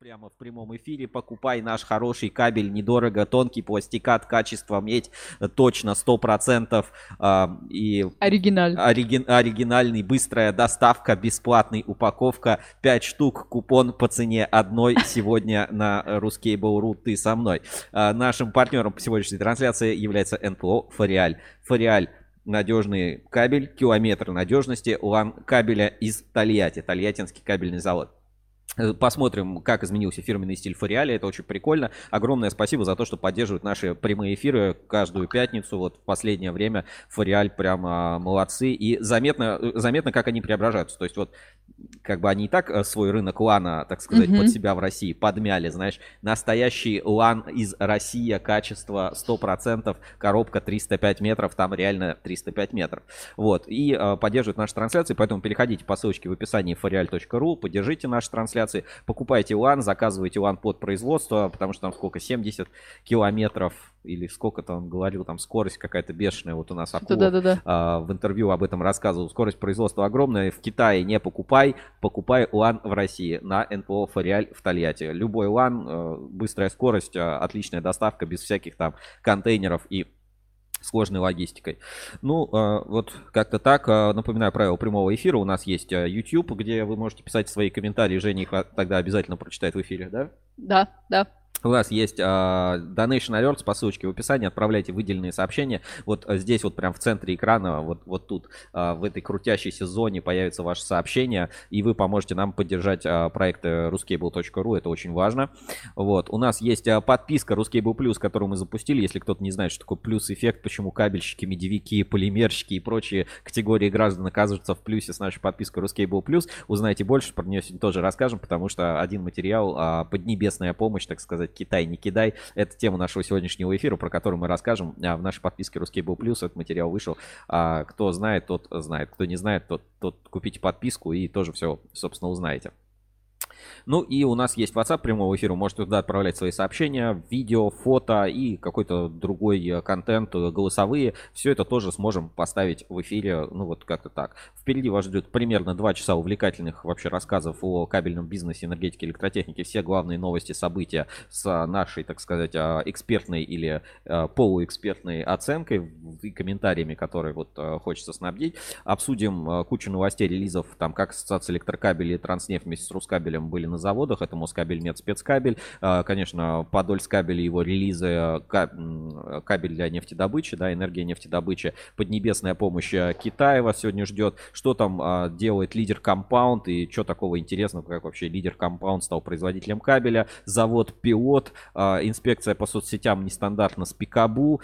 прямо в прямом эфире. Покупай наш хороший кабель недорого, тонкий пластикат, качество медь точно 100%. Э, и Оригиналь. Оригин, оригинальный, быстрая доставка, бесплатный упаковка. 5 штук, купон по цене одной сегодня на Ruskable.ru ты со мной. Э, нашим партнером по сегодняшней трансляции является НПО Фориаль. Фориаль надежный кабель, километр надежности, лан кабеля из Тольятти, Тольяттинский кабельный завод. Э, посмотрим, как изменился фирменный стиль Фориали. Это очень прикольно. Огромное спасибо за то, что поддерживают наши прямые эфиры каждую пятницу. Вот в последнее время Фориаль прямо молодцы. И заметно, э, заметно, как они преображаются. То есть вот как бы они и так э, свой рынок лана, так сказать, mm-hmm. под себя в России подмяли, знаешь. Настоящий лан из России, качество 100%, коробка 305 метров, там реально 305 метров. Вот. И э, поддерживают наши трансляции, поэтому переходите по ссылочке в описании forial.ru, поддержите наши трансляции трансляции. Покупайте ЛАН, заказывайте ЛАН под производство, потому что там сколько, 70 километров или сколько там говорил, там скорость какая-то бешеная. Вот у нас Акулов да, да, да. А, в интервью об этом рассказывал. Скорость производства огромная. В Китае не покупай, покупай ЛАН в России на НПО Фориаль в Тольятти. Любой ЛАН, э, быстрая скорость, э, отличная доставка без всяких там контейнеров и сложной логистикой. Ну, э, вот как-то так. Э, напоминаю правила прямого эфира. У нас есть э, YouTube, где вы можете писать свои комментарии. Женя их тогда обязательно прочитает в эфире, да? Да, да. У нас есть э, Donation Alerts по ссылочке в описании. Отправляйте выделенные сообщения. Вот здесь вот прям в центре экрана, вот, вот тут, э, в этой крутящейся зоне появится ваше сообщение. И вы поможете нам поддержать э, проект ruscable.ru. Это очень важно. Вот. У нас есть э, подписка Ruscable Plus, которую мы запустили. Если кто-то не знает, что такое плюс-эффект, почему кабельщики, медевики, полимерщики и прочие категории граждан оказываются в плюсе с нашей подпиской Ruscable Plus. Узнаете больше, про нее сегодня тоже расскажем, потому что один материал э, «Поднебесная помощь», так сказать, сказать, Китай, не кидай. Это тема нашего сегодняшнего эфира, про которую мы расскажем а, в нашей подписке Русский был плюс. Этот материал вышел. А, кто знает, тот знает. Кто не знает, тот, тот купите подписку и тоже все, собственно, узнаете. Ну и у нас есть WhatsApp прямого эфира, можете туда отправлять свои сообщения, видео, фото и какой-то другой э, контент, э, голосовые. Все это тоже сможем поставить в эфире, ну вот как-то так. Впереди вас ждет примерно 2 часа увлекательных вообще рассказов о кабельном бизнесе, энергетике, электротехнике. Все главные новости, события с нашей, так сказать, а, экспертной или э, полуэкспертной оценкой и комментариями, которые вот хочется снабдить. Обсудим кучу новостей, релизов, там как ассоциация электрокабелей и Транснефть вместе с Рускабелем были на заводах. Это Москабель, нет спецкабель. А, конечно, Подольскабель и его релизы, кабель для нефтедобычи, да, энергия нефтедобычи, поднебесная помощь э, Китая вас сегодня ждет. Что там а, делает лидер Компаунд и что такого интересного, как вообще лидер Компаунд стал производителем кабеля, завод Пилот, а, инспекция по соцсетям нестандартно с Пикабу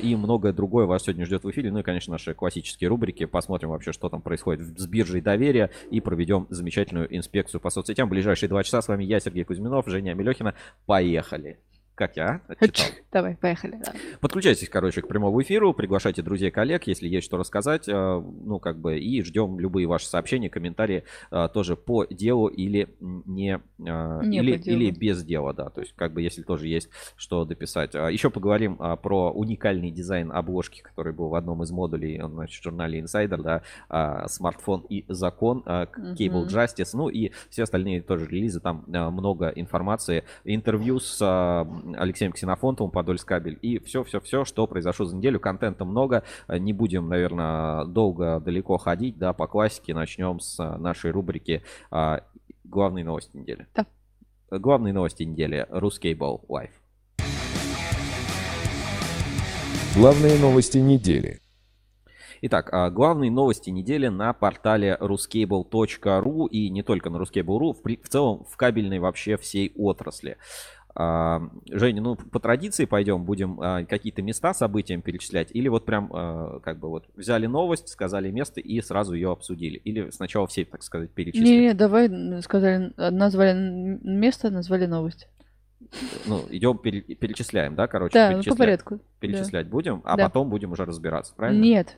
и многое другое вас сегодня ждет в эфире. Ну и, конечно, наши классические рубрики. Посмотрим вообще, что там происходит с биржей доверия и проведем замечательную инспекцию по соцсетям. Ближайшие следующие два часа. С вами я, Сергей Кузьминов, Женя Мелехина. Поехали! Как я? Отчитал. Давай, поехали. Да. Подключайтесь, короче, к прямому эфиру, приглашайте друзей, коллег, если есть что рассказать, э, ну, как бы, и ждем любые ваши сообщения, комментарии э, тоже по делу или не, э, не или, или без дела, да, то есть, как бы, если тоже есть что дописать. Еще поговорим про уникальный дизайн обложки, который был в одном из модулей, значит, в журнале Insider, да, смартфон и закон, Cable Justice, ну, и все остальные тоже релизы, там много информации, интервью с Алексеем Ксенофонтовым, Подольскабель. И все-все-все, что произошло за неделю. Контента много. Не будем, наверное, долго далеко ходить. Да, по классике начнем с нашей рубрики а, «Главные новости недели». Да. Главные новости недели. Ruskable Live. Главные новости недели. Итак, а, главные новости недели на портале ruscable.ru и не только на ruscable.ru, в целом в кабельной вообще всей отрасли. А, Женя, ну по традиции пойдем, будем а, какие-то места событиям перечислять, или вот прям а, как бы вот взяли новость, сказали место и сразу ее обсудили, или сначала все, так сказать, перечислили? Не, не, давай сказали, назвали место, назвали новость. Ну, идем, перечисляем, да, короче? Да, ну, по порядку. Перечислять да. будем, а да. потом будем уже разбираться, правильно? Нет.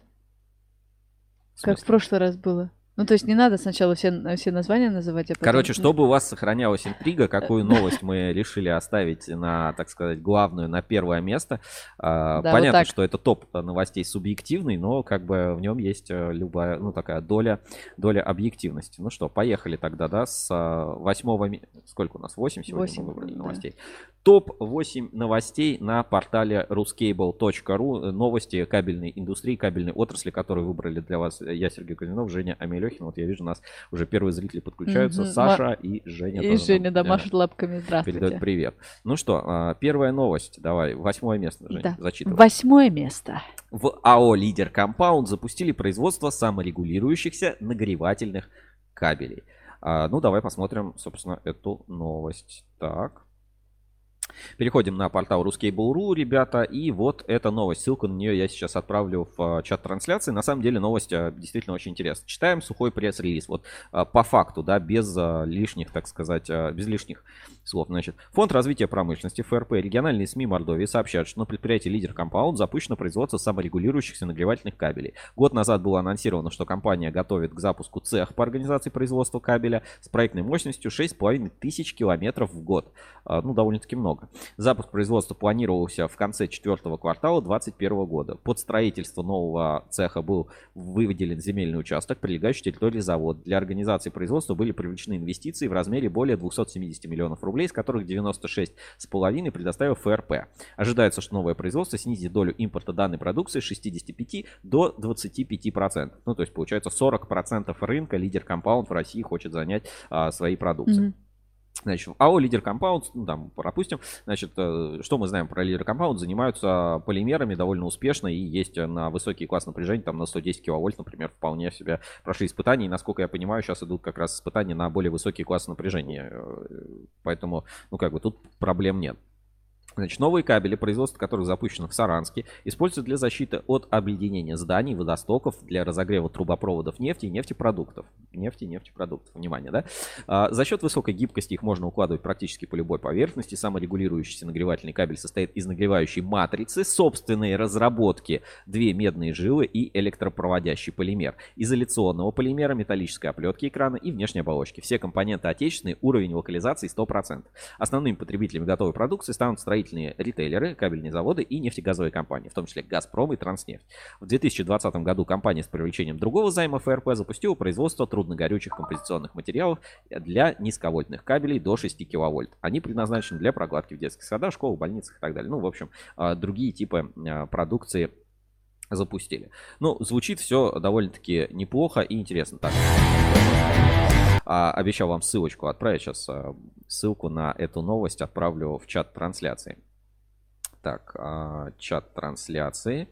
Как в прошлый раз было. Ну, то есть не надо сначала все, все названия называть, а потом... Короче, чтобы у вас сохранялась интрига, какую новость мы решили оставить на, так сказать, главную, на первое место. А, Да, вот Понятно, так. что это топ новостей субъективный, но как бы в нем есть э, любая, ну, такая доля, доля объективности. Ну что, поехали тогда, да, с а, восьмого... Сколько у нас? Восемь сегодня Восемь, мы выбрали да. новостей. Топ-8 новостей на портале ruscable.ru. Э, Новости кабельной индустрии, кабельной отрасли, которые выбрали для вас э, я, Сергей Казинов, Женя Амелехин. Вот я вижу, у нас уже первые зрители подключаются. Мгм. Саша и Женя. И Женя, да, лапками. Передает Здравствуйте. привет. Ну что, а, первая новость. Давай, восьмое место, Женя, Да. зачитывай. Восьмое место. В АО «Лидер Компаунд» запустили производство саморегулирующихся нагревательных кабелей. А, ну, давай посмотрим, собственно, эту новость. Так. Переходим на портал Ruskable.ru, ребята, и вот эта новость. Ссылку на нее я сейчас отправлю в а, чат трансляции. На самом деле новость а, действительно очень интересная. Читаем сухой пресс-релиз. Вот а, по факту, да, без лишних, так сказать, без лишних слов. Значит, Фонд развития промышленности ФРП региональные СМИ Мордовии сообщают, что на предприятии Лидер Компаунд запущено производство саморегулирующихся нагревательных кабелей. Год назад было анонсировано, что компания готовит к запуску цех по организации производства кабеля с проектной мощностью 6,5 тысяч километров в год. Ну, довольно-таки много. Запуск производства планировался в конце четвертого квартала 2021 года. Под строительство нового цеха был выделен земельный участок, прилегающий к территории завода. Для организации производства были привлечены инвестиции в размере более 270 миллионов рублей, из которых 96,5 предоставил ФРП. Ожидается, что новое производство снизит долю импорта данной продукции с 65 до 25%. Ну, то есть, получается, 40% рынка лидер компаунд в России хочет занять а, своей продукцией. Мгм. Значит, АО Лидер Компаунд, ну там пропустим, значит, э, что мы знаем про Лидер Компаунд, занимаются полимерами довольно успешно и есть на высокий класс напряжения, там на 110 киловольт, например, вполне себе прошли испытания, и насколько я понимаю, сейчас идут как раз испытания на более высокий класс напряжения, Э, поэтому, ну как бы тут проблем нет. Значит, новые кабели, производство которых запущено в Саранске, используются для защиты от обледенения зданий, водостоков, для разогрева трубопроводов нефти и нефтепродуктов. Нефти и нефтепродуктов, внимание, да? А, за счет высокой гибкости их можно укладывать практически по любой поверхности. Саморегулирующийся нагревательный кабель состоит из нагревающей матрицы, собственной разработки, две медные жилы и электропроводящий полимер, изоляционного полимера, металлической оплетки экрана и внешней оболочки. Все компоненты отечественные, уровень локализации 100%. Основными потребителями готовой продукции станут строительные ритейлеры, кабельные заводы и нефтегазовые компании, в том числе «Газпром» и «Транснефть». В 2020 году компания с привлечением другого займа ФРП запустила производство трудногорючих композиционных материалов для низковольтных кабелей до 6 киловольт. Они предназначены для прокладки в детских садах, школах, больницах и так далее. Ну, в общем, а, другие типы а, продукции запустили. Ну, звучит все довольно-таки неплохо и интересно. Так. А, обещал вам ссылочку отправить. Сейчас а, ссылку на эту новость отправлю в чат трансляции. Так, а, чат трансляции.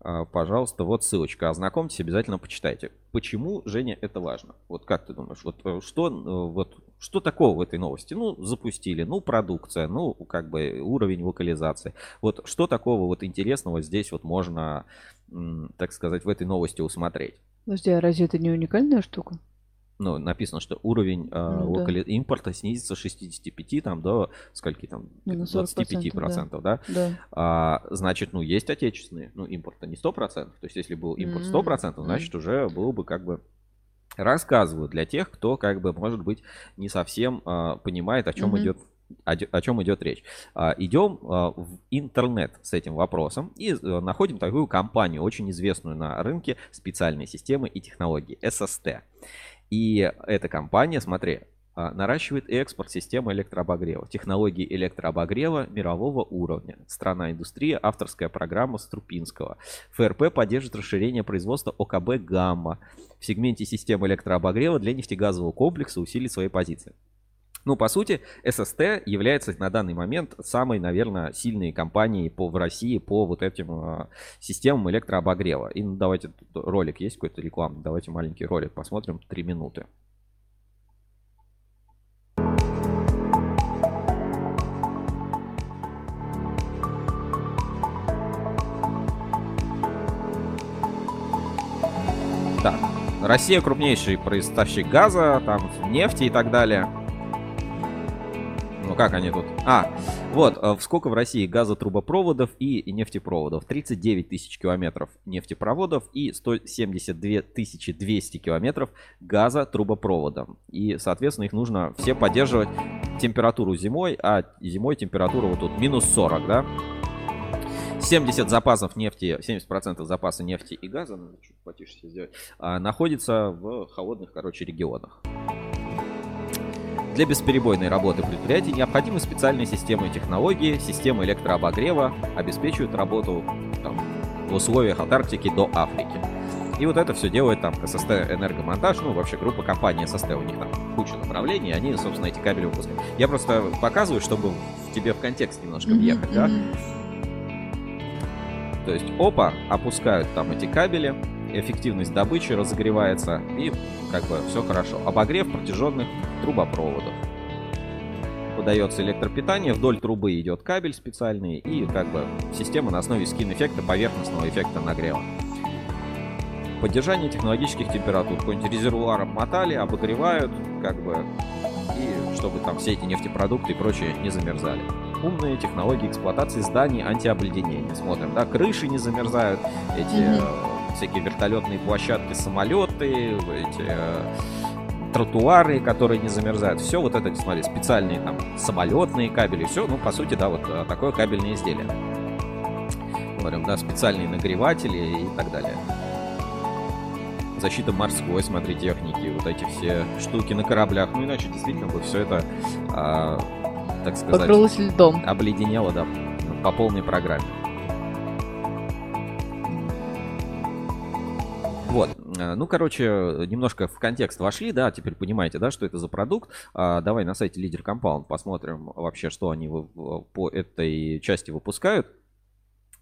А, Пожалуйста, вот ссылочка. Ознакомьтесь, обязательно почитайте. Почему, Женя, это важно? Вот как ты думаешь, вот э, что, э, вот, что такого в этой новости? Ну, запустили, ну, продукция, ну, как бы уровень локализации. Вот что такого вот интересного здесь вот можно, так сказать, в этой новости усмотреть? Подожди, а разве это не уникальная штука? Ну, написано, что уровень э, Ну, да. локали- импорта снизится с 65 там, до скольки там, Ну, на 25 процентов, да. Да. А, значит, ну, есть отечественные, ну, импорта не 100 процентов, то есть если был импорт М, 100 процентов, значит, уже было бы как бы рассказываю для тех, кто как бы, может быть, не совсем а, понимает, о чем Мгм. идет о, чем идет речь. А, идем а, в интернет с этим вопросом и э, находим такую компанию, очень известную на рынке специальной системы и технологий, SST. И эта компания, смотри, а, наращивает экспорт системы электрообогрева, технологии электрообогрева мирового уровня. Страна индустрия, авторская программа Струпинского. ФРП поддержит расширение производства ОКБ «Гамма». В сегменте системы электрообогрева для нефтегазового комплекса усилит свои позиции. Ну, по сути, ССТ является на данный момент самой, наверное, сильной компанией по, в России по вот этим а, системам электрообогрева. И ну, давайте, ролик есть какой-то рекламный, давайте маленький ролик посмотрим, 3 минуты. Так, Россия крупнейший поставщик газа, там нефти и так далее. Ну как они тут? А, вот, э, сколько в России газотрубопроводов и нефтепроводов? 39 тысяч километров нефтепроводов и 172 тысячи 200 километров газотрубопровода. И, соответственно, их нужно все поддерживать температуру зимой, а зимой температура вот тут минус 40, да? 70 запасов нефти, 70% запаса нефти и газа, надо чуть потише сделать, а, находится в холодных, короче, регионах. Для бесперебойной работы предприятий необходимы специальные системы и технологии. Системы электрообогрева обеспечивают работу там, в условиях от Арктики до Африки. И вот это все делает там ССТ Энергомонтаж, ну вообще группа компании ССТ, у них там куча направлений, они, собственно, эти кабели выпускают. Я просто показываю, чтобы тебе в контекст немножко въехать, mm-hmm. да? То есть, опа, опускают там эти кабели, эффективность добычи разогревается, и как бы все хорошо. Обогрев протяженных трубопроводов. Подается электропитание, вдоль трубы идет кабель специальный, и как бы система на основе скин-эффекта, поверхностного эффекта нагрева. Поддержание технологических температур. Какой-нибудь резервуар обмотали, обогревают, как бы, и чтобы там все эти нефтепродукты и прочее не замерзали умные технологии эксплуатации зданий антиобледенения. Смотрим, да, крыши не замерзают, эти mm-hmm. Всякие вертолетные площадки, самолеты, эти э, тротуары, которые не замерзают. Все вот это, смотри, специальные там самолетные кабели, все, ну, по сути, да, вот э, такое кабельное изделие. Говорим, да, специальные нагреватели и так далее. Защита морской, смотри, техники, вот эти все штуки на кораблях. Ну, иначе действительно бы все это а, так сказать... Льдом. Обледенела, да, по полной программе. Вот, э, ну, короче, немножко в контекст вошли, да, теперь понимаете, да, что это за продукт. А, давай на сайте Leader Compound посмотрим вообще, что они по этой части выпускают.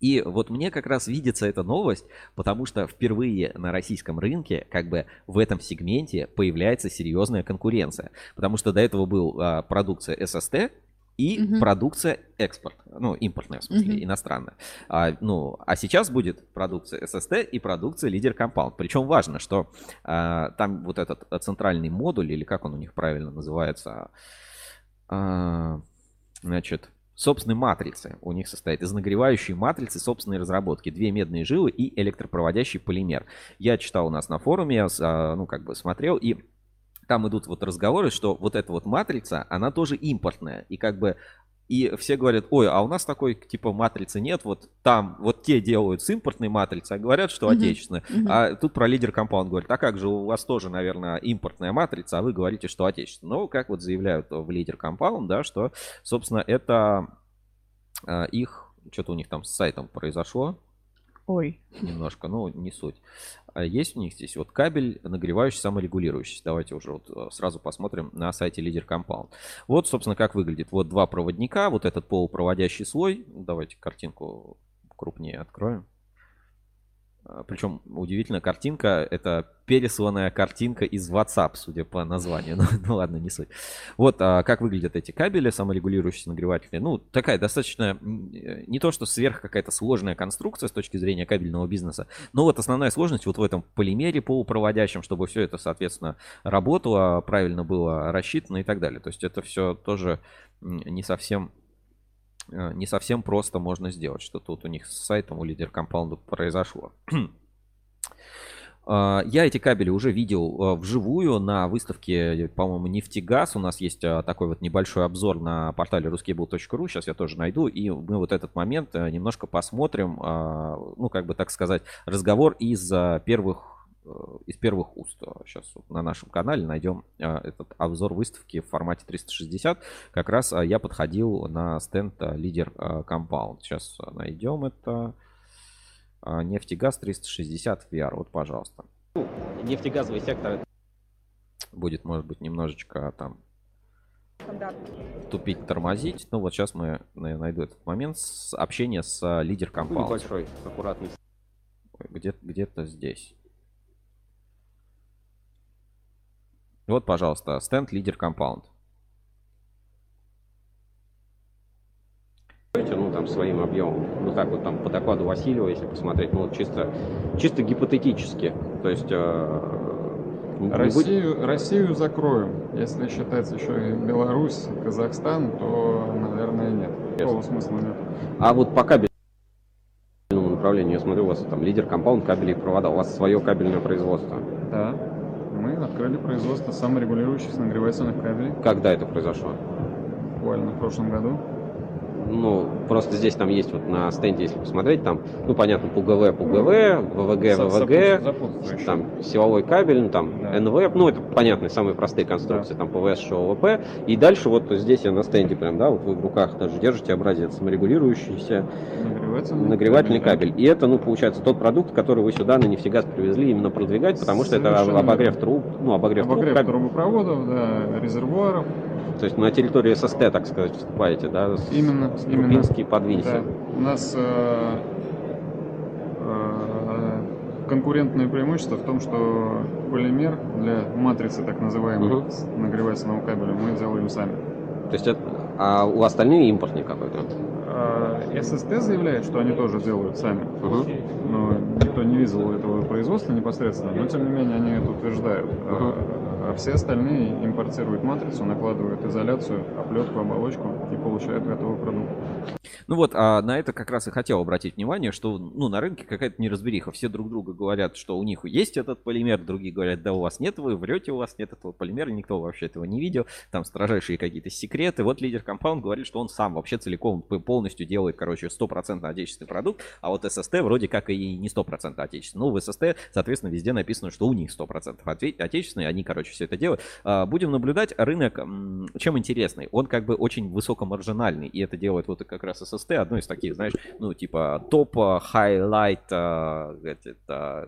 И вот мне как раз видится эта новость, потому что впервые на российском рынке как бы в этом сегменте появляется серьезная конкуренция. Потому что до этого был а, продукция SST, и угу. продукция экспорт, ну, импортная, в смысле, угу. иностранная. А, ну, а сейчас будет продукция SST и продукция лидер компаунд. Причем важно, что а, там вот этот центральный модуль, или как он у них правильно называется, а, значит, собственной матрицы у них состоит из нагревающей матрицы собственной разработки. Две медные жилы и электропроводящий полимер. Я читал у нас на форуме, а, ну, как бы смотрел, и там идут вот разговоры, что вот эта вот матрица, она тоже импортная. И как бы и все говорят, ой, а у нас такой типа матрицы нет, вот там, вот те делают с импортной матрицей, а говорят, что uh-huh. отечественная. Uh-huh. А тут про лидер компаунд говорит, а как же у вас тоже, наверное, импортная матрица, а вы говорите, что отечественная. Ну, как вот заявляют в лидер компаунд, да, что, собственно, это а, их, что-то у них там с сайтом произошло, Ой. Немножко, ну, не суть. А есть у них здесь вот кабель нагревающий, саморегулирующийся. Давайте уже вот э, сразу посмотрим на сайте Leader Compound. Вот, собственно, как выглядит. Вот два проводника, вот этот полупроводящий слой. Давайте картинку крупнее откроем. А, Причем удивительная картинка, это пересланная картинка из WhatsApp, судя по названию. Ну, ну ладно, не суть. Вот а, как выглядят эти кабели, саморегулирующиеся нагреватели. Ну, такая достаточно, не то что сверх какая-то сложная конструкция с точки зрения кабельного бизнеса, но вот основная сложность вот в этом полимере полупроводящем, чтобы все это, соответственно, работало, правильно было рассчитано и так далее. То есть это все тоже не совсем Э, не совсем просто можно сделать, что тут у них с сайтом у лидер компаунда произошло. А, я эти кабели уже видел э, вживую на выставке, по-моему, нефтегаз. У нас есть э, такой вот небольшой обзор на портале ruskable.ru. Сейчас я тоже найду. И мы вот этот момент немножко посмотрим. Ну, как бы так сказать, разговор из первых Э, из первых уст. Сейчас на нашем канале найдем э, этот обзор выставки в формате 360. Как раз э, я подходил на стенд лидер Compound. Сейчас найдем это. Нефтегаз 360 VR. Вот, пожалуйста. Нефтегазовый сектор будет, может быть, немножечко там тупить, тормозить. Ну вот сейчас мы найду этот момент с общения с лидер Compound. Большой, аккуратный. Где, где-то здесь. Вот, пожалуйста, стенд лидер компаунд. Ну, там, своим объемом. Ну, так вот, там, по докладу Васильева, если посмотреть, ну, вот чисто, чисто гипотетически. То есть, э, Не будет? Россию, Россию закроем. Если считать еще и Беларусь, Казахстан, то, наверное, нет. Такого смысла нет. А вот по кабельному направлению, я смотрю, у вас там лидер компаунд кабелей и провода, у вас свое кабельное производство. Да. Мы открыли производство саморегулирующихся нагревательных кабелей Когда это произошло? буквально в прошлом году. Ну, просто здесь там есть вот на стенде, если посмотреть, там, ну, понятно, ПУГВ, ПУГВ, ВВГ, ВВГ, там силовой кабель, ну, там Да. НВ, ну, это понятные, самые простые конструкции, там ПВС, ШОВП. И дальше вот здесь я на стенде прям, да, вот вы в руках даже держите образец саморегулирующийся Нагревательный, нагревательный да. кабель. И это, ну, получается, тот продукт, который вы сюда на нефтегаз привезли именно продвигать, потому что это обогрев труб, ну, обогрев, труб, Обогрев кабель. трубопроводов, да, резервуаров. То есть на территории ССТ, так сказать, вступаете, да? с- Именно, с именно. Подвинься. Да. У нас э, э, конкурентное преимущество в том, что полимер для матрицы так называемой с нагревательного кабеля мы делаем сами. То есть это, а у остальных импортный какой-то? ССТ заявляет, что они тоже делают сами. Мгм. Но никто не видел этого производства непосредственно, но тем не менее они это утверждают. А, а все остальные импортируют матрицу, накладывают изоляцию, оплетку, оболочку и получают готовый продукт. Ну вот, а на это как раз и хотел обратить внимание, что ну, на рынке какая-то неразбериха. Все друг друга говорят, что у них есть этот полимер, другие говорят, да у вас нет, вы врете, у вас нет этого полимера, никто вообще этого не видел. Там строжайшие какие-то секреты. Вот лидер компаунд говорит, что он сам вообще целиком п- полностью делает, короче, стопроцентно отечественный продукт, а вот SST вроде как и не стопроцентно отечественный. Ну, в SST, соответственно, везде написано, что у них 100% отве- отечественный, они, короче, все это делают. А, Будем наблюдать. Рынок чем интересный? Он как бы очень высокомаржинальный, и это делает вот как раз SST, одно из таких, знаешь, ну, типа топ, а, highlight а,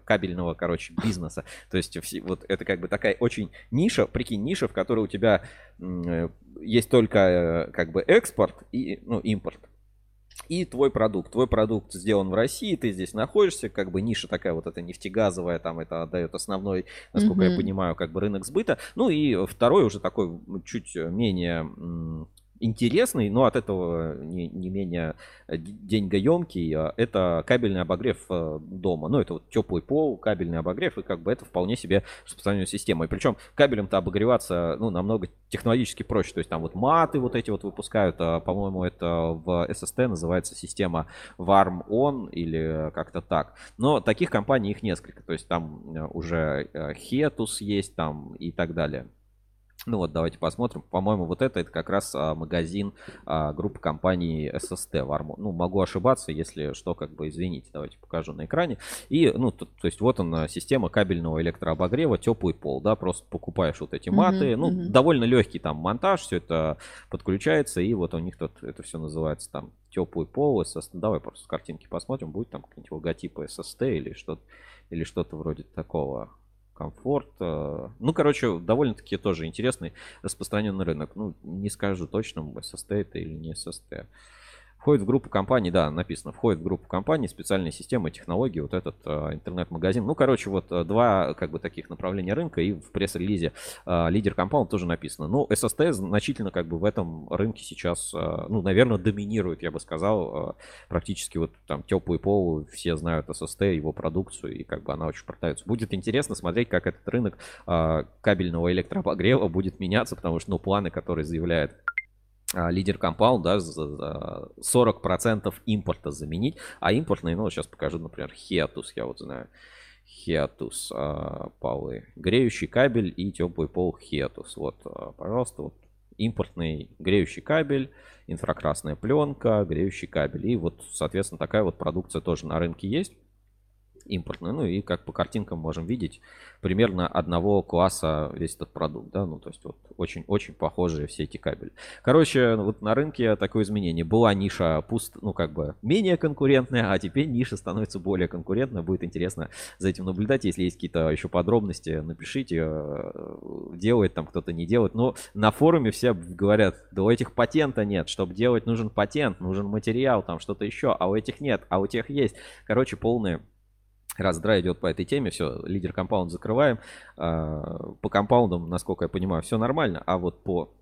кабельного, короче, бизнеса. То есть вот это как бы такая очень ниша, прикинь, ниша, в которой у тебя э, есть только э, как бы экспорт и, ну, импорт. И твой продукт. Твой продукт сделан в России, ты здесь находишься, как бы ниша такая вот эта нефтегазовая, там это отдает основной, насколько я Мгм. понимаю, как бы рынок сбыта. Ну и второй уже такой м, чуть менее м, интересный, но от этого не, не менее э, деньгоемкий, а, это кабельный обогрев э, дома. Ну, это вот теплый пол, кабельный обогрев, и как бы это вполне себе распространенная система. И причем кабелем-то обогреваться, ну, намного технологически проще. То есть там вот маты вот эти вот выпускают, а, по-моему, это в SST называется система Warm On или как-то так. Но таких компаний их несколько. То есть там э, уже Hetus есть там и так далее. Ну вот, давайте посмотрим. По-моему, вот это, это как раз а, магазин а, группы компаний SST Warmo. Ну, могу ошибаться, если что, как бы извините. Давайте покажу на экране. И, ну, то, то есть вот она, система кабельного электрообогрева, теплый пол, да, просто покупаешь вот эти маты. ну, мгм. довольно легкий там монтаж, все это подключается, и вот у них тут это все называется там теплый пол, SST. Давай просто картинки посмотрим, будет там какие-нибудь логотипы SST или что-то, или что-то вроде такого комфорт. э, Ну, короче, довольно-таки тоже интересный распространенный рынок. Ну, не скажу точно, SST это или не SST. Входит в группу компаний, да, написано, входит в группу компаний специальные системы, технологии, вот этот э, интернет-магазин. Ну, короче, вот э, два как бы таких направления рынка, и в пресс-релизе э, лидер компаунд тоже написано. Ну, SST значительно как бы в этом рынке сейчас, э, ну, наверное, доминирует, я бы сказал, э, практически вот там теплый пол, все знают SST, его продукцию, и как бы она очень продается. Будет интересно смотреть, как этот рынок а, кабельного электрообогрева будет меняться, потому что, ну, планы, которые заявляет лидер компаунд, да, за- за 40% импорта заменить, а импортные, ну, сейчас покажу, например, Хиатус, я вот знаю, Хиатус а, полы, греющий кабель и теплый пол Хиатус, вот, а, пожалуйста, вот импортный греющий кабель, инфракрасная пленка, греющий кабель, и вот, соответственно, такая вот продукция тоже на рынке есть импортная. Ну и как по картинкам можем видеть, примерно одного класса весь этот продукт, да, ну то есть вот очень-очень похожие все эти кабели. Короче, вот на рынке такое изменение. Была ниша пуст, ну как бы менее конкурентная, а теперь ниша становится более конкурентная. Будет интересно за этим наблюдать. Если есть какие-то еще подробности, напишите, э, делает там кто-то, не делает. Но на форуме все говорят, да у этих патента нет. Чтобы делать, нужен патент, нужен материал, там что-то еще, а у этих нет, а у тех есть. Короче, полная Раздрай идет по этой теме, все, лидер компаунд закрываем. А, По компаундам, насколько я понимаю, все нормально, а вот по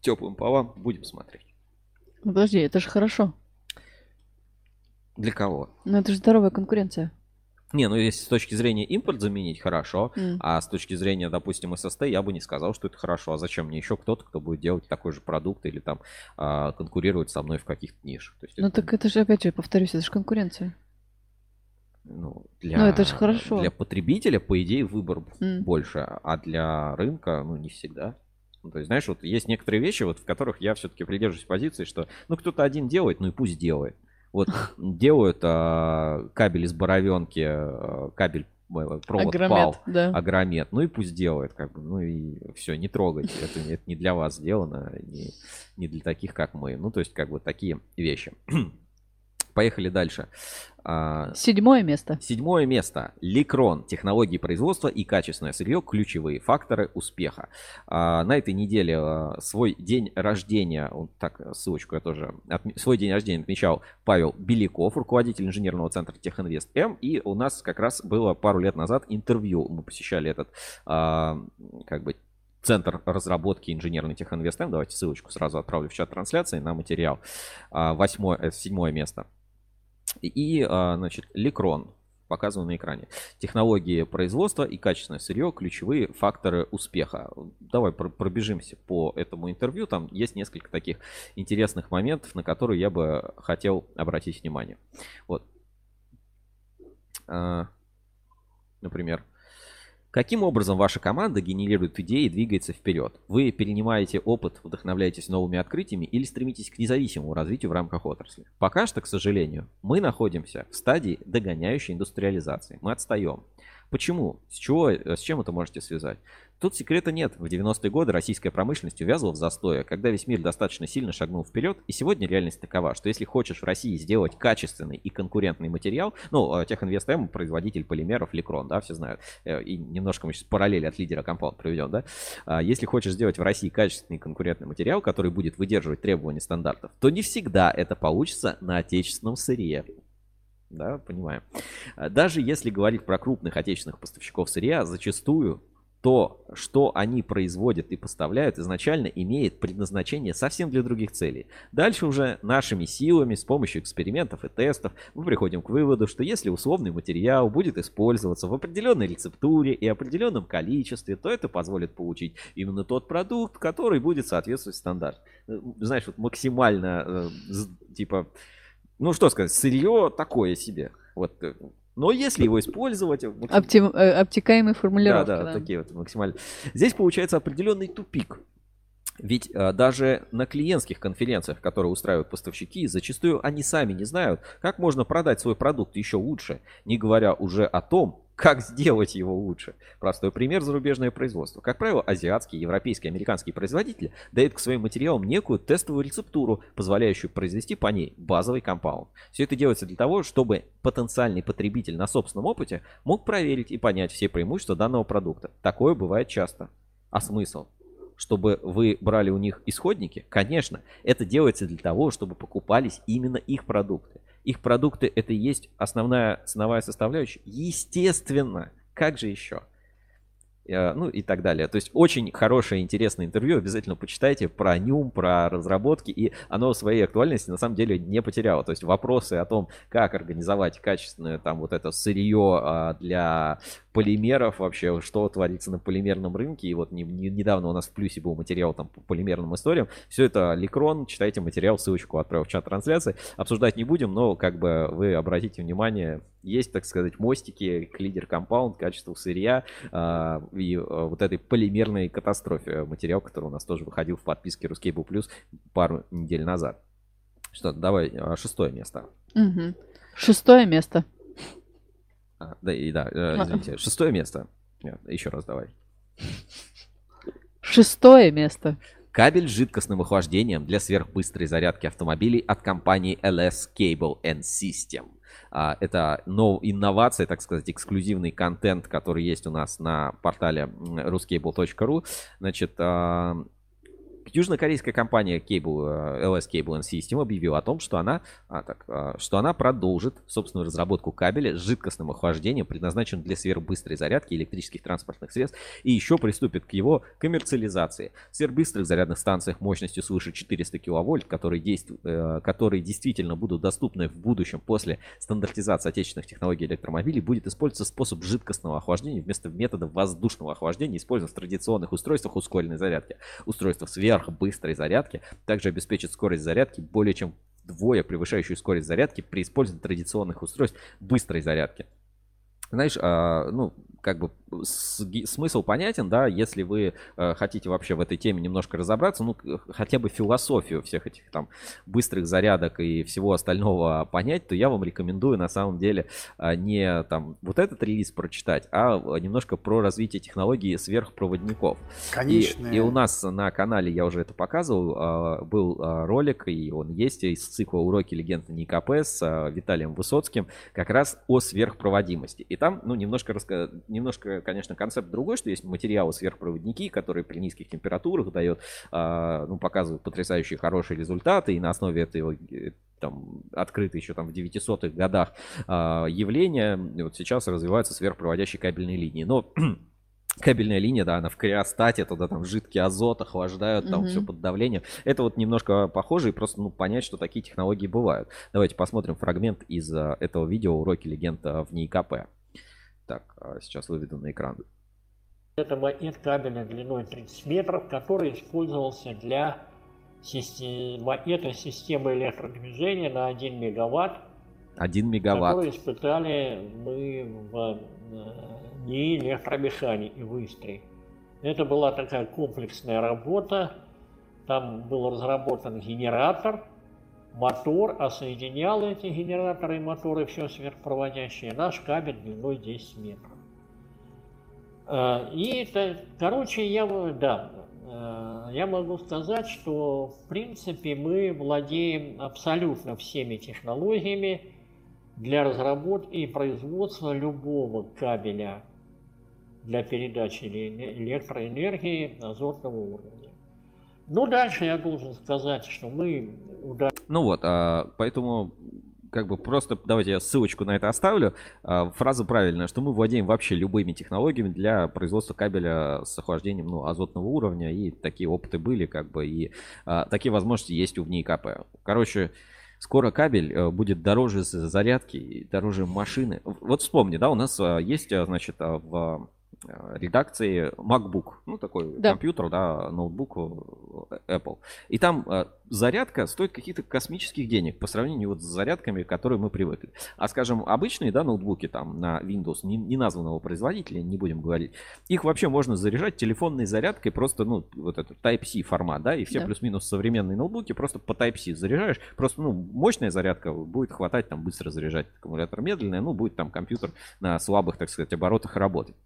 теплым полам будем смотреть. Ну, подожди, это же хорошо. Для кого? Ну, это же здоровая конкуренция. Не, ну если с точки зрения импорт заменить, хорошо. М. А с точки зрения, допустим, SST, я бы не сказал, что это хорошо. А зачем мне еще кто-то, кто будет делать такой же продукт или там а, конкурировать со мной в каких-то нишах? То есть Ну это, так это же, опять же, повторюсь, это же конкуренция. Ну, для, Ну, это ж хорошо. Для потребителя, по идее, выбор М. больше, а для рынка, ну, не всегда. Ну, то есть, знаешь, вот есть некоторые вещи, вот, в которых я все-таки придерживаюсь позиции, что, ну, кто-то один делает, ну, и пусть делает. Вот делают а, кабель из боровенки, а, кабель, э, провод Агромет, пал, да. агромет, ну и пусть делает, как бы, ну и все, не трогайте, это, это не для вас сделано, не, не для таких, как мы. Ну, то есть, как бы такие вещи. Поехали дальше. А, Седьмое место. Седьмое место. Ликрон. Технологии производства и качественное сырье. Ключевые факторы успеха. А, на этой неделе а, свой день рождения, вот так, ссылочку я тоже, отме- свой день рождения отмечал Павел Беляков, руководитель инженерного центра Техинвест М. И у нас как раз было пару лет назад интервью. Мы посещали этот, а, как бы, Центр разработки инженерный Техинвест М. Давайте ссылочку сразу отправлю в чат трансляции на материал. Восьмое, э, седьмое место. И, а, значит, Ликрон, показываю на экране. Технологии производства и качественное сырье – ключевые факторы успеха. Давай про- пробежимся по этому интервью. Там есть несколько таких интересных моментов, на которые я бы хотел обратить внимание. Вот. А, Например, Каким образом ваша команда генерирует идеи и двигается вперед? Вы перенимаете опыт, вдохновляетесь новыми открытиями или стремитесь к независимому развитию в рамках отрасли? Пока что, к сожалению, мы находимся в стадии догоняющей индустриализации. Мы отстаем. Почему? С, чего, э, с чем это можете связать? Тут секрета нет. В 90-е годы российская промышленность увязла в застое, когда весь мир достаточно сильно шагнул вперед, и сегодня реальность такова, что если хочешь в России сделать качественный и конкурентный материал, ну, э, Техинвест М, производитель полимеров Ликрон, да, все знают, Э, и немножко мы сейчас параллели от лидера компаунд проведем, да, А, если хочешь сделать в России качественный и конкурентный материал, который будет выдерживать требования стандартов, то не всегда это получится на отечественном сырье. Да, понимаем. А Даже если говорить про крупных отечественных поставщиков сырья, зачастую то, что они производят и поставляют, изначально имеет предназначение совсем для других целей. Дальше уже нашими силами, с помощью экспериментов и тестов, мы приходим к выводу, что если условный материал будет использоваться в определенной рецептуре и определенном количестве, то это позволит получить именно тот продукт, который будет соответствовать стандарту. Э, Знаешь, вот максимально, э, типа, ну что сказать, сырье такое себе. Вот. Э, Но если его использовать... максим- Оптим- э, обтекаемые да, формулировки. да, да. такие вот максимально. Здесь получается определенный тупик. Ведь э, даже на клиентских конференциях, которые устраивают поставщики, зачастую они сами не знают, как можно продать свой продукт еще лучше, не говоря уже о том, как сделать его лучше. Простой пример зарубежное производство. Как правило, азиатские, европейские, американские производители дают к своим материалам некую тестовую рецептуру, позволяющую произвести по ней базовый компаунд. Все это делается для того, чтобы потенциальный потребитель на собственном опыте мог проверить и понять все преимущества данного продукта. Такое бывает часто. А смысл? Чтобы вы брали у них исходники? Конечно, это делается для того, чтобы покупались именно их продукты. Их продукты это и есть основная ценовая составляющая. Естественно, как же еще? Э, Ну и так далее. То есть очень хорошее, интересное интервью. Обязательно почитайте про Нюм, про разработки. И оно своей актуальности на самом деле не потеряло. То есть вопросы о том, как организовать качественное там вот это сырье а, для полимеров вообще, что творится на полимерном рынке. И вот не- не- недавно у нас в плюсе был материал там по полимерным историям. Все это Ликрон, читайте материал, ссылочку отправил в чат трансляции. Обсуждать не будем, но как бы вы обратите внимание, есть, так сказать, мостики к лидер компаунд, качеству сырья а, и а, вот этой полимерной катастрофе. Материал, который у нас тоже выходил в подписке Ruscable Plus пару недель назад. Что, давай, а, шестое место. Мгм. Шестое место. А, да, и да, э, извините, шестое место. Нет, еще раз давай. Шестое место. Кабель с жидкостным охлаждением для сверхбыстрой зарядки автомобилей от компании LS Cable and System. А, Это нов- инновация, так сказать, эксклюзивный контент, который есть у нас на портале ruscable.ru. Значит, а, южнокорейская компания Cable, э, LS Cable and System объявила о том, что она, а, так, а, что она продолжит собственную разработку кабеля с жидкостным охлаждением, предназначенным для сверхбыстрой зарядки электрических транспортных средств, и еще приступит к его коммерциализации. В сверхбыстрых зарядных станциях мощностью свыше 400 киловольт, которые, действуют, э, которые действительно будут доступны в будущем после стандартизации отечественных технологий электромобилей, будет использоваться способ жидкостного охлаждения вместо метода воздушного охлаждения, используемого в традиционных устройствах ускоренной зарядки. Устройство сверхбыстрой зарядки также обеспечит скорость зарядки более чем вдвое превышающую скорость зарядки при использовании традиционных устройств быстрой зарядки. Знаешь, а, ну, как бы смысл понятен, да, если вы э, хотите вообще в этой теме немножко разобраться, ну, хотя бы философию всех этих там быстрых зарядок и всего остального понять, то я вам рекомендую на самом деле э, не там вот этот релиз прочитать, а немножко про развитие технологии сверхпроводников. Конечно. И, и у нас на канале, я уже это показывал, э, был ролик, и он есть из цикла «Уроки легенды НИКП» с Виталием Высоцким, как раз о сверхпроводимости. И там, ну, немножко раска немножко, конечно, концепт другой, что есть материалы сверхпроводники, которые при низких температурах дает, а, ну, показывают потрясающие хорошие результаты, и на основе этого э, там, открыто еще там в 900-х годах а, явления, вот сейчас развиваются сверхпроводящие кабельные линии. Но кабельная линия, да, она в криостате, туда там жидкий азот охлаждают, там mm-hmm. все под давлением. Это вот немножко похоже, и просто ну, понять, что такие технологии бывают. Давайте посмотрим фрагмент из а, этого видео «Уроки легенд в НИКП». Так, а сейчас выведу на экран. Это магнит кабеля длиной 30 метров, который использовался для магнитной системы электродвижения на 1 мегаватт. 1 мегаватт. Который испытали мы в э, НИИ электромеханики в Истре. Это была такая комплексная работа. Там был разработан генератор, мотор, а соединял эти генераторы и моторы, все сверхпроводящие, наш кабель длиной 10 метров. А, и, это, короче, я, да, а, я могу сказать, что, в принципе, мы владеем абсолютно всеми технологиями для разработки и производства любого кабеля для передачи электроэнергии азотного уровня. Ну, дальше я должен сказать, что мы ну вот, а, поэтому как бы просто давайте я ссылочку на это оставлю. А, фраза правильная, что мы владеем вообще любыми технологиями для производства кабеля с охлаждением ну, азотного уровня. И такие опыты были, как бы, и а, такие возможности есть у ВНИКП. Короче, скоро кабель э, будет дороже зарядки, дороже машины. Вот вспомни, да, у нас есть, значит, в редакции MacBook, ну такой да. компьютер, да, ноутбук э, Apple. И там э, зарядка стоит каких-то космических денег по сравнению вот с зарядками, к которым мы привыкли. А скажем, обычные, да, ноутбуки там на Windows, не, не названного производителя, не будем говорить, их вообще можно заряжать телефонной зарядкой просто, ну, вот этот Type-C формат, да, и все да. плюс-минус современные ноутбуки просто по Type-C заряжаешь, просто, ну, мощная зарядка будет хватать там быстро заряжать, аккумулятор медленный, ну, будет там компьютер на слабых, так сказать, оборотах работать.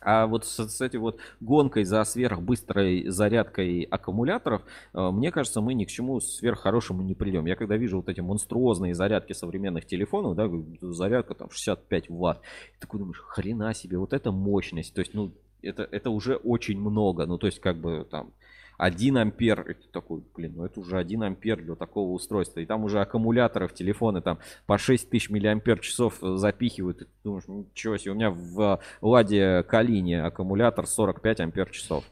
А вот с, с этой вот гонкой за сверхбыстрой зарядкой аккумуляторов, э, мне кажется, мы ни к чему сверххорошему не придем. Я когда вижу вот эти монструозные зарядки современных телефонов, да, зарядка там 65 ватт, такой думаешь, хрена себе, вот это мощность. То есть, ну, это, это уже очень много. Ну, то есть, как бы там 1 ампер, это такой, блин, ну это уже 1 ампер для такого устройства. И там уже аккумуляторы в телефоны там по 6000 миллиампер часов э, запихивают. И ты думаешь, ничего себе, у меня в Ладе Калине аккумулятор 45 ампер часов.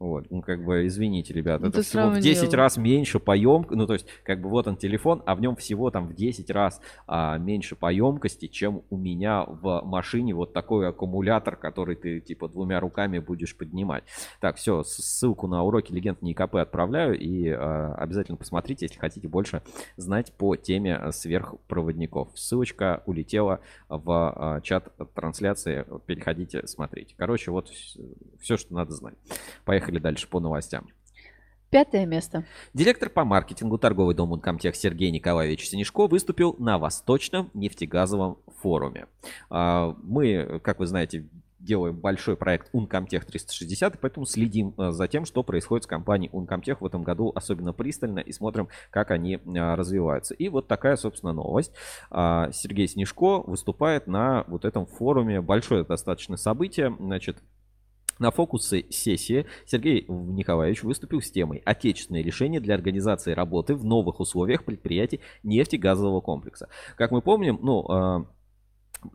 Вот, ну как бы, извините, ребята, это, это всего в 10 дело. раз меньше по емкости, ну то есть, как бы вот он телефон, а в нем всего там в 10 раз а, меньше по емкости, чем у меня в машине вот такой аккумулятор, который ты типа двумя руками будешь поднимать. Так, все, ссылку на уроки легенд НИКП отправляю и а, обязательно посмотрите, если хотите больше знать по теме сверхпроводников. Ссылочка улетела в а, чат трансляции, переходите, смотрите. Короче, вот все, что надо знать. Поехали Поехали дальше по новостям. Пятое место. Директор по маркетингу торговый дом Ункомтех Сергей Николаевич Синишко выступил на Восточном нефтегазовом форуме. А, мы, как вы знаете, делаем большой проект Uncomtech 360, и поэтому следим а, за тем, что происходит с компанией Uncomtech в этом году особенно пристально и смотрим, как они а, развиваются. И вот такая, собственно, новость. Сергей Снежко выступает на вот этом форуме. Большое достаточно событие. Значит, На фокусе сессии Сергей Николаевич выступил с темой «Отечественные решения для организации работы в новых условиях предприятий нефтегазового комплекса». Как мы помним, ну, а,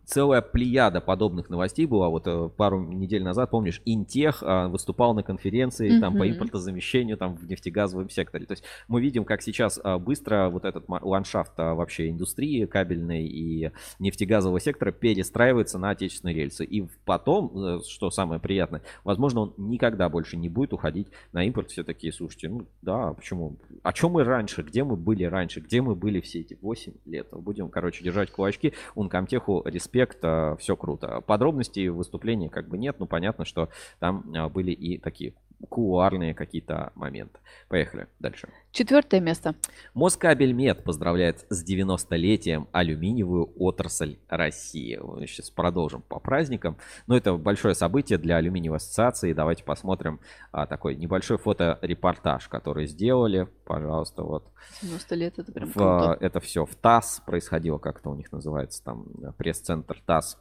целая плеяда подобных новостей была. Вот э, пару недель назад, помнишь, Интех а, выступал на конференции mm-hmm. там по импортозамещению там в нефтегазовом секторе. То есть мы видим, как сейчас а, быстро вот этот ландшафт а, вообще индустрии кабельной и нефтегазового сектора перестраивается на отечественные рельсы. И потом, э, что самое приятное, возможно, он никогда больше не будет уходить на импорт. Все такие, слушайте, ну да, почему? О чем мы раньше? Где мы были раньше? Где мы были все эти 8 лет? Будем, короче, держать кулачки. Ункомтеху респект, все круто. Подробностей выступления как бы нет, но понятно, что там а, были и такие кулуарные какие-то моменты. Поехали дальше. Четвертое место. Москабельмет поздравляет с 90-летием алюминиевую отрасль России. Мы сейчас продолжим по праздникам. Но это большое событие для алюминиевой ассоциации. Давайте посмотрим а, такой небольшой фоторепортаж, который сделали. Пожалуйста, вот. 90 лет, это прям в, круто. Это все в ТАСС происходило, как это у них называется, там пресс-центр ТАСС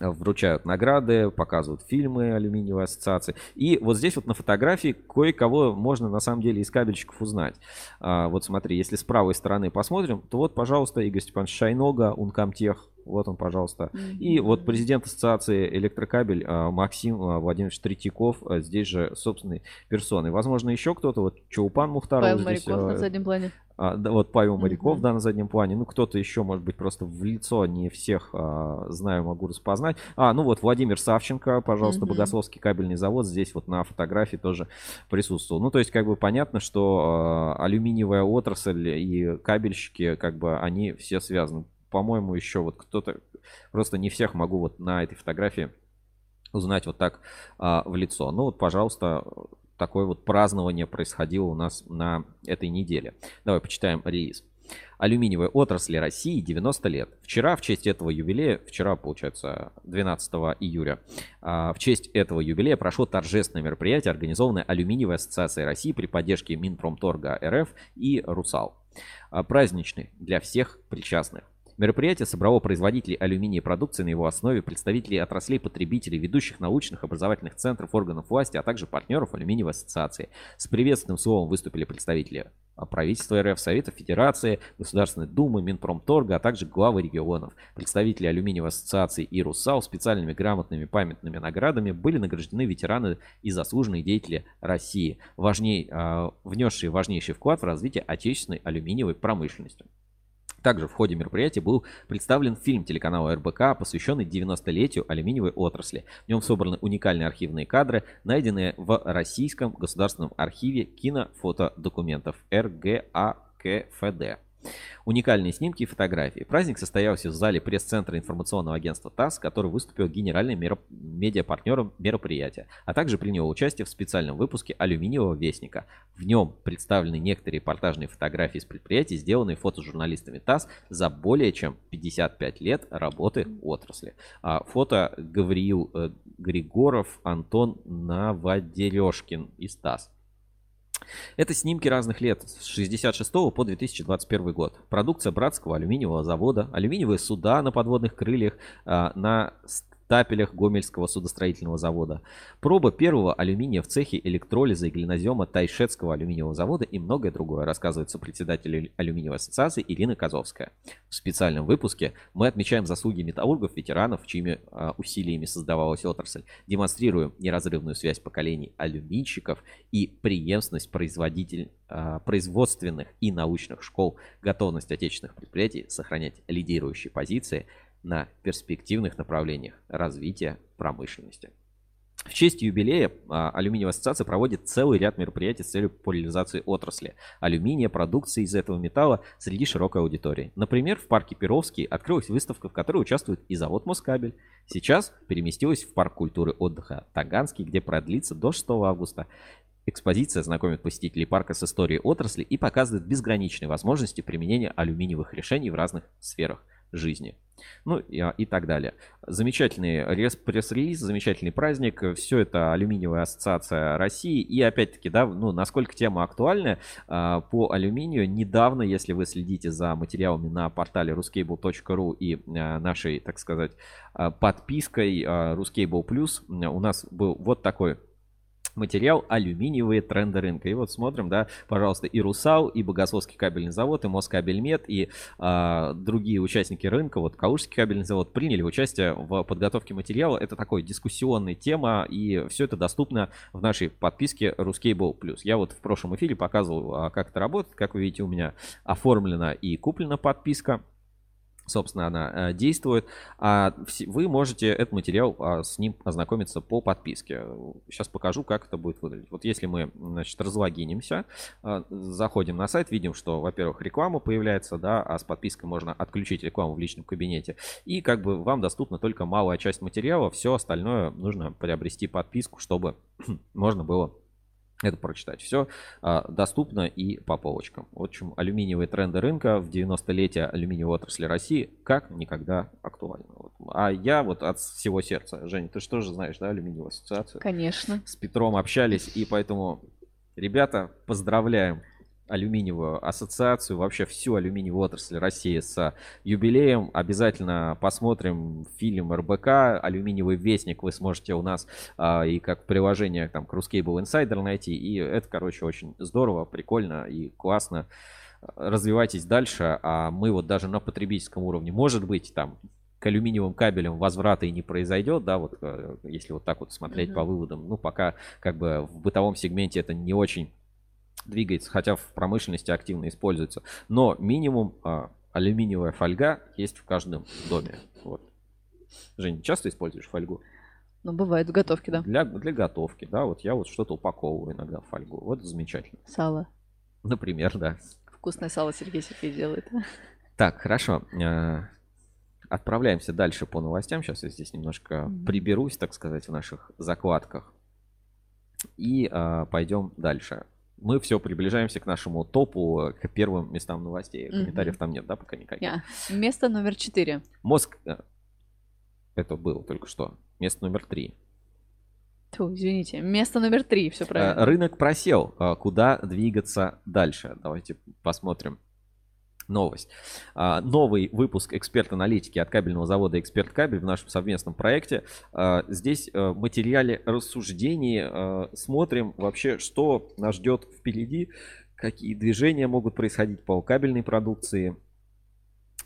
вручают награды, показывают фильмы алюминиевой ассоциации. И вот здесь вот на фотографии кое-кого можно на самом деле из кабельщиков узнать. А, вот смотри, если с правой стороны посмотрим, то вот, пожалуйста, Игорь Степанович Шайнога, Ункомтех, вот он, пожалуйста. Mm-hmm. И вот президент ассоциации электрокабель а, Максим а, Владимирович Третьяков а, здесь же собственной персоной. Возможно, еще кто-то, вот Чаупан Мухтаров Павел здесь. Моряков на заднем плане. А, да, вот Павел Моряков, Мгм. да, на заднем плане. Ну, кто-то еще, может быть, просто в лицо не всех а, знаю, могу распознать. А, ну вот Владимир Савченко, пожалуйста, Мгм. Богословский кабельный завод здесь вот на фотографии тоже присутствовал. Ну, то есть, как бы понятно, что а, алюминиевая отрасль и кабельщики, как бы, они все связаны. По-моему, еще вот кто-то, просто не всех могу вот на этой фотографии узнать вот так а, в лицо. Ну вот, пожалуйста, такое вот празднование происходило у нас на этой неделе. Давай почитаем релиз. Алюминиевой отрасли России 90 лет. Вчера в честь этого юбилея, вчера, получается, 12 июля, а, в честь этого юбилея прошло торжественное мероприятие, организованное Алюминиевой ассоциацией России при поддержке Минпромторга РФ и РУСАЛ. А, Праздничный для всех причастных. Мероприятие собрало производителей алюминия продукции на его основе, представителей отраслей потребителей, ведущих научных образовательных центров, органов власти, а также партнеров алюминиевой ассоциации. С приветственным словом выступили представители правительства РФ, Совета Федерации, Государственной Думы, Минпромторга, а также главы регионов. Представители алюминиевой ассоциации и РУСАУ специальными грамотными памятными наградами были награждены ветераны и заслуженные деятели России, важней, а, внесшие важнейший вклад в развитие отечественной алюминиевой промышленности. Также в ходе мероприятия был представлен фильм телеканала РБК, посвященный 90-летию алюминиевой отрасли. В нем собраны уникальные архивные кадры, найденные в Российском государственном архиве кинофотодокументов РГАКФД. Уникальные снимки и фотографии. Праздник состоялся в зале пресс-центра информационного агентства ТАСС, который выступил генеральным мероп... медиапартнером мероприятия, а также принял участие в специальном выпуске «Алюминиевого вестника». В нем представлены некоторые репортажные фотографии с предприятий, сделанные фотожурналистами ТАСС за более чем 55 лет работы отрасли. А фото Гавриил э, Григоров, Антон Новодерешкин из ТАСС. Это снимки разных лет, с 66 по 2021 год. Продукция братского алюминиевого завода, алюминиевые суда на подводных крыльях, а, на стапелях Гомельского судостроительного завода, проба первого алюминия в цехе электролиза и глинозема Тайшетского алюминиевого завода и многое другое, рассказывает сопредседатель алюминиевой ассоциации Ирина Козовская. В специальном выпуске мы отмечаем заслуги металлургов, ветеранов, чьими а, усилиями создавалась отрасль, демонстрируем неразрывную связь поколений алюминщиков и преемственность производитель, а, производственных и научных школ, готовность отечественных предприятий сохранять лидирующие позиции на перспективных направлениях развития промышленности. В честь юбилея а, Алюминиевая ассоциация проводит целый ряд мероприятий с целью популяризации отрасли алюминия, продукции из этого металла среди широкой аудитории. Например, в парке Перовский открылась выставка, в которой участвует и завод Москабель. Сейчас переместилась в парк культуры отдыха Таганский, где продлится до 6 августа. Экспозиция знакомит посетителей парка с историей отрасли и показывает безграничные возможности применения алюминиевых решений в разных сферах жизни. Ну и, а, и так далее. Замечательный рес- пресс-релиз, замечательный праздник. Все это алюминиевая ассоциация России. И опять-таки, да, ну, насколько тема актуальна а, по алюминию. Недавно, если вы следите за материалами на портале ruscable.ru и а, нашей, так сказать, а, подпиской а, Ruscable Plus, у нас был вот такой материал алюминиевые тренды рынка. И вот смотрим, да, пожалуйста, и Русал, и Богословский кабельный завод, и Москабельмет, и а, другие участники рынка, вот Калужский кабельный завод, приняли участие в подготовке материала. Это такой дискуссионная тема, и все это доступно в нашей подписке Ruscable Plus. Я вот в прошлом эфире показывал, а, как это работает. Как вы видите, у меня оформлена и куплена подписка собственно, она э, действует. А вы можете этот материал а, с ним ознакомиться по подписке. Сейчас покажу, как это будет выглядеть. Вот если мы, значит, разлогинимся, а, заходим на сайт, видим, что, во-первых, реклама появляется, да, а с подпиской можно отключить рекламу в личном кабинете. И как бы вам доступна только малая часть материала, все остальное нужно приобрести подписку, чтобы можно было это прочитать. Все а, доступно и по полочкам. В общем, алюминиевые тренды рынка в 90-летие алюминиевой отрасли России как никогда актуальны. Вот. А я вот от всего сердца, Женя, ты что же знаешь, да, алюминиевую ассоциацию? Конечно. С Петром общались, и поэтому, ребята, поздравляем алюминиевую ассоциацию, вообще всю алюминиевую отрасль России с юбилеем. Обязательно посмотрим фильм РБК, алюминиевый вестник вы сможете у нас а, и как приложение там к Ruscable Insider найти. И это, короче, очень здорово, прикольно и классно. Развивайтесь дальше, а мы вот даже на потребительском уровне, может быть, там к алюминиевым кабелям возврата и не произойдет, да, вот э, если вот так вот смотреть mm-hmm. по выводам, ну пока как бы в бытовом сегменте это не очень двигается, хотя в промышленности активно используется. Но минимум а, алюминиевая фольга есть в каждом доме. Вот. Жень, часто используешь фольгу? Ну, бывает в готовке, да. Для, для готовки, да. Вот я вот что-то упаковываю иногда в фольгу. Вот замечательно. Сало. Например, да. Вкусное сало Сергей Сергеевич делает. Так, хорошо. А, отправляемся дальше по новостям. Сейчас я здесь немножко mm-hmm. приберусь, так сказать, в наших закладках. И а, пойдем дальше мы все приближаемся к нашему топу, к первым местам новостей. Комментариев mm-hmm. там нет, да, пока никаких? Yeah. Место номер четыре. Мозг... Э, это было только что. Место номер три. Тьфу, извините. Место номер три, все правильно. Э, рынок просел. Э, куда двигаться дальше? Давайте посмотрим новость. А, новый выпуск эксперт-аналитики от кабельного завода «Эксперт Кабель» в нашем совместном проекте. А, здесь в материале рассуждений а, смотрим вообще, что нас ждет впереди, какие движения могут происходить по кабельной продукции,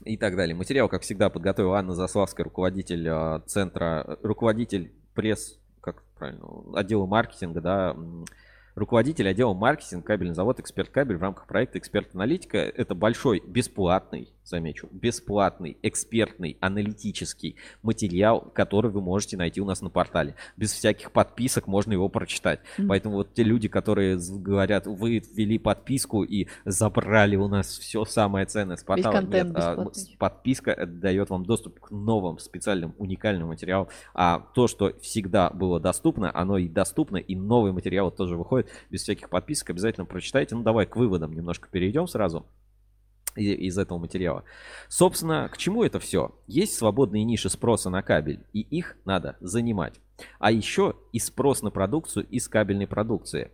и так далее. Материал, как всегда, подготовила Анна Заславская, руководитель центра, руководитель пресс, как правильно, отдела маркетинга, да, руководитель отдела маркетинг кабельный завод «Эксперт Кабель» в рамках проекта «Эксперт Аналитика». Это большой, бесплатный, замечу, бесплатный, экспертный, аналитический материал, который вы можете найти у нас на портале. Без всяких подписок можно его прочитать. Mm-hmm. Поэтому вот те люди, которые говорят, вы ввели подписку и забрали у нас все самое ценное с портала. Нет, а, подписка дает вам доступ к новым специальным уникальным материалам. А то, что всегда было доступно, оно и доступно, и новые материалы тоже выходят без всяких подписок. Обязательно прочитайте. Ну, давай к выводам немножко перейдем сразу из этого материала. Собственно, к чему это все? Есть свободные ниши спроса на кабель, и их надо занимать. А еще и спрос на продукцию из кабельной продукции.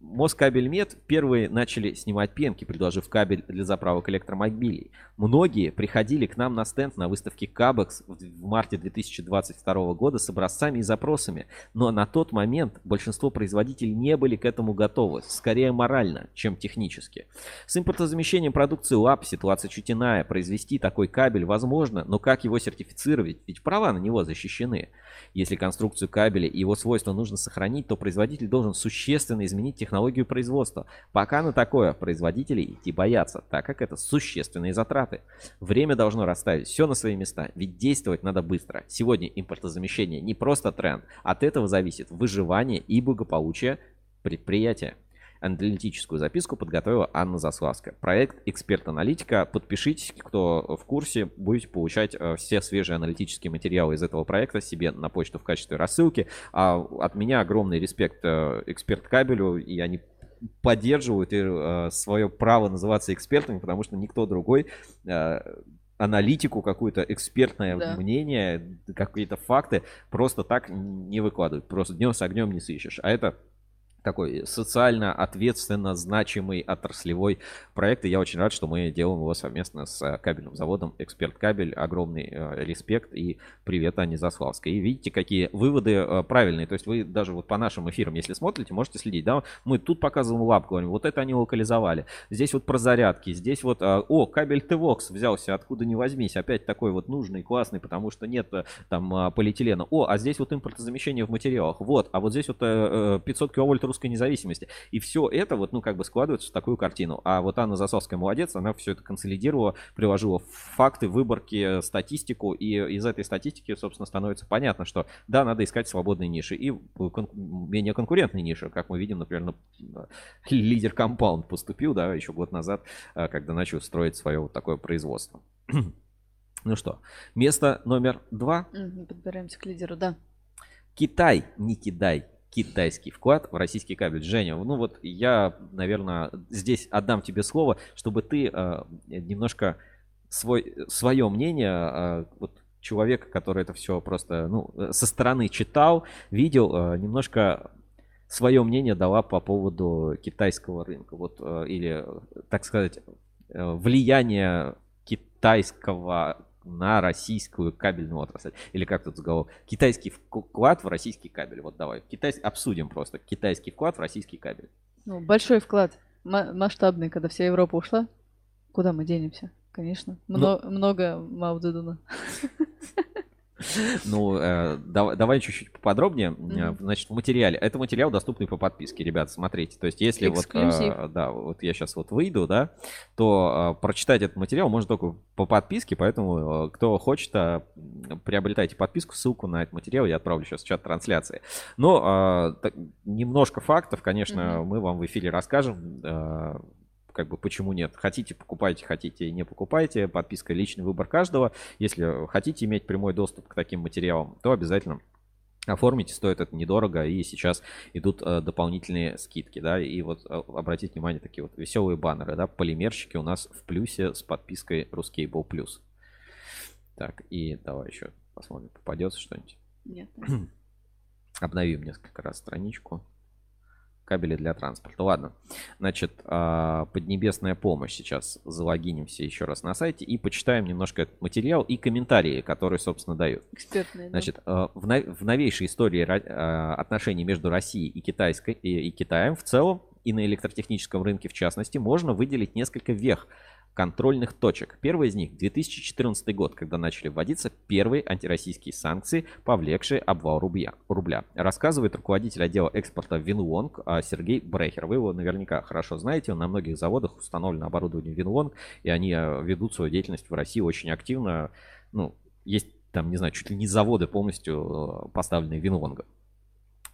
Москабельмет первые начали снимать пенки, предложив кабель для заправок электромобилей. Многие приходили к нам на стенд на выставке Кабекс в марте 2022 года с образцами и запросами, но на тот момент большинство производителей не были к этому готовы, скорее морально, чем технически. С импортозамещением продукции ЛАП ситуация чуть иная. Произвести такой кабель возможно, но как его сертифицировать? Ведь права на него защищены. Если конструкцию кабеля и его свойства нужно сохранить, то производитель должен существенно изменить технологию производства. Пока на такое производители идти боятся, так как это существенные затраты. Время должно расставить все на свои места, ведь действовать надо быстро. Сегодня импортозамещение не просто тренд, от этого зависит выживание и благополучие предприятия. Аналитическую записку подготовила Анна Заславская. Проект «Эксперт-аналитика». Подпишитесь, кто в курсе, будете получать э, все свежие аналитические материалы из этого проекта себе на почту в качестве рассылки. А от меня огромный респект э, эксперт-кабелю, и они поддерживают и, э, свое право называться экспертами, потому что никто другой аналитику какую-то, экспертное Да. мнение, какие-то факты просто так не выкладывают. Просто днем с огнем не сыщешь. А это такой социально ответственно значимый отраслевой проект. И я очень рад, что мы делаем его совместно с э, кабельным заводом Эксперт Кабель. Огромный э, респект и привет Ане Заславской. И видите, какие выводы э, правильные. То есть вы даже вот по нашим эфирам, если смотрите, можете следить. Да? Мы тут показываем лап, говорим, вот это они локализовали. Здесь вот про зарядки, здесь вот, о, кабель ТВОКС взялся, откуда не возьмись. Опять такой вот нужный, классный, потому что нет там полиэтилена. О, а здесь вот импортозамещение в материалах. Вот, а вот здесь вот э, э, 500 киловольт русской независимости. И все это вот, ну, как бы складывается в такую картину. А вот Анна Засовская молодец, она все это консолидировала, приложила факты, выборки, статистику, и из этой статистики, собственно, становится понятно, что да, надо искать свободные ниши и кон- менее конкурентные ниши, как мы видим, например, на- лидер Compound поступил, да, еще год назад, э, когда начал строить свое вот такое производство. Ну что, место номер два. Подбираемся к лидеру, да. Китай, не кидай, китайский вклад в российский кабель. Женя, ну вот я, наверное, здесь отдам тебе слово, чтобы ты э, немножко свой, свое мнение, э, вот человека, который это все просто ну, со стороны читал, видел, э, немножко свое мнение дала по поводу китайского рынка. Вот, э, или, так сказать, э, влияние китайского на российскую кабельную отрасль. Или как тут заголовок? Китайский вклад в российский кабель. Вот давай. Китай... Обсудим просто. Китайский вклад в российский кабель. Ну, большой вклад, ма- масштабный, когда вся Европа ушла. Куда мы денемся? Конечно. Ну- Мно- много Мао Цзэдуна. Ну, э, дав- давай чуть-чуть поподробнее. Э. Значит, в материале. Это материал доступный по подписке, ребят, смотрите. То есть, если вот, э, да, вот я сейчас вот выйду, да, то э, прочитать этот материал можно только по подписке, поэтому кто хочет, приобретайте подписку, ссылку на этот материал я отправлю сейчас в чат трансляции. Но так, немножко фактов, конечно, мы вам в эфире расскажем. Как бы почему нет. Хотите, покупайте, хотите, не покупайте. Подписка личный выбор каждого. Если хотите иметь прямой доступ к таким материалам, то обязательно оформите, стоит это недорого, и сейчас идут э, дополнительные скидки, да, и вот э, обратите внимание, такие вот веселые баннеры, да, полимерщики у нас в плюсе с подпиской Ruscable Plus. Так, и давай еще посмотрим, попадется что-нибудь. Нет. Обновим несколько раз страничку. Кабели для транспорта. Ладно. Значит, а, Поднебесная помощь. Сейчас залогинимся еще раз на сайте и почитаем немножко этот материал и комментарии, которые, собственно, дают. Экспертные, да. Значит, э, в, новейшей истории э, отношений между Россией и, Китайской, и Китаем в целом, и на электротехническом рынке в частности, можно выделить несколько вех контрольных точек. Первая из них 2014 год, когда начали вводиться первые антироссийские санкции, повлекшие обвал рубля. рубля. Рассказывает руководитель отдела экспорта Винлонг а, Сергей Брехер. Вы его наверняка хорошо знаете. На многих заводах установлено оборудование Винлонг, и они э, ведут свою деятельность в России очень активно. Ну, есть там, не знаю, чуть ли не заводы полностью э, поставленные Винлонга.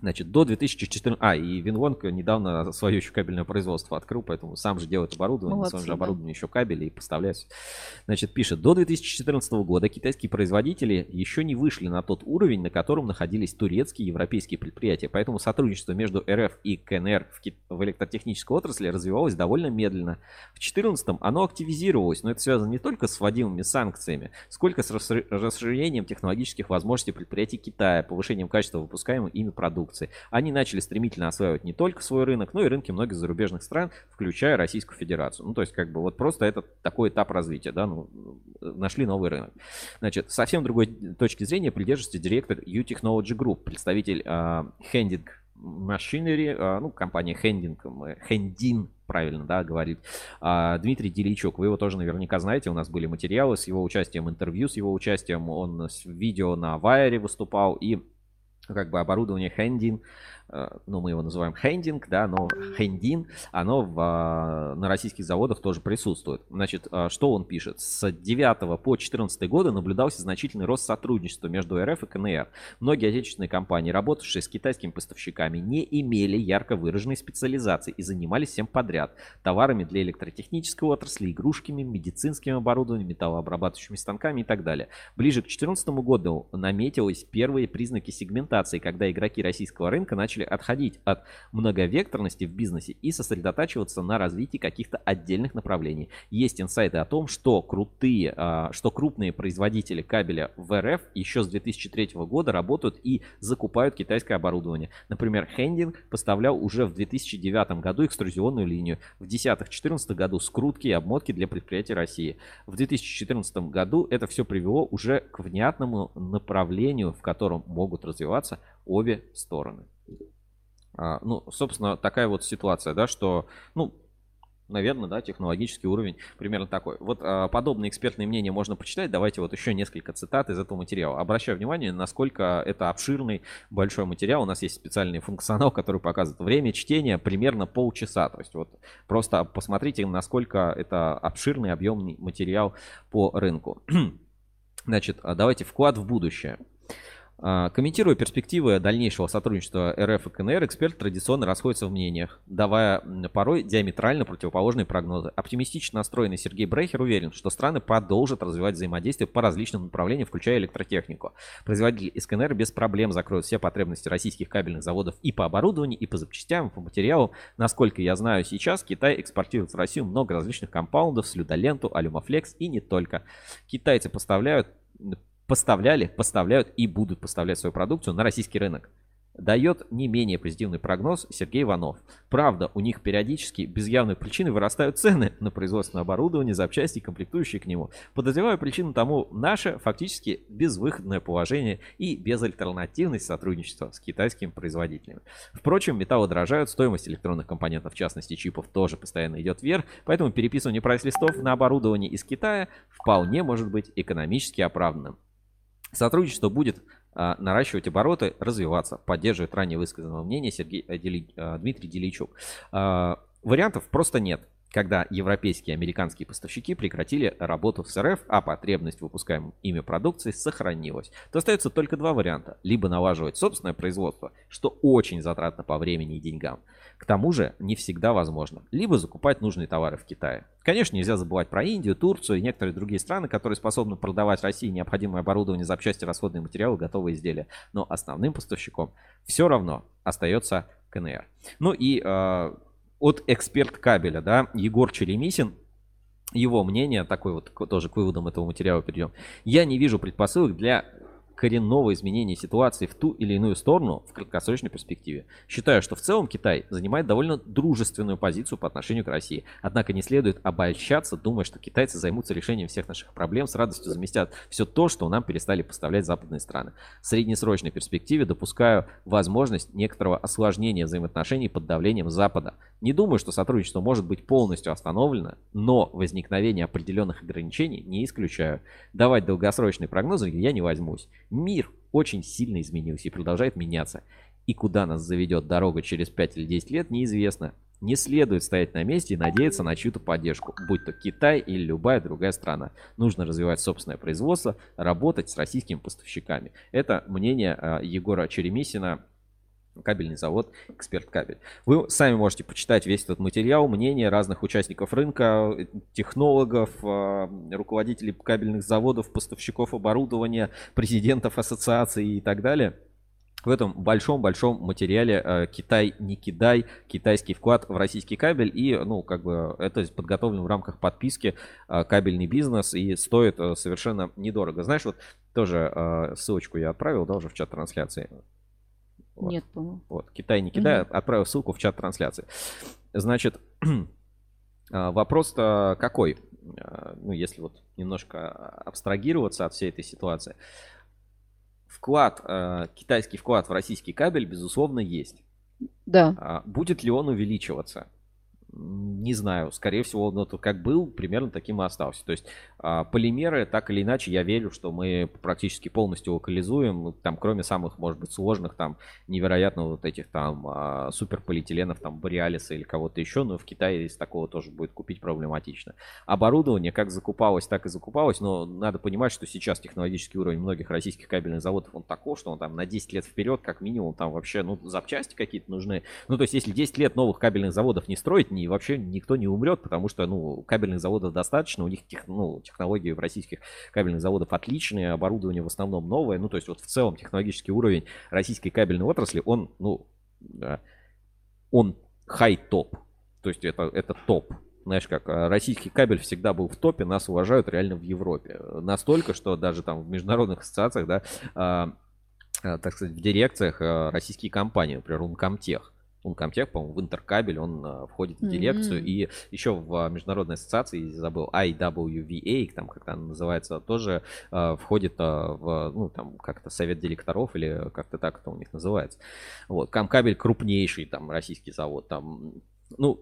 Значит, до 2014... А, и Винлонг недавно свое еще кабельное производство открыл, поэтому сам же делает оборудование, Молодцы, своем же да. оборудовании еще кабели и поставляет. Значит, пишет, до 2014 года китайские производители еще не вышли на тот уровень, на котором находились турецкие и европейские предприятия, поэтому сотрудничество между РФ и КНР в, ки- в электротехнической отрасли развивалось довольно медленно. В 2014 оно активизировалось, но это связано не только с вводимыми санкциями, сколько с расшир- расширением технологических возможностей предприятий Китая, повышением качества выпускаемой ими продукции. Они начали стремительно осваивать не только свой рынок, но и рынки многих зарубежных стран, включая Российскую Федерацию. Ну, то есть, как бы вот просто это такой этап развития, да, ну, нашли новый рынок. Значит, совсем другой точки зрения придерживается директор U-Technology Group, представитель а, Handing Machinery, а, ну, компания Handing, Handin, правильно, да, говорит, а, Дмитрий Деличук, вы его тоже наверняка знаете, у нас были материалы с его участием, интервью с его участием, он с видео на Вайере выступал, и как бы оборудование э, ну, мы его называем Handing, да, но Handin, оно в, а, на российских заводах тоже присутствует. Значит, а, что он пишет? С 9 по 14 годы наблюдался значительный рост сотрудничества между РФ и КНР. Многие отечественные компании, работавшие с китайскими поставщиками, не имели ярко выраженной специализации и занимались всем подряд. Товарами для электротехнической отрасли, игрушками, медицинским оборудованием, металлообрабатывающими станками и так далее. Ближе к 2014 году наметились первые признаки сегментации, когда игроки российского рынка начали начали отходить от многовекторности в бизнесе и сосредотачиваться на развитии каких-то отдельных направлений. Есть инсайты о том, что крутые, а, что крупные производители кабеля в РФ еще с 2003 года работают и закупают китайское оборудование. Например, Хендинг поставлял уже в 2009 году экструзионную линию, в 2010-2014 году скрутки и обмотки для предприятий России. В 2014 году это все привело уже к внятному направлению, в котором могут развиваться обе стороны. А, ну, собственно, такая вот ситуация, да, что, ну, наверное, да, технологический уровень примерно такой. Вот а, подобные экспертные мнения можно почитать. Давайте вот еще несколько цитат из этого материала. Обращаю внимание, насколько это обширный большой материал. У нас есть специальный функционал, который показывает время чтения примерно полчаса. То есть вот просто посмотрите, насколько это обширный, объемный материал по рынку. Значит, а давайте вклад в будущее. А, комментируя перспективы дальнейшего сотрудничества РФ и КНР, эксперты традиционно расходятся в мнениях, давая порой диаметрально противоположные прогнозы. Оптимистично настроенный Сергей Брейхер уверен, что страны продолжат развивать взаимодействие по различным направлениям, включая электротехнику. Производители из КНР без проблем закроют все потребности российских кабельных заводов и по оборудованию, и по запчастям, и по материалу. Насколько я знаю сейчас, Китай экспортирует в Россию много различных компаундов, слюдоленту, алюмофлекс и не только. Китайцы поставляют поставляли, поставляют и будут поставлять свою продукцию на российский рынок. Дает не менее позитивный прогноз Сергей Иванов. Правда, у них периодически без явной причины вырастают цены на производственное оборудование, запчасти и комплектующие к нему. Подозреваю причину тому наше фактически безвыходное положение и безальтернативность сотрудничества с китайскими производителями. Впрочем, металлы дорожают, стоимость электронных компонентов, в частности чипов, тоже постоянно идет вверх, поэтому переписывание прайс-листов на оборудование из Китая вполне может быть экономически оправданным. Сотрудничество будет а, наращивать обороты, развиваться, поддерживает ранее высказанного мнения Сергей, Дели, а, Дмитрий Деличук. А, вариантов просто нет когда европейские и американские поставщики прекратили работу с РФ, а потребность в выпускаемой ими продукции сохранилась, то остается только два варианта. Либо налаживать собственное производство, что очень затратно по времени и деньгам. К тому же не всегда возможно. Либо закупать нужные товары в Китае. Конечно, нельзя забывать про Индию, Турцию и некоторые другие страны, которые способны продавать России необходимое оборудование, запчасти, расходные материалы, готовые изделия. Но основным поставщиком все равно остается КНР. Ну и э, от эксперт кабеля, да, Егор Черемисин, его мнение, такой вот тоже к выводам этого материала перейдем. Я не вижу предпосылок для коренного изменения ситуации в ту или иную сторону в краткосрочной перспективе. Считаю, что в целом Китай занимает довольно дружественную позицию по отношению к России. Однако не следует обольщаться, думая, что китайцы займутся решением всех наших проблем, с радостью заместят все то, что нам перестали поставлять западные страны. В среднесрочной перспективе допускаю возможность некоторого осложнения взаимоотношений под давлением Запада. Не думаю, что сотрудничество может быть полностью остановлено, но возникновение определенных ограничений не исключаю. Давать долгосрочные прогнозы я не возьмусь. Мир очень сильно изменился и продолжает меняться. И куда нас заведет дорога через 5 или 10 лет, неизвестно. Не следует стоять на месте и надеяться на чью-то поддержку, будь то Китай или любая другая страна. Нужно развивать собственное производство, работать с российскими поставщиками. Это мнение э, Егора Черемисина, кабельный завод «Эксперт Кабель». Вы сами можете почитать весь этот материал, мнения разных участников рынка, технологов, а, руководителей кабельных заводов, поставщиков оборудования, президентов ассоциаций и так далее. В этом большом-большом материале а, «Китай не кидай», китайский вклад в российский кабель. И, ну, как бы это подготовлено в рамках подписки а, «Кабельный бизнес» и стоит совершенно недорого. Знаешь, вот тоже ссылочку я отправил, да, уже в чат трансляции. Вот. Нет, по-моему. Вот, Китай не кидает, угу. отправил ссылку в чат трансляции. Значит, а, вопрос-то какой? А, ну, если вот немножко абстрагироваться от всей этой ситуации. Вклад, а, китайский вклад в российский кабель, безусловно, есть. Да. Будет ли он увеличиваться? Не знаю, скорее всего, ну, то как был, примерно таким и остался. То есть а, полимеры, так или иначе, я верю, что мы практически полностью локализуем, там, кроме самых, может быть, сложных, там, невероятно вот этих там а, суперполиэтиленов, там, Бориалиса или кого-то еще, но в Китае из такого тоже будет купить проблематично. Оборудование как закупалось, так и закупалось, но надо понимать, что сейчас технологический уровень многих российских кабельных заводов, он такой, что он там на 10 лет вперед, как минимум, там вообще, ну, запчасти какие-то нужны. Ну, то есть, если 10 лет новых кабельных заводов не строить, не и вообще никто не умрет, потому что, ну, кабельных заводов достаточно, у них тех, ну, технологии в российских кабельных заводов отличные, оборудование в основном новое, ну, то есть вот в целом технологический уровень российской кабельной отрасли, он, ну, да, он хай-топ. То есть это, это топ. Знаешь, как э, российский кабель всегда был в топе, нас уважают реально в Европе. Настолько, что даже там в международных ассоциациях, да, а, а, так сказать, в дирекциях а, российские компании, например, Uncomtech, Uncomtech, по-моему, в Интеркабель он а, входит в дирекцию. Mm-hmm. И еще в а, международной ассоциации, забыл, IWVA, там как-то она называется, тоже а, входит а, в, ну, там, как-то совет директоров или как-то так это у них называется. Вот, Камкабель крупнейший там российский завод, там, ну,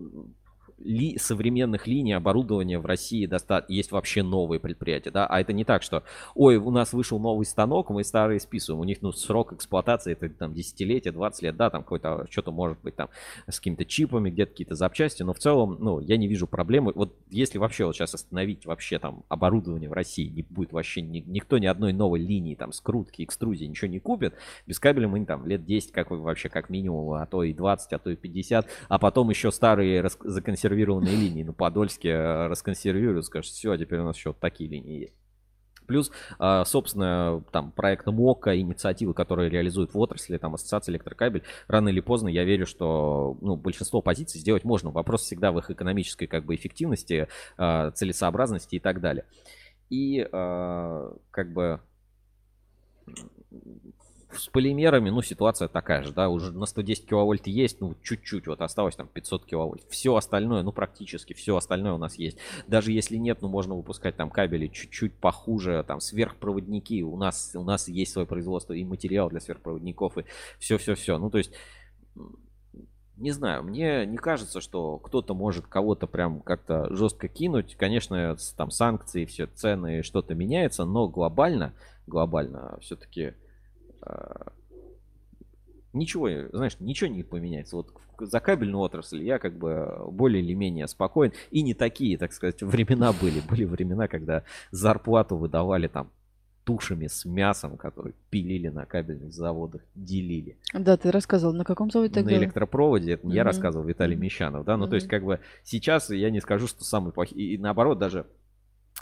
ли, современных линий оборудования в России достаточно, есть вообще новые предприятия, да, а это не так, что, ой, у нас вышел новый станок, мы старые списываем, у них, ну, срок эксплуатации это там десятилетие, 20 лет, да, там какой-то, что-то может быть там с какими-то чипами, где-то какие-то запчасти, но в целом, ну, я не вижу проблемы, вот если вообще вот сейчас остановить вообще там оборудование в России, не будет вообще ни, никто ни одной новой линии там скрутки, экструзии ничего не купит, без кабеля мы там лет 10 как вообще как минимум, а то и 20, а то и 50, а потом еще старые законсервированные законсервированные линии. Ну, Подольске э, расконсервируют, скажут, все, а теперь у нас еще вот такие линии есть. Плюс, а, собственно, там проект МОКа, инициативы, которые реализуют в отрасли, там Ассоциация Электрокабель, рано или поздно, я верю, что ну, большинство позиций сделать можно. Вопрос всегда в их экономической как бы эффективности, а, целесообразности и так далее. И как бы с полимерами, ну, ситуация такая же, да, уже на 110 киловольт есть, ну, чуть-чуть, вот осталось там 500 киловольт. Все остальное, ну, практически все остальное у нас есть. Даже если нет, ну, можно выпускать там кабели чуть-чуть похуже, там, сверхпроводники, у нас, у нас есть свое производство и материал для сверхпроводников, и все-все-все. Ну, то есть, не знаю, мне не кажется, что кто-то может кого-то прям как-то жестко кинуть. Конечно, там санкции, все цены, что-то меняется, но глобально, глобально все-таки ничего, знаешь, ничего не поменяется. Вот за кабельную отрасль я как бы более или менее спокоен. И не такие, так сказать, времена были. Были времена, когда зарплату выдавали там тушами с мясом, которые пилили на кабельных заводах, делили. Да, ты рассказывал, на каком заводе тогда? На электропроводе, это mm-hmm. я рассказывал, Виталий mm-hmm. Мещанов, да, ну mm-hmm. то есть как бы сейчас я не скажу, что самый плохой, и наоборот даже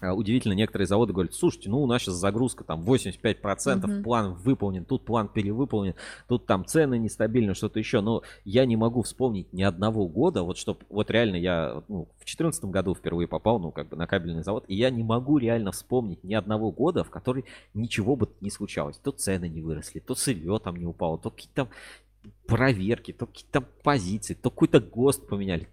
удивительно, некоторые заводы говорят, слушайте, ну у нас сейчас загрузка там 85%, mm-hmm. план выполнен, тут план перевыполнен, тут там цены нестабильны, что-то еще. Но я не могу вспомнить ни одного года, вот чтобы, вот реально я ну, в 2014 году впервые попал, ну как бы на кабельный завод, и я не могу реально вспомнить ни одного года, в который ничего бы не случалось. То цены не выросли, то сырье там не упало, то какие-то там проверки, то какие-то позиции, то какой-то ГОСТ поменяли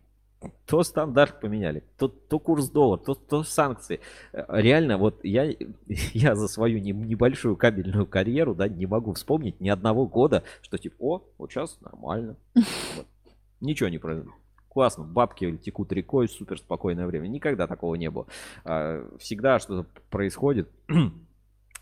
то стандарт поменяли, то, то курс доллара, то, то санкции. Э, реально, вот я, я за свою небольшую кабельную карьеру, да, не могу вспомнить ни одного года, что типа, о, вот сейчас нормально. Вот. Ничего не произошло. Классно, бабки текут рекой, супер спокойное время. Никогда такого не было. А, всегда что-то происходит.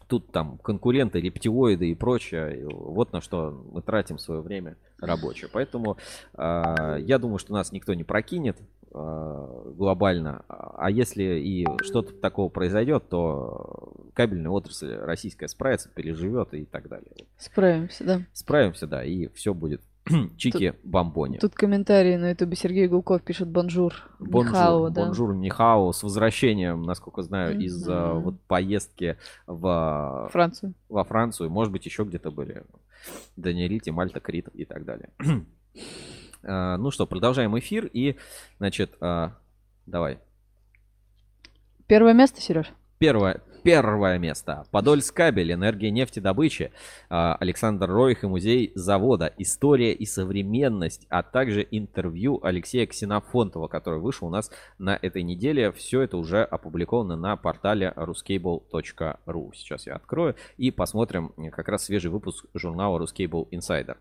Тут там конкуренты, рептилоиды и прочее. Вот на что мы тратим свое время рабочее. Поэтому э, я думаю, что нас никто не прокинет э, глобально. А если и что-то такого произойдет, то кабельная отрасль российская справится, переживет и так далее. Справимся, да. Справимся, да, и все будет Чики бомбони. Тут комментарии на ютубе Сергей Гулков пишет bonjour. Bonjour, 你好, да. bonjour 你好 с возвращением, насколько знаю, mm-hmm. из э, вот поездки в Францию. Во Францию, может быть, еще где-то были. Даниэлити, Мальта, Крит и так далее. э, ну что, продолжаем эфир и, значит, давай. Первое место, Сереж? Первое, Первое место. Подольскабель, энергия нефтедобычи. А, Александр Ройх и музей завода. История и современность, а также интервью Алексея Ксенофонтова, который вышел у нас на этой неделе. Все это уже опубликовано на портале ruscable.ru. Сейчас я открою и посмотрим как раз свежий выпуск журнала Ruscable Insider.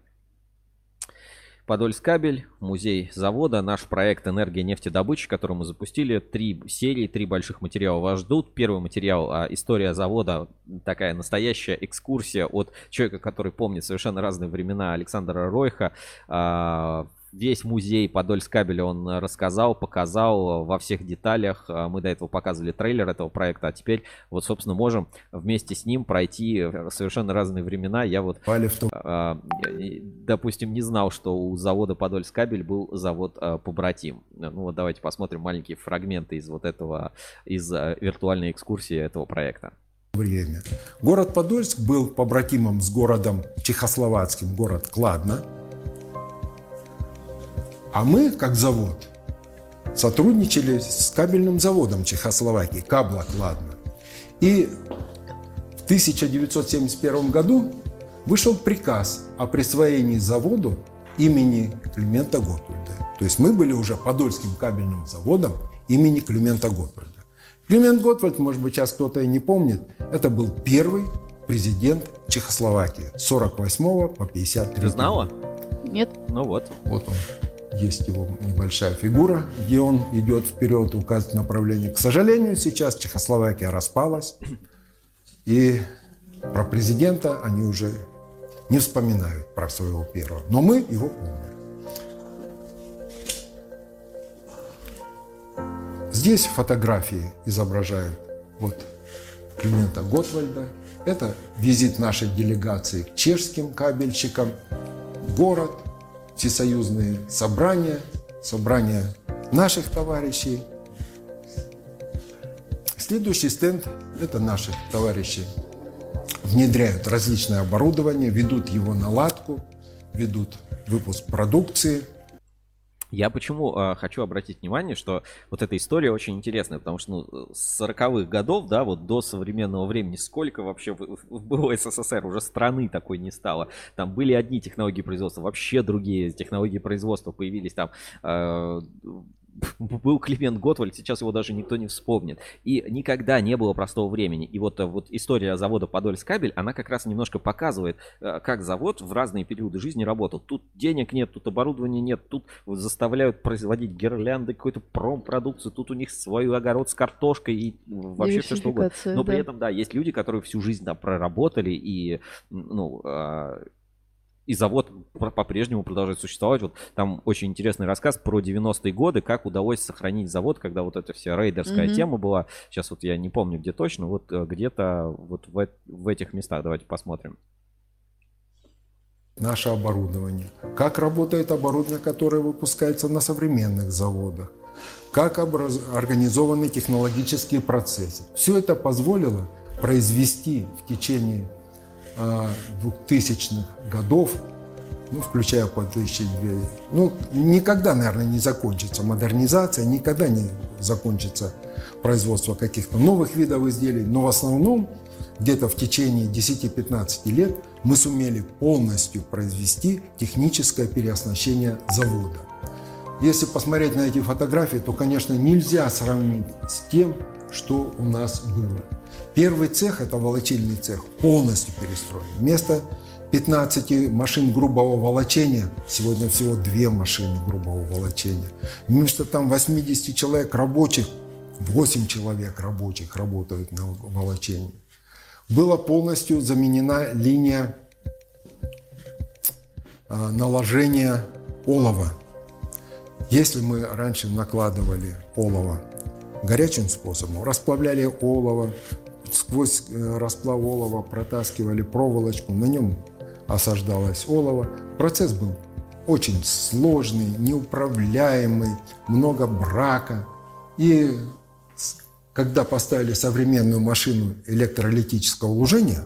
Подольскабель, музей завода, наш проект «Энергия нефтедобычи», который мы запустили. Три серии, три больших материала вас ждут. Первый материал а, «История завода», такая настоящая экскурсия от человека, который помнит совершенно разные времена Александра Ройха. Весь музей Подольскабеля он рассказал, показал во всех деталях. А, мы до этого показывали трейлер этого проекта, а теперь вот, собственно, можем вместе с ним пройти совершенно разные времена. Я вот, допустим, не знал, что у завода Подольскабель был завод побратим. Ну вот давайте посмотрим маленькие фрагменты из вот этого, из виртуальной экскурсии этого проекта время. Город Подольск был побратимом с городом чехословацким, город Кладно. А мы, как завод, сотрудничали с кабельным заводом Чехословакии, Каблак, ладно. И в 1971 году вышел приказ о присвоении заводу имени Климента Готвальда. То есть мы были уже Подольским кабельным заводом имени Климента Готвальда. Климент Готвальд, может быть, сейчас кто-то и не помнит, это был первый президент Чехословакии с 48 по 53. Ты знала? Нет? Ну вот. Вот он. Есть его небольшая фигура, где он идет вперед, указывает направление. К сожалению, сейчас Чехословакия распалась, и про президента они уже не вспоминают про своего первого. Но мы его помним. Здесь фотографии изображают вот Климента Готвальда. Это визит нашей делегации к чешским кабельщикам, город, всесоюзные собрания, собрания наших товарищей. Следующий стенд – это наши товарищи внедряют различное оборудование, ведут его наладку, ведут выпуск продукции. Я почему э, хочу обратить внимание, что вот эта история очень интересная, потому что ну, с 40-х годов, да, вот до современного времени, сколько вообще было СССР, уже страны такой не стало. Там были одни технологии производства, вообще другие технологии производства появились там. э, был Климент Готвальд, сейчас его даже никто не вспомнит. И никогда не было простого времени. И вот, э, вот история завода Подольскабель, она как раз немножко показывает, э, как завод в разные периоды жизни работал. Тут денег нет, тут оборудования нет, тут заставляют производить гирлянды, какую-то промпродукцию, тут у них свой огород с картошкой и вообще все что угодно. Но при да. этом, да, есть люди, которые всю жизнь там проработали и, ну, а, и завод по- по-прежнему продолжает существовать. Вот там очень интересный рассказ про 90-е годы, как удалось сохранить завод, когда вот эта вся рейдерская Мгм. тема была. Сейчас вот я не помню, где точно, вот э, где-то вот в, в этих местах. Давайте посмотрим. наше оборудование, как работает оборудование, которое выпускается на современных заводах, как образ- организованы технологические процессы. Все это позволило произвести в течение 2000-х годов, ну, включая по 2002, ну, никогда, наверное, не закончится модернизация, никогда не закончится производство каких-то новых видов изделий, но в основном где-то в течение 10-15 лет мы сумели полностью произвести техническое переоснащение завода. Если посмотреть на эти фотографии, то, конечно, нельзя сравнить с тем, что у нас было. Первый цех, это волочильный цех, полностью перестроен. Вместо 15 машин грубого волочения, сегодня всего две машины грубого волочения. Вместо там 80 человек рабочих, 8 человек рабочих работают на волочении. Была полностью заменена линия а, наложения олова. Если мы раньше накладывали олово горячим способом, расплавляли олово, сквозь э, расплав олова протаскивали проволочку, на нем осаждалось олово. Процесс был очень сложный, неуправляемый, много брака. И с- когда поставили современную машину электролитического лужения,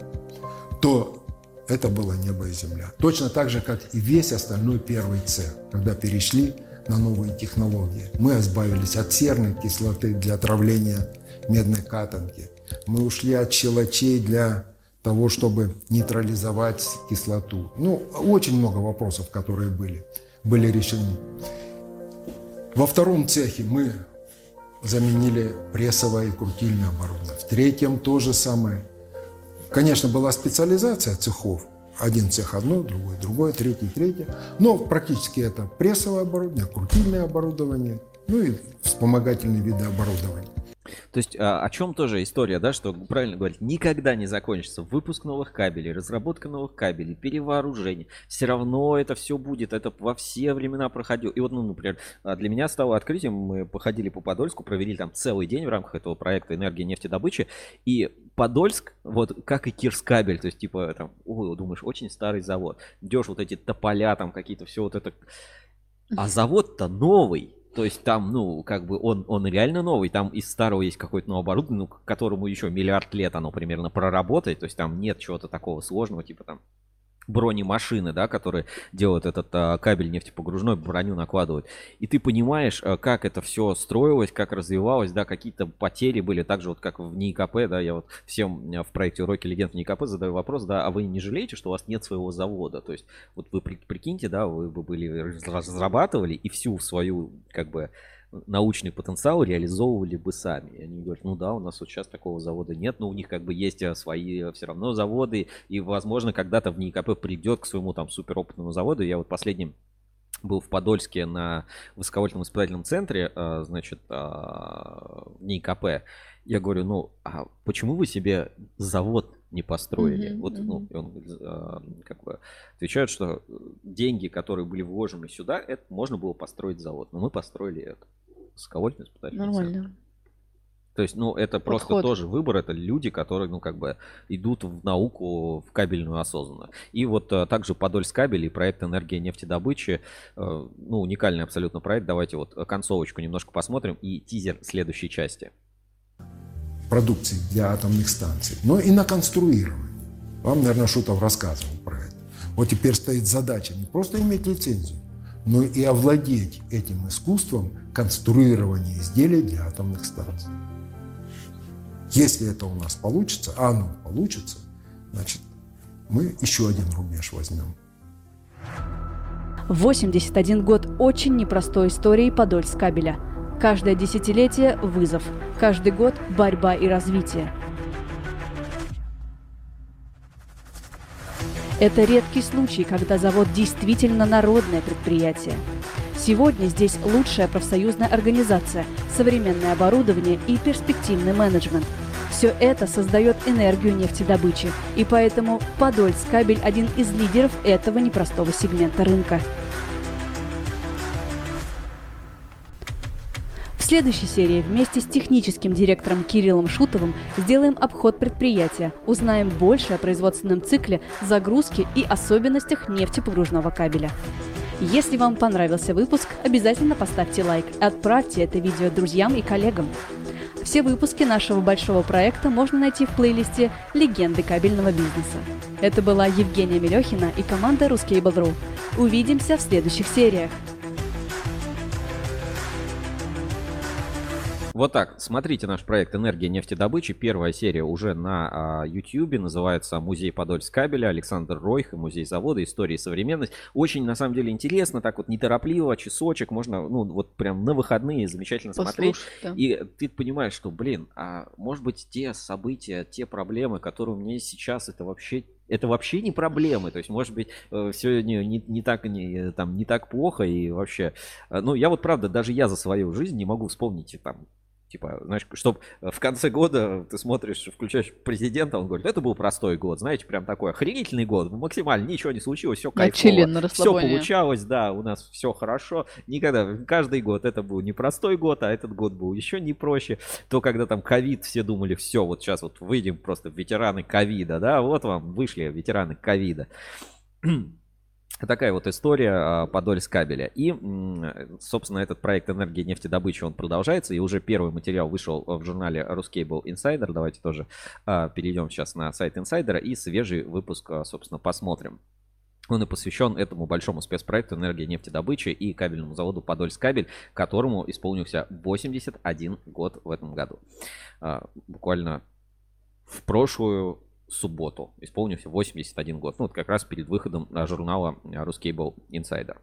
то это было небо и земля. Точно так же, как и весь остальной первый цех, когда перешли на новые технологии. Мы избавились от серной кислоты для отравления медной катанки. Мы ушли от щелочей для того, чтобы нейтрализовать кислоту. Ну, очень много вопросов, которые были, были решены. Во втором цехе мы заменили прессовое и крутильное оборудование. В третьем то же самое. Конечно, была специализация цехов. Один цех одно, другой другое, третий третье. Но практически это прессовое оборудование, крутильное оборудование, ну и вспомогательные виды оборудования. То есть а, о чем тоже история, да, что правильно говорить, никогда не закончится выпуск новых кабелей, разработка новых кабелей, перевооружение. Все равно это все будет, это во все времена проходило. И вот, ну, например, а, для меня стало открытием, мы походили по Подольску, провели там целый день в рамках этого проекта «Энергия нефтедобычи», и Подольск, вот как и Кирскабель, то есть типа там, ой, думаешь, очень старый завод, идешь вот эти тополя там какие-то, все вот это, а завод-то новый. То есть там, ну, как бы он, он реально новый. Там из старого есть какое-то новое оборудование, ну, которому еще миллиард лет оно примерно проработает. То есть там нет чего-то такого сложного, типа там бронемашины, да, которые делают этот а, кабель нефтепогружной, броню накладывают. И ты понимаешь, а, как это все строилось, как развивалось, да, какие-то потери были, так же вот как в НИКП, да, я вот всем в проекте «Уроки легенд» НИКП задаю вопрос, да, а вы не жалеете, что у вас нет своего завода? То есть вот вы прикиньте, да, вы бы были, разрабатывали и всю свою, как бы, научный потенциал реализовывали бы сами. И они говорят, ну да, у нас вот сейчас такого завода нет, но у них как бы есть э, свои э, все равно заводы, и, возможно, когда-то в НИКП придет к своему там суперопытному заводу. Я вот последним был в Подольске на высоковольтном испытательном центре, э, значит, в НИКП. Я говорю, ну, а почему вы себе завод не построили? Mm-hmm, вот, mm-hmm. ну, он как бы отвечает, что деньги, которые были вложены сюда, это можно было построить завод, но мы построили это высоковольтный испытательный Нормально. То есть, ну, это просто Подход. тоже выбор, это люди, которые, ну, как бы идут в науку, в кабельную осознанно. И вот а, также Подольск кабель и проект энергия нефтедобычи, а, ну, уникальный абсолютно проект. Давайте вот концовочку немножко посмотрим и тизер следующей части. Продукции для атомных станций, но и на конструирование. Вам, наверное, Шутов рассказывал про это. Вот теперь стоит задача не просто иметь лицензию, но и овладеть этим искусством конструирования изделий для атомных станций. Если это у нас получится, а оно получится, значит, мы еще один рубеж возьмем. 81 год очень непростой истории Подольск кабеля. Каждое десятилетие – вызов. Каждый год – борьба и развитие. Это редкий случай, когда завод действительно народное предприятие. Сегодня здесь лучшая профсоюзная организация, современное оборудование и перспективный менеджмент. Все это создает энергию нефтедобычи, и поэтому Подольск кабель один из лидеров этого непростого сегмента рынка. Следующей серии вместе с техническим директором Кириллом Шутовым сделаем обход предприятия, узнаем больше о производственном цикле, загрузке и особенностях нефтепогружного кабеля. Если вам понравился выпуск, обязательно поставьте лайк и отправьте это видео друзьям и коллегам. Все выпуски нашего большого проекта можно найти в плейлисте «Легенды кабельного бизнеса». Это была Евгения Мелехина и команда Ruscable.ru. Увидимся в следующих сериях. Вот так. Смотрите наш проект «Энергия нефтедобычи». Первая серия уже на а, YouTube. Называется «Музей Подольск кабеля». Александр Ройх и Музей завода. История и современность. Очень, на самом деле, интересно. Так вот неторопливо, часочек. Можно, ну, вот прям на выходные замечательно смотреть. Да. И ты понимаешь, что, блин, а может быть те события, те проблемы, которые у меня есть сейчас, это вообще это вообще не проблемы, то есть, может быть, все не, не, не так не, там, не так плохо и вообще, э, ну, я вот правда, даже я за свою жизнь не могу вспомнить там Типа, знаешь, чтобы в конце года ты смотришь, включаешь президента, он говорит, это был простой год, знаете, прям такой охренительный год, максимально ничего не случилось, все кайфово, на все получалось, да, у нас все хорошо. Никогда, каждый год это был непростой год, а этот год был еще не проще. То, когда там ковид, все думали, все, вот сейчас вот выйдем просто ветераны ковида, да, вот вам вышли ветераны ковида. Такая вот история а, Подольск кабеля. И, собственно, этот проект энергии нефтедобычи, он продолжается. И уже первый материал вышел в журнале Ruscable Insider. Давайте тоже а, перейдем сейчас на сайт Инсайдера и свежий выпуск, а, собственно, посмотрим. Он и посвящен этому большому спецпроекту энергии нефтедобычи и кабельному заводу Подольск кабель, которому исполнился 81 год в этом году. Буквально в прошлую субботу исполнился 81 год. Ну, вот как раз перед выходом а, журнала Ruscable Insider.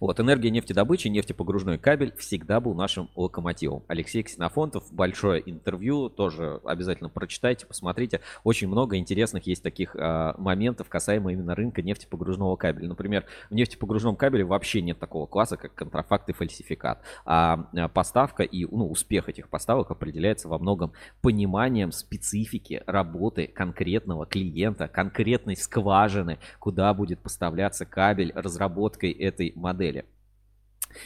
Вот, энергия нефтедобычи, нефтепогружной кабель всегда был нашим локомотивом. Алексей Ксенофонтов, большое интервью, тоже обязательно прочитайте, посмотрите. Очень много интересных есть таких а, моментов, касаемо именно рынка нефтепогружного кабеля. Например, в нефтепогружном кабеле вообще нет такого класса, как контрафакт и фальсификат. А а, поставка и ну, успех этих поставок определяется во многом пониманием специфики работы конкретного клиента, конкретной скважины, куда будет поставляться кабель, разработкой этой модели.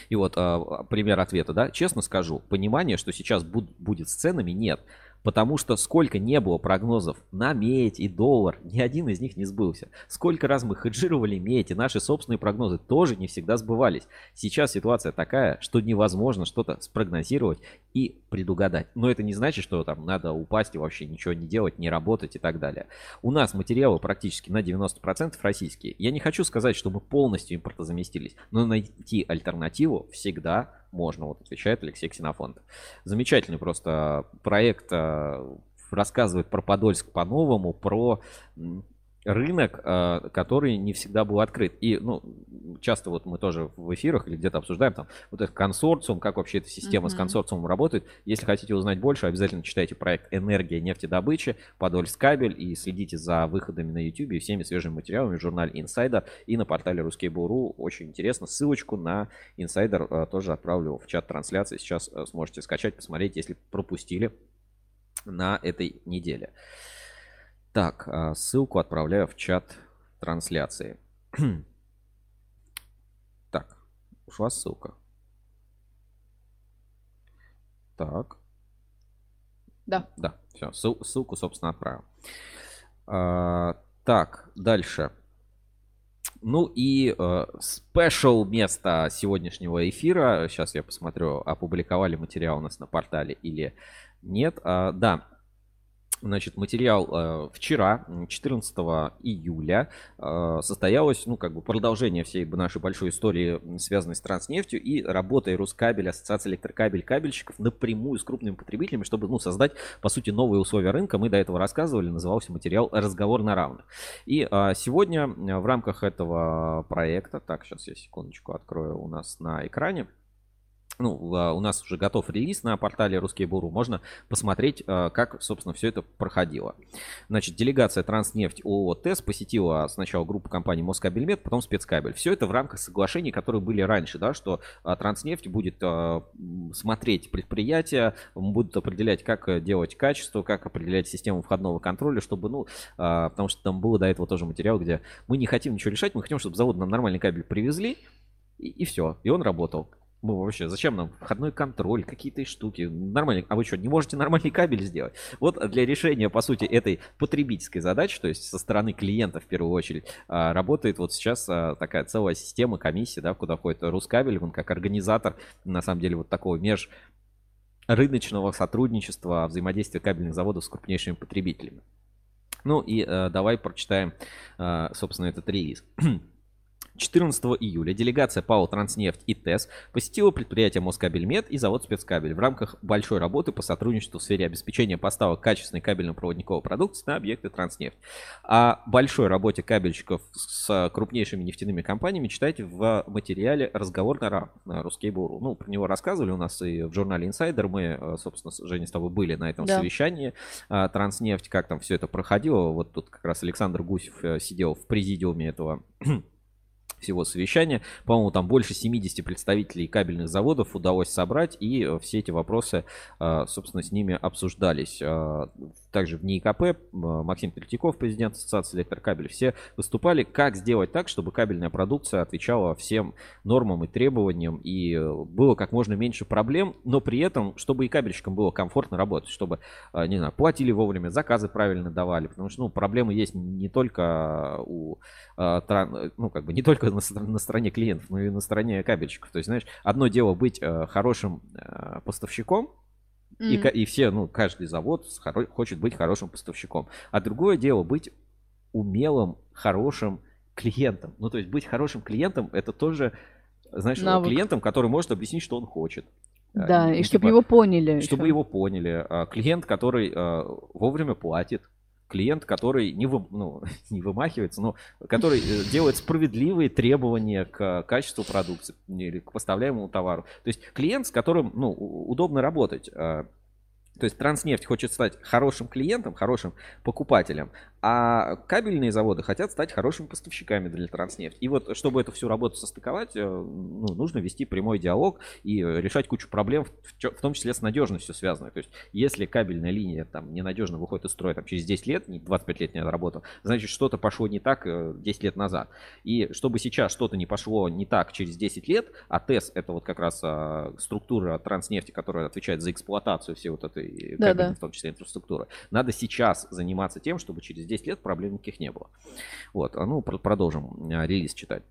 И вот а, пример ответа, да, честно скажу, понимания, что сейчас буд- будет с ценами, нет. Потому что сколько не было прогнозов на медь и доллар, ни один из них не сбылся. Сколько раз мы хеджировали медь, и наши собственные прогнозы тоже не всегда сбывались. Сейчас ситуация такая, что невозможно что-то спрогнозировать и предугадать. Но это не значит, что там надо упасть и вообще ничего не делать, не работать и так далее. У нас материалы практически на 90% российские. Я не хочу сказать, что мы полностью импортозаместились, но найти альтернативу всегда можно, вот отвечает Алексей Ксенофонт. Замечательный просто проект э, рассказывает про Подольск по-новому, про рынок, э, который не всегда был открыт. И, ну, часто вот мы тоже в эфирах или где-то обсуждаем там вот этот консорциум, как вообще эта система mm-hmm. с консорциумом работает. Если хотите узнать больше, обязательно читайте проект «Энергия нефтедобычи», Подольск кабель и следите за выходами на YouTube и всеми свежими материалами в журнале Insider и на портале Ruskable.ru. Очень интересно. Ссылочку на Insider э, тоже отправлю в чат трансляции. Сейчас э, сможете скачать, посмотреть, если пропустили на этой неделе. Так, а, ссылку отправляю в чат трансляции. так, ушла ссылка. Так. Да. Да, все, ссылку, собственно, отправил. А, так, дальше. Ну и спешл э, место сегодняшнего эфира. Сейчас я посмотрю, опубликовали материал у нас на портале или нет. А, да, Значит, материал э, вчера, 14 июля, э, состоялось, ну, как бы продолжение всей нашей большой истории, связанной с транснефтью и работой Рускабель, Ассоциации электрокабель, кабельщиков напрямую с крупными потребителями, чтобы, ну, создать, по сути, новые условия рынка. Мы до этого рассказывали, назывался материал «Разговор на равных». И э, сегодня в рамках этого проекта, так, сейчас я секундочку открою у нас на экране, ну, а, у нас уже готов релиз на портале Русский Буру. Можно посмотреть, а, как, собственно, все это проходило. Значит, делегация Транснефть ООО ТЭС посетила сначала группу компаний Москабельмет, потом спецкабель. Все это в рамках соглашений, которые были раньше, да, что а, Транснефть будет смотреть предприятия, будут определять, как делать качество, как определять систему входного контроля, чтобы, ну, потому что там было до этого тоже материал, где мы не хотим ничего решать, мы хотим, чтобы завод нам нормальный кабель привезли, и, и все, и он работал. Мы вообще, зачем нам входной контроль, какие-то штуки? Нормально. А вы что, не можете нормальный кабель сделать? Вот для решения, по сути, этой потребительской задачи, то есть со стороны клиента в первую очередь, а, работает вот сейчас а, такая целая система комиссии, да, куда входит Рускабель, он как организатор, на самом деле, вот такого меж рыночного сотрудничества, взаимодействия кабельных заводов с крупнейшими потребителями. Ну и э, давай прочитаем, э, собственно, этот релиз. 14 июля делегация ПАО «Транснефть» и ТЭС посетила предприятие Москабельмет и завод «Спецкабель» в рамках большой работы по сотрудничеству в сфере обеспечения поставок качественной кабельно-проводниковой продукции на объекты «Транснефть». О большой работе кабельщиков с крупнейшими нефтяными компаниями читайте в материале «Разговор на, на Буру». Ну, про него рассказывали у нас и в журнале «Инсайдер». Мы, э, собственно, Женя, с тобой были на этом да. совещании э, «Транснефть», как там все это проходило. Вот тут как раз Александр Гусев э, сидел в президиуме этого всего совещания. По-моему, там больше 70 представителей кабельных заводов удалось собрать, и э, все эти вопросы, э, собственно, с ними обсуждались. Э, также в НИИКП Максим Третьяков, президент Ассоциации электрокабель, все выступали, как сделать так, чтобы кабельная продукция отвечала всем нормам и требованиям, и было как можно меньше проблем, но при этом, чтобы и кабельщикам было комфортно работать, чтобы, не знаю, платили вовремя, заказы правильно давали, потому что, ну, проблемы есть не только у, ну, как бы не только на, на стороне клиентов, но и на стороне кабельщиков. То есть, знаешь, одно дело быть э, хорошим э, поставщиком, mm-hmm. и, и все, ну, каждый завод хоро- хочет быть хорошим поставщиком. А другое дело быть умелым, хорошим клиентом. Ну, то есть быть хорошим клиентом это тоже, знаешь, Навык. клиентом, который может объяснить, что он хочет. Да, ну, и типа, чтобы его поняли. Чтобы еще. его поняли. А, клиент, который э, вовремя платит, клиент, который не, вы, ну, не вымахивается, но который э, делает справедливые требования к качеству продукции или к поставляемому товару. То есть клиент, с которым ну, удобно работать. То есть Транснефть хочет стать хорошим клиентом, хорошим покупателем, а кабельные заводы хотят стать хорошими поставщиками для Транснефть. И вот, чтобы эту всю работу состыковать, э, ну, нужно вести прямой диалог и решать кучу проблем, в том числе с надежностью связанных. То есть, если кабельная линия там ненадежно выходит из строя там, через 10 лет, не 25 лет не отработал, значит, что-то пошло не так 10 э, лет назад. И чтобы сейчас что-то не пошло не так через 10 лет, а ТЭС это вот как раз а, структура Транснефти, которая отвечает за эксплуатацию всей вот этой и Да, да. в том числе инфраструктуры. Надо сейчас заниматься тем, чтобы через 10 лет проблем никаких не было. Вот, а ну, пр- продолжим а, релиз читать.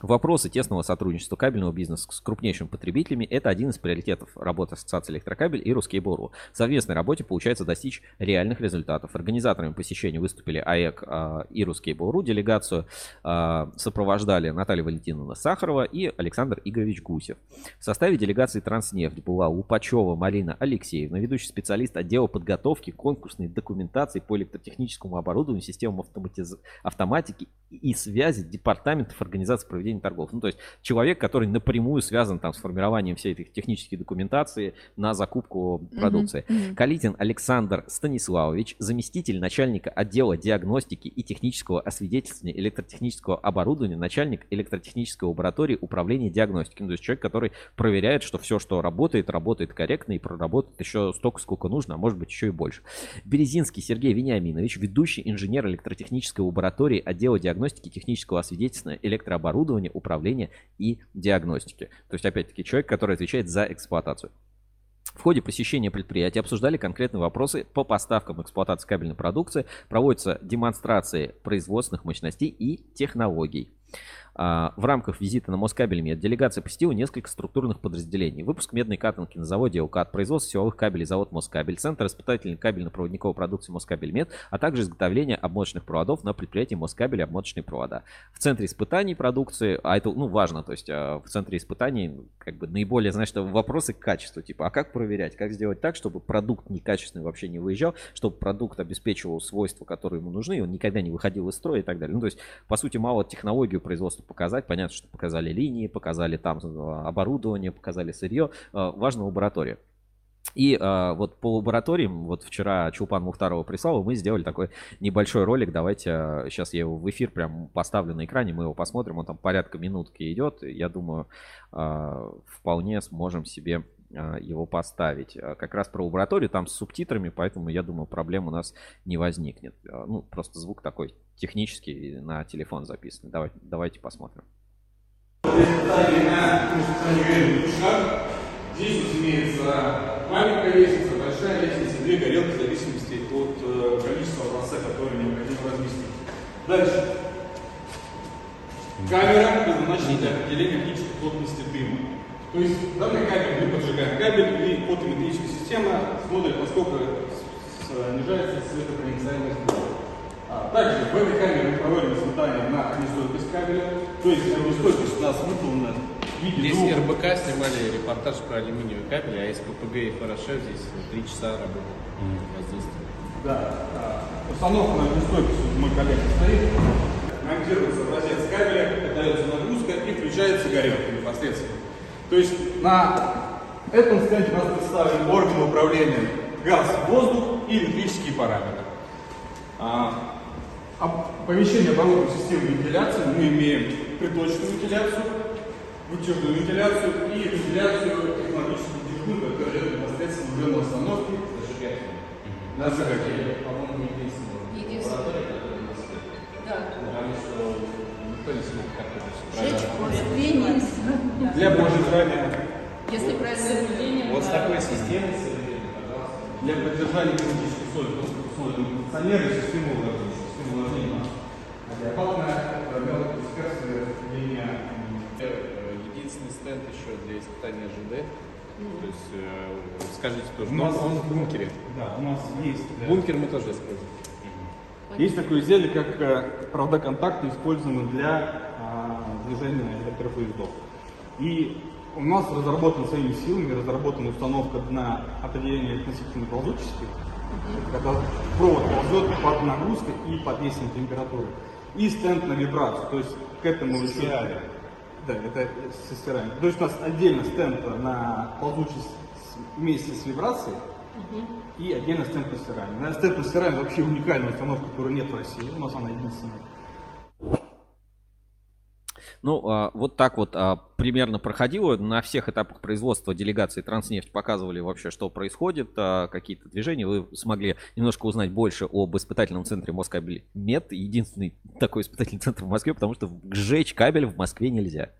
Вопросы тесного сотрудничества кабельного бизнеса с крупнейшими потребителями – это один из приоритетов работы Ассоциации электрокабель и Ruskable.ru. В совместной работе получается достичь реальных результатов. Организаторами посещения выступили АЭК а, и Ruskable.ru. Делегацию а, сопровождали Наталья Валентиновна Сахарова и Александр Игоревич Гусев. В составе делегации «Транснефть» была Лупачева Марина Алексеевна, ведущий специалист отдела подготовки конкурсной документации по электротехническому оборудованию, системам автоматиз- автоматики и связи департаментов организации проведения торгов. Ну, то есть человек, который напрямую связан там с формированием всей этой технической документации на закупку продукции. Мгм. Калитин Александр Станиславович, заместитель начальника отдела диагностики и технического освидетельствования электротехнического оборудования, начальник электротехнической лаборатории управления диагностикой. Ну, то есть человек, который проверяет, что все, что работает, работает корректно и проработает еще столько, сколько нужно, а может быть еще и больше. Березинский Сергей Вениаминович, ведущий инженер электротехнической лаборатории отдела диагностики, технического освидетельствования электрооборудования, управления и диагностики. То есть, опять-таки, человек, который отвечает за эксплуатацию. В ходе посещения предприятия обсуждали конкретные вопросы по поставкам эксплуатации кабельной продукции, проводятся демонстрации производственных мощностей и технологий. А, В рамках визита на Москабельмет делегация посетила несколько структурных подразделений. Выпуск медной катанки на заводе УКАД, производство силовых кабелей завод Москабель, Центр испытательной кабельно-проводниковой продукции Москабельмет, а также изготовление обмоточных проводов на предприятии Москабель обмоточные провода. В центре испытаний продукции, а это ну, важно, то есть а, в центре испытаний как бы наиболее, что вопросы к качеству, типа, а как проверять, как сделать так, чтобы продукт некачественный вообще не выезжал, чтобы продукт обеспечивал свойства, которые ему нужны, и он никогда не выходил из строя и так далее. Ну, то есть, по сути, мало технологию производства показать, понятно, что показали линии, показали там э, оборудование, показали сырье, Э, важна лаборатория. И э, вот по лабораториям, вот вчера Чулпан Мухтарова прислал, и мы сделали такой небольшой ролик. Давайте сейчас я его в эфир прям поставлю на экране, мы его посмотрим. Он там порядка минутки идет. Я думаю, э, вполне сможем себе его поставить. Э, Как раз про лабораторию, там с субтитрами, поэтому я думаю, проблем у нас не возникнет. Э, Ну, просто звук такой технический на телефон записан. Давайте, давайте посмотрим. Здесь имеется маленькая лестница, большая лестница, две горелки в зависимости от э, количества образца, который необходимо разместить. Дальше. Камера предназначена для определения оптической плотности дыма. То есть данный кабель мы поджигаем кабель и фотометрическая система смотрит, насколько снижается светопроницаемость. А, также в этой камере мы проводим испытания на огнестойкость кабеля. То есть огнестойкость у нас выполнена Здесь двух- РБК снимали репортаж про алюминиевый кабель, а СППГ и ФРШ здесь три часа работы воздействия. Да, а, установка на огнестойкость, вот мой коллега стоит, монтируется образец кабеля, подается нагрузка и включается горелка непосредственно. То есть на этом стенде у нас представлены органы управления газ, воздух и электрические параметры. А, Оповещение оборудования системы вентиляции мы имеем приточную вентиляцию, вытяжную вентиляцию и вентиляцию технологическую вытяжную, которая непосредственно уже на установке зажигательной. На зажигательной. По-моему, единственное. Да. Потому что никто не смог Для поддержания, Если правильно Вот с такой системой для поддержания климатических условий, просто условия кондиционера, системы уравнения, системы уравнения. Адекватная мелкодисперсная линия Э, Единственный стенд еще для испытания ЖД. То есть, э, скажите тоже, У нас- он в бункере. Да, у нас есть. Бункер мы тоже используем. Есть такое изделие, как э, провода контакта, используемые для а, движения электропоездов. И у нас разработана своими силами, разработана установка на определение относительно ползучести, когда провод ползет под нагрузкой и под действием температуры. И стенд на вибрацию, то есть к этому еще... Да, это со стиранием. То есть у нас отдельно стенд на ползучесть вместе с вибрацией, и отдельно стенд на стирание. На стенд стирание вообще уникальная установка, которой нет в России. У нас она единственная. Ну, а, вот так вот а, примерно проходило. На всех этапах производства делегации Транснефть показывали вообще, что происходит, а, какие-то движения. Вы смогли немножко узнать больше об испытательном центре Москабель Мед. Единственный такой испытательный центр в Москве, потому что сжечь кабель в Москве нельзя.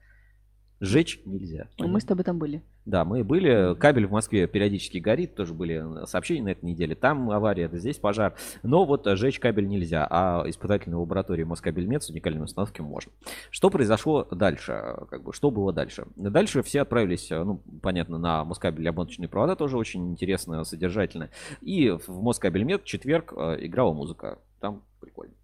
Сжечь нельзя. Ну, Мы с тобой там были. Да, мы были. Кабель в Москве периодически горит, тоже были сообщения на этой неделе. Там авария, это здесь пожар. Но вот сжечь кабель нельзя, а испытательной лаборатории Москабельмет с уникальными установками можно. Что произошло дальше? Как бы, что было дальше? Дальше все отправились, ну, понятно, на Москабель обмоточные провода, тоже очень интересно, содержательно. И в Москабельмет в четверг э, играла музыка. Там прикольно.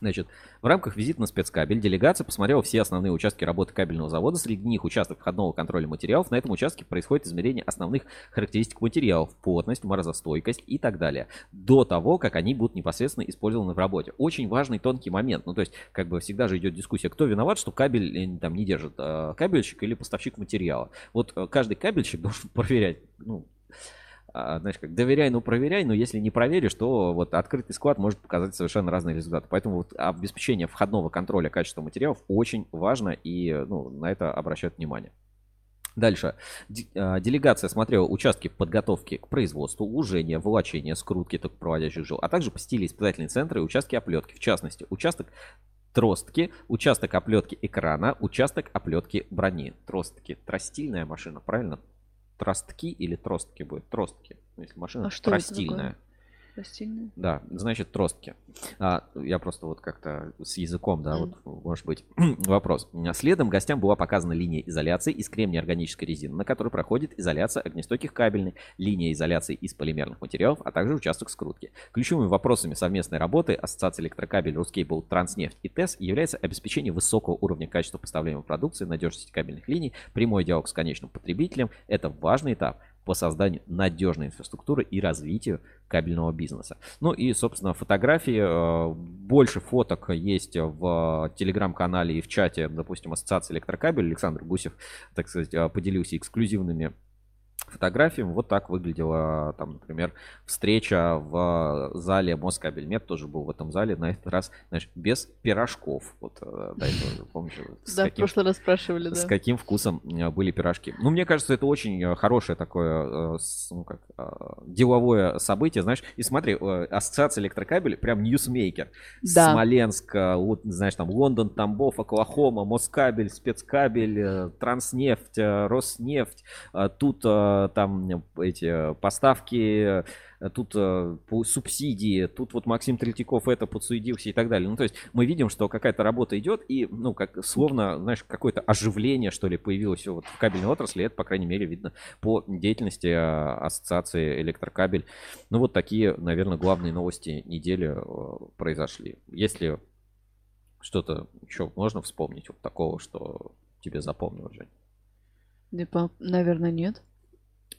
Значит, в рамках визита на спецкабель делегация посмотрела все основные участки работы кабельного завода. Среди них участок входного контроля материалов. На этом участке происходит измерение основных характеристик материалов, плотность, морозостойкость и так далее. До того, как они будут непосредственно использованы в работе. Очень важный тонкий момент. Ну, то есть, как бы всегда же идет дискуссия, кто виноват, что кабель э, там не держит, э, кабельщик или поставщик материала. Вот э, каждый кабельщик должен проверять, ну, знаешь, как доверяй, но проверяй, но если не проверишь, то вот открытый склад может показать совершенно разные результаты. Поэтому вот обеспечение входного контроля качества материалов очень важно и ну, на это обращают внимание. Дальше. А, делегация смотрела участки подготовки к производству, ужения, волочения, скрутки только проводящих жил, а также посетили испытательные центры и участки оплетки. В частности, участок тростки, участок оплетки экрана, участок оплетки брони. Тростки. Тростильная машина, правильно? Тростки или тростки будет? Тростки. Если машина А что тростильная. Растильные? Да, значит тростки. А, я просто вот как-то с языком, да, Мгм. вот может быть вопрос. Следом гостям была показана линия изоляции из кремния органической резины, на которой проходит изоляция огнестойких кабельной, линия изоляции из полимерных материалов, а также участок скрутки. Ключевыми вопросами совместной работы Ассоциации электрокабель, Рускейбл, Транснефть и ТЭС является обеспечение высокого уровня качества поставляемой продукции, надежности кабельных линий, прямой диалог с конечным потребителем. Это важный этап по созданию надежной инфраструктуры и развитию кабельного бизнеса. Ну и, собственно, фотографии. э, Больше фоток есть в телеграм-канале и в чате, допустим, Ассоциации электрокабель. Александр Гусев, так сказать, э, поделился эксклюзивными фотографиями. Вот так выглядела, там, например, встреча в зале Москабельмет. Тоже был в этом зале. На этот раз, знаешь, без пирожков. Вот э, до этого, помнишь, с Да, в каким прошлый раз спрашивали, с да. каким вкусом э, были пирожки. Ну, мне кажется, это очень э, хорошее такое, с- ну, как, деловое событие, знаешь. И смотри, ассоциация электрокабель, прям ньюсмейкер. Да. Смоленск, знаешь, там Лондон, Тамбов, Оклахома, Москабель, Спецкабель, Транснефть, Роснефть. Тут там э, эти э, поставки, э, тут э, субсидии, тут вот Максим Третьяков это подсуетился и так далее. Ну, то есть мы видим, что какая-то работа идет, и, ну, как словно, знаешь, какое-то оживление, что ли, появилось вот в кабельной отрасли. Это, по крайней мере, видно по деятельности э, Ассоциации Электрокабель. Ну, вот такие, наверное, главные новости недели э, произошли. Если что-то еще можно вспомнить вот такого, что тебе запомнилось, Жень? Типа, наверное, нет.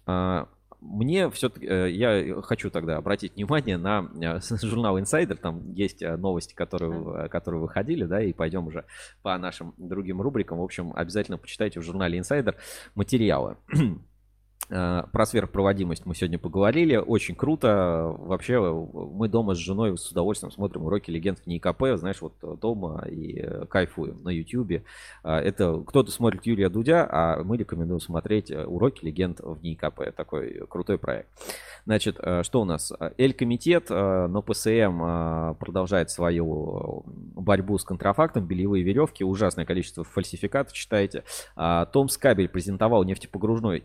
А, Мне все-таки, я хочу тогда обратить внимание на э, журнал Insider, там есть э, новости, которые, э, которые выходили, да, и пойдем уже по нашим другим рубрикам. В общем, обязательно почитайте в журнале Insider материалы. Э, Про сверхпроводимость мы сегодня поговорили. Очень круто. Вообще, э, мы дома с женой с удовольствием смотрим уроки легенд в НИКП. Знаешь, вот э, дома и кайфуем на Ютьюбе. А, Это кто-то смотрит Юрия Дудя, а мы рекомендуем смотреть уроки легенд в НИКП. Такой крутой проект. Значит, что у нас? Эль-комитет на ПСМ продолжает свою борьбу с контрафактом. Бельевые веревки, ужасное количество фальсификатов, читайте. А, Томс Кабель презентовал нефтепогружной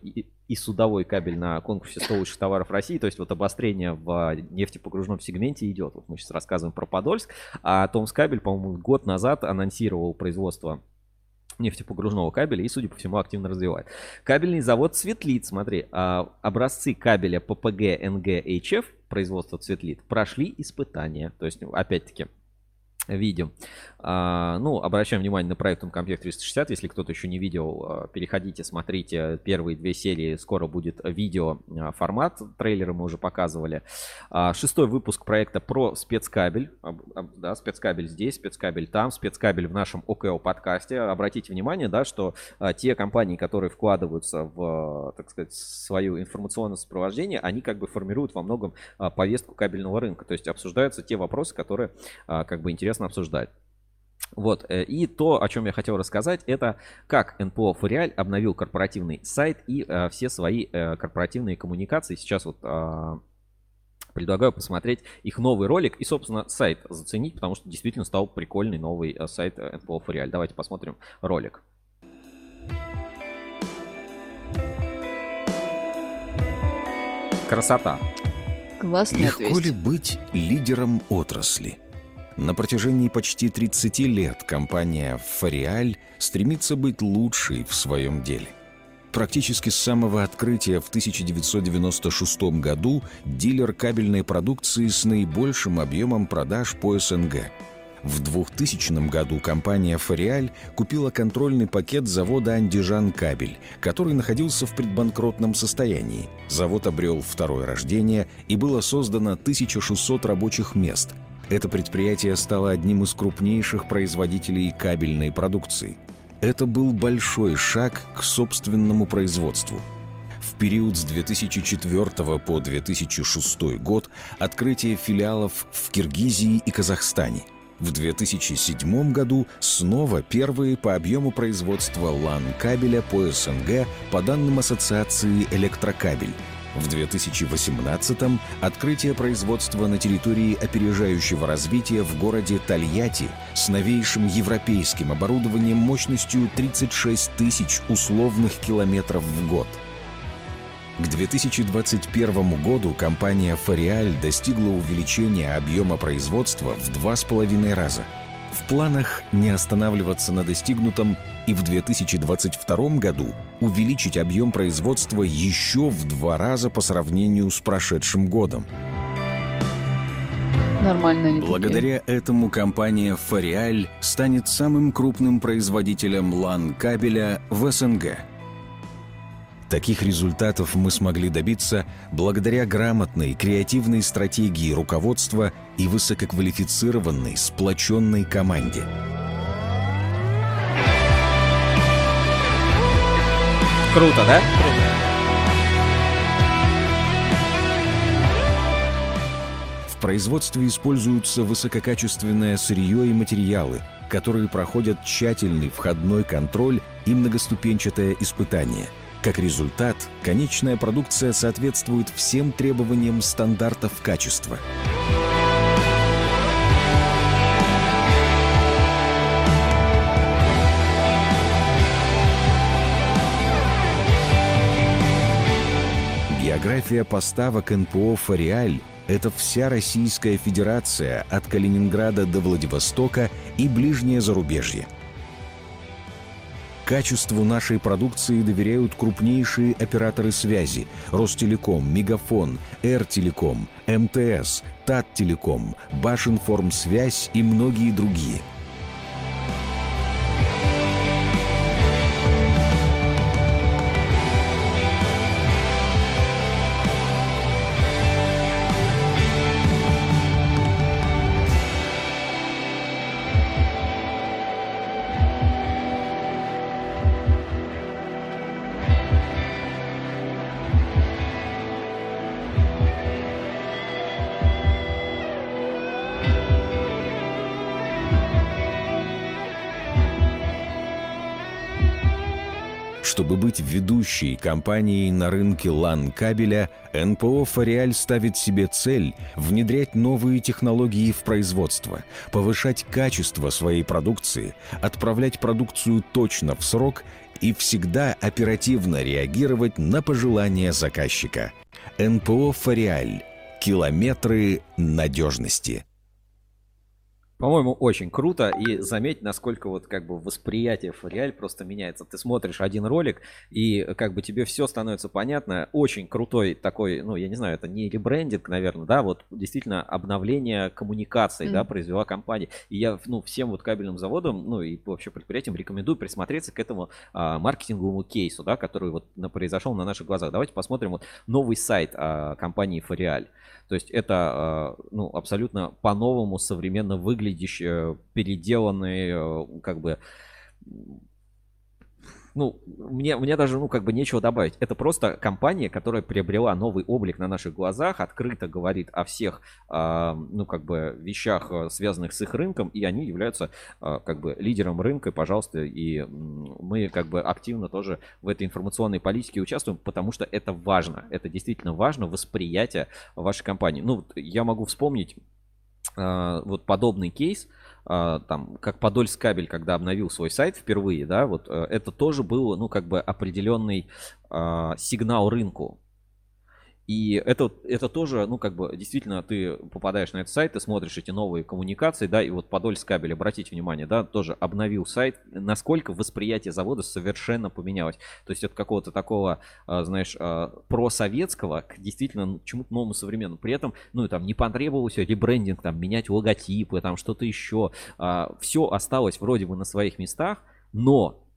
и судовой кабель на конкурсе 100 лучших товаров России. То есть вот обострение в нефтепогружном сегменте идет. Вот мы сейчас рассказываем про Подольск. А Томс Кабель, по-моему, год назад анонсировал производство нефтепогружного кабеля и, судя по всему, активно развивает. Кабельный завод Цветлит, смотри, а, образцы кабеля PPG NG HF, производства Цветлит, прошли испытания. То есть, ну, опять-таки, видим. А, ну, обращаем внимание на проект комплект 360. Если кто-то еще не видел, а, переходите, смотрите первые две серии. Скоро будет видео а, формат. Трейлеры мы уже показывали. Шестой выпуск проекта про спецкабель. Да, спецкабель здесь, спецкабель там, спецкабель в нашем ОКО подкасте. Обратите внимание, да, что те компании, которые вкладываются в, так сказать, свою информационное сопровождение, они как бы формируют во многом повестку кабельного рынка. То есть обсуждаются те вопросы, которые как бы интересно обсуждать. Вот, э, и то, о чем я хотел рассказать, это как НПО Фориаль обновил корпоративный сайт и э, все свои э, корпоративные коммуникации. Сейчас вот э, предлагаю посмотреть их новый ролик и, собственно, сайт заценить, потому что действительно стал прикольный новый э, сайт э, НПО Фориаль. Давайте посмотрим ролик. Красота. Классный Легко ответ. ли быть лидером отрасли? На протяжении почти 30 лет компания «Фориаль» стремится быть лучшей в своем деле. Практически с самого открытия в 1996 году дилер кабельной продукции с наибольшим объемом продаж по СНГ. В 2000 году компания «Фориаль» купила контрольный пакет завода «Андижан Кабель», который находился в предбанкротном состоянии. Завод обрел второе рождение и было создано 1600 рабочих мест. Это предприятие стало одним из крупнейших производителей кабельной продукции. Это был большой шаг к собственному производству. В период с 2004 по 2006 год открытие филиалов в Киргизии и Казахстане. В 2007 году снова первые по объему производства лан-кабеля по СНГ по данным Ассоциации «Электрокабель». В 2018-м открытие производства на территории опережающего развития в городе Тольятти с новейшим европейским оборудованием мощностью 36 тысяч условных километров в год. К 2021 году компания «Фориаль» достигла увеличения объема производства в два с половиной раза. В планах не останавливаться на достигнутом и в 2022 году увеличить объем производства еще в два раза по сравнению с прошедшим годом. Нормально. Благодаря этому компания «Фориаль» станет самым крупным производителем лан-кабеля в СНГ. Таких результатов мы смогли добиться благодаря грамотной, креативной стратегии руководства и высококвалифицированной, сплоченной команде. Круто, да? В производстве используются высококачественное сырье и материалы, которые проходят тщательный входной контроль и многоступенчатое испытание. Как результат, конечная продукция соответствует всем требованиям стандартов качества. География поставок НПО «Фориаль» — это вся Российская Федерация от Калининграда до Владивостока и ближнее зарубежье. Качеству нашей продукции доверяют крупнейшие операторы связи – Ростелеком, Мегафон, Эртелеком, МТС, Таттелеком, Башинформсвязь и многие другие – ведущей компанией на рынке LAN-кабеля, НПО «Фориаль» ставит себе цель внедрять новые технологии в производство, повышать качество своей продукции, отправлять продукцию точно в срок и всегда оперативно реагировать на пожелания заказчика. НПО «Фориаль» – километры надежности. По-моему, очень круто. И заметь, насколько вот как бы восприятие Фориаль просто меняется. Ты смотришь один ролик, и как бы тебе все становится понятно. Очень крутой такой, ну, я не знаю, это не ребрендинг, наверное, да, вот действительно обновление коммуникаций, Мгм. да, произвела компания. И я, ну, всем вот кабельным заводам, ну, и вообще предприятиям рекомендую присмотреться к этому а, маркетинговому кейсу, да, который вот на- произошел на наших глазах. Давайте посмотрим вот новый сайт а, компании Фориаль. То есть это э, ну, абсолютно по-новому, современно выглядящий, переделанный, э, как бы, ну, мне, мне даже, ну, как бы нечего добавить. Это просто компания, которая приобрела новый облик на наших глазах, открыто говорит о всех, а, ну, как бы, вещах, э, связанных с их рынком, и они являются, а, как бы, лидером рынка, пожалуйста, и мы, как бы, активно тоже в этой информационной политике участвуем, потому что это важно, это действительно важно, восприятие вашей компании. Ну, я могу вспомнить вот подобный кейс, а, там, как Подольскабель, когда обновил свой сайт впервые, да, вот э, это тоже был, ну, как бы определенный а, сигнал рынку. И это, это тоже, ну, как бы, действительно, ты попадаешь на этот сайт, ты смотришь эти новые коммуникации, да, и вот Подольск кабель, обратите внимание, да, тоже обновил сайт, насколько восприятие завода совершенно поменялось. То есть от какого-то такого, а, знаешь, а, просоветского к действительно ну, чему-то новому современному. При этом, ну, там не потребовался ребрендинг, там, менять логотипы, там, что-то еще. Все осталось вроде бы на своих местах, но а,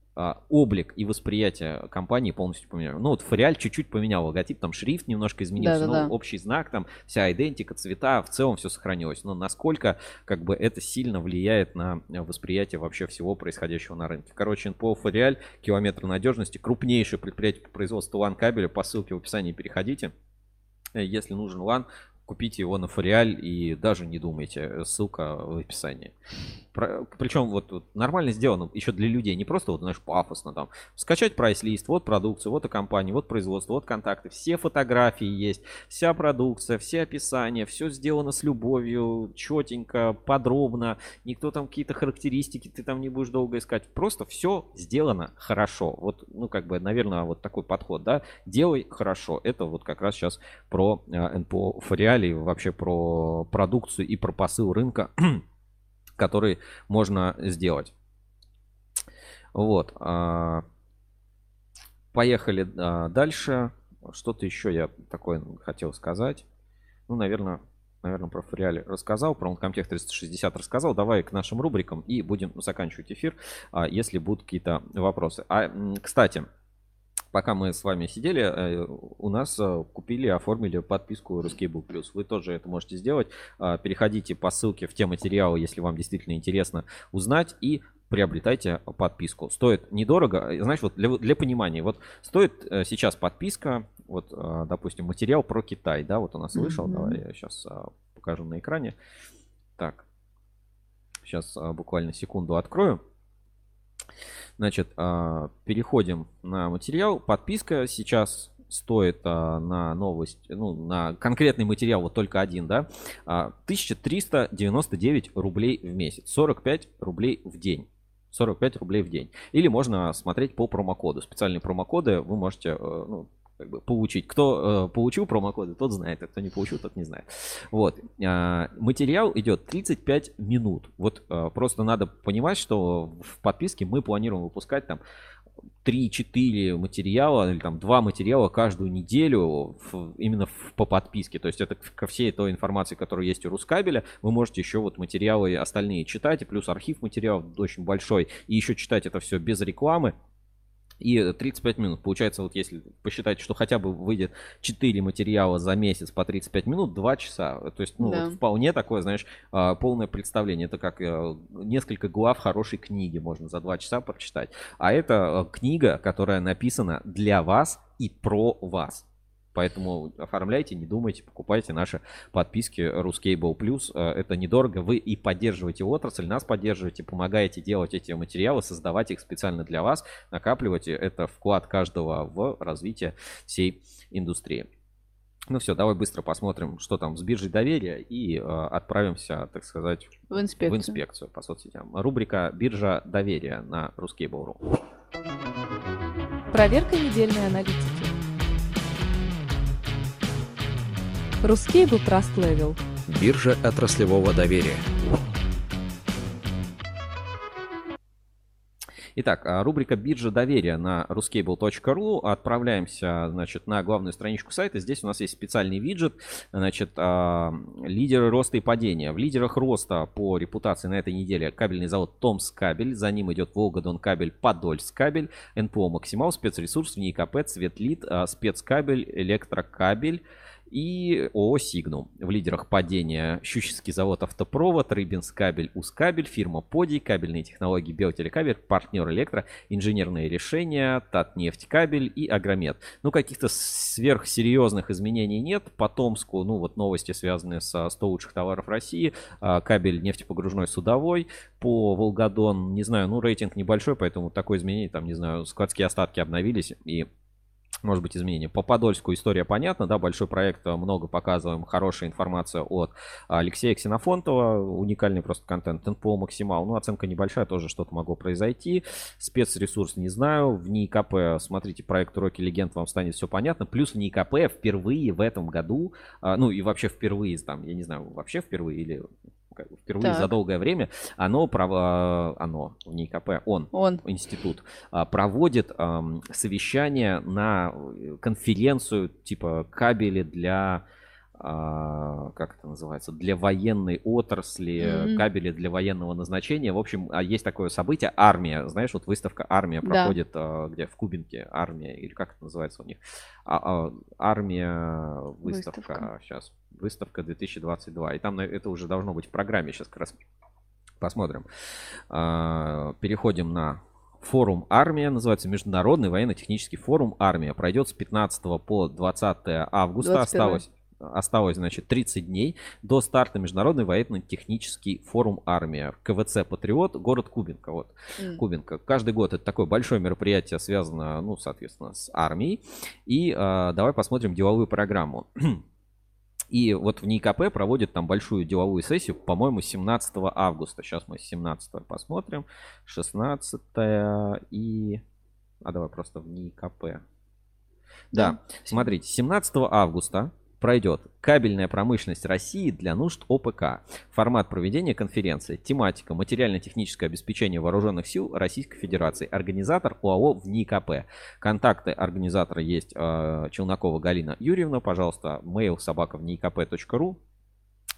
облик и восприятие компании полностью поменяли. Ну вот Фориаль чуть-чуть поменял логотип, там шрифт немножко изменился, Да-да-да. но общий знак, там вся идентика, цвета, в целом все сохранилось. Но насколько как бы это сильно влияет на э, восприятие вообще всего происходящего на рынке. Короче, НПО Фориаль, километр надежности, крупнейшее предприятие по производству LAN кабеля, по ссылке в описании переходите. Э, Если нужен LAN, купите его на Фориаль и даже не думайте, ссылка в описании. причем вот, вот нормально сделано еще для людей, не просто вот, знаешь, пафосно там. Скачать прайс-лист, вот продукция, вот и компания, вот производство, вот контакты, все фотографии есть, вся продукция, все описания, все сделано с любовью, четенько, подробно, никто там какие-то характеристики, ты там не будешь долго искать, просто все сделано хорошо. Вот, ну, как бы, наверное, вот такой подход, да, делай хорошо. Это вот как раз сейчас про э, НПО Фориали, вообще про продукцию и про посыл рынка, который можно сделать. Вот. а, Поехали а, дальше. Что-то еще я такое хотел сказать. Ну, наверное, наверное, про Фориали рассказал, про Uncomtech 360 рассказал. Давай к нашим рубрикам и будем заканчивать эфир, а, если будут какие-то вопросы. А, кстати, пока мы с вами сидели, э, у нас э, купили, оформили подписку Ruscable Plus. Вы тоже это можете сделать. А, Переходите по ссылке в те материалы, если вам действительно интересно узнать, и приобретайте подписку. Стоит недорого. Э, Знаешь, вот для, для понимания, вот стоит э, сейчас подписка, вот, э, допустим, материал про Китай, да, вот у нас вышел, Мгм. давай я сейчас покажу на экране. Так, сейчас буквально секунду открою. Значит, а, переходим на материал. Подписка сейчас стоит а, на новость, ну, на конкретный материал, вот только один, да, а, 1399 рублей в месяц, 45 рублей в день. 45 рублей в день. Или можно смотреть по промокоду. Специальные промокоды вы можете э, ну, как бы получить. Кто э, получил промокоды, тот знает, а кто не получил, тот не знает. Вот. А, материал идет 35 минут. Вот э, просто надо понимать, что в подписке мы планируем выпускать там 3-4 материала или там 2 материала каждую неделю в- именно в- по подписке. То есть это ко всей той информации, которая есть у Рускабеля, вы можете еще вот материалы остальные читать, и плюс архив материалов очень большой, и еще читать это все без рекламы. И 35 минут. Получается, вот если посчитать, что хотя бы выйдет 4 материала за месяц по 35 минут, 2 часа. То есть, ну, Да. вот вполне такое, знаешь, а, полное представление. Это как э, несколько глав хорошей книги можно за 2 часа прочитать. А это э, книга, которая написана для вас и про вас. Поэтому оформляйте, не думайте, покупайте наши подписки Ruscable Plus. Э, Это недорого. Вы и поддерживаете отрасль, нас поддерживаете, помогаете делать эти материалы, создавать их специально для вас, накапливайте. Это вклад каждого в развитие всей индустрии. Ну все, давай быстро посмотрим, что там с биржей доверия и э, отправимся, так сказать, В инспекцию. в инспекцию по соцсетям. Рубрика «Биржа доверия» на Ruscable.ru. Проверка недельной аналитики. Русский был Trust Level. Биржа отраслевого доверия. Итак, а, рубрика «Биржа доверия» на ruscable.ru. Отправляемся, значит, на главную страничку сайта. Здесь у нас есть специальный виджет, значит, а, лидеры роста и падения. В лидерах роста по репутации на этой неделе кабельный завод Томс Кабель, за ним идет Волгодон Кабель, Подольск Кабель, НПО Максимал, спецресурс, ВНИКП, Цветлит, спецкабель, Электрокабель, и ООО «Сигнум». В лидерах падения Щучинский завод «Автопровод», Рыбинскабель, Ускабель, фирма «Подий», кабельные технологии «Белтелекабель», партнер «Электро», инженерные решения, «Татнефтькабель» и «Агромет». Ну, каких-то сверхсерьезных изменений нет. По Томску, ну, вот новости, связанные со 100 лучших товаров России, а, кабель нефтепогружной судовой, по Волгодон, не знаю, ну, рейтинг небольшой, поэтому такое изменение, там, не знаю, складские остатки обновились и может быть, изменения. По Подольску история понятна, да, большой проект, э, много показываем, хорошая информация от Алексея Ксенофонтова, уникальный просто контент, НПО максимал, ну, оценка небольшая, тоже что-то могло произойти, спецресурс не знаю, в НИИКП, смотрите, проект Уроки Легенд, вам станет все понятно, плюс в НИИКП впервые в этом году, а, ну, и вообще впервые, там, я не знаю, вообще впервые или впервые так. за долгое время, оно, право, оно, в НИКП, он, он. институт, а, проводит совещание на э, конференцию типа кабели для как это называется, для военной отрасли, mm-hmm. кабели для военного назначения. В общем, а, есть такое событие, армия, знаешь, вот выставка армия проходит, да. где в Кубинке армия, или как это называется у них, а, а, армия выставка, выставка, сейчас, выставка 2022, и там это уже должно быть в программе, сейчас как раз посмотрим. А, переходим на форум «Армия», называется Международный военно-технический форум «Армия». Пройдет с 15 по 20 августа, 21. осталось осталось, значит, 30 дней до старта Международный военно-технический форум «Армия». КВЦ «Патриот», город Кубинка. Вот, mm. Кубинка. Каждый год это такое большое мероприятие, связано, ну, соответственно, с армией. И э, давай посмотрим деловую программу. И вот в НИКП проводит там большую деловую сессию, по-моему, 17 августа. Сейчас мы 17 посмотрим. 16 и... А давай просто в НИКП. Да, да, смотрите, 17 августа пройдет «Кабельная промышленность России для нужд ОПК». Формат проведения конференции. Тематика «Материально-техническое обеспечение вооруженных сил Российской Федерации». Организатор ОАО в НИКП. Контакты организатора есть э, Челнокова Галина Юрьевна. Пожалуйста, mail собака в никп.ру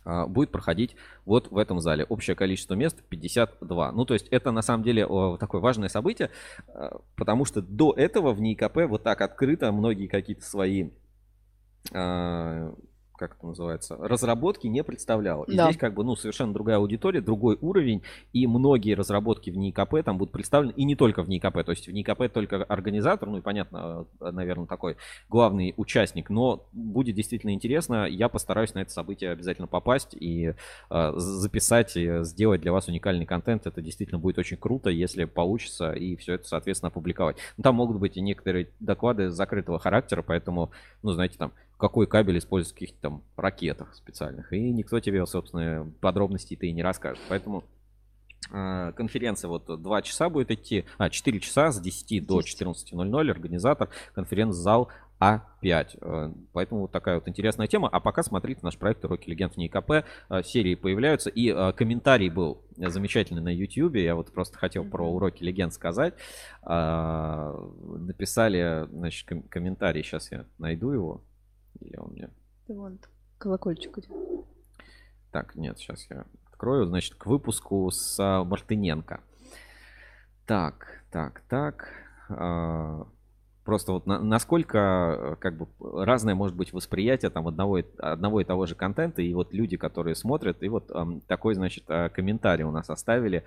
э, будет проходить вот в этом зале. Общее количество мест 52. Ну, то есть это на самом деле такое важное событие, э, потому что до этого в НИКП вот так открыто многие какие-то свои как это называется, разработки не представлял. И да. здесь как бы, ну, совершенно другая аудитория, другой уровень, и многие разработки в НИКП там будут представлены, и не только в НИКП, то есть в НИКП только организатор, ну и понятно, наверное, такой главный участник, но будет действительно интересно, я постараюсь на это событие обязательно попасть и э, записать, и сделать для вас уникальный контент, это действительно будет очень круто, если получится, и все это, соответственно, опубликовать. Но там могут быть и некоторые доклады закрытого характера, поэтому, ну, знаете, там, какой кабель используется в каких-то там ракетах специальных. И никто тебе, собственно, подробностей-то и не расскажет. Поэтому э, конференция вот 2 часа будет идти, а 4 часа с 10, 10. до 14.00 организатор конференц-зал а5. Э, поэтому вот такая вот интересная тема. А пока смотрите наш проект «Уроки легенд в НИКП». Э, серии появляются. И комментарий был замечательный на YouTube. Я вот просто хотел про «Уроки легенд» сказать. Написали, значит, комментарий. Сейчас я найду его. Или он мне... Да вон, колокольчик идет. Так, нет, сейчас я открою. Значит, к выпуску с а, Мартыненко. Так, так, так. А, просто вот на, насколько как бы разное может быть восприятие там одного, одного и того же контента. И вот люди, которые смотрят, и вот а, такой, значит, а, комментарий у нас оставили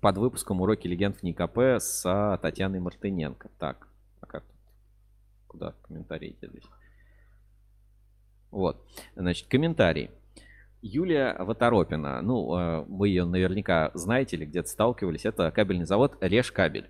под выпуском «Уроки легенд в НИКП» с а, Татьяной Мартыненко. Так, Куда комментарии делись? Вот, значит, комментарий. Юлия Ваторопина, ну, э, вы ее наверняка знаете или где-то сталкивались, это кабельный завод Решкабель.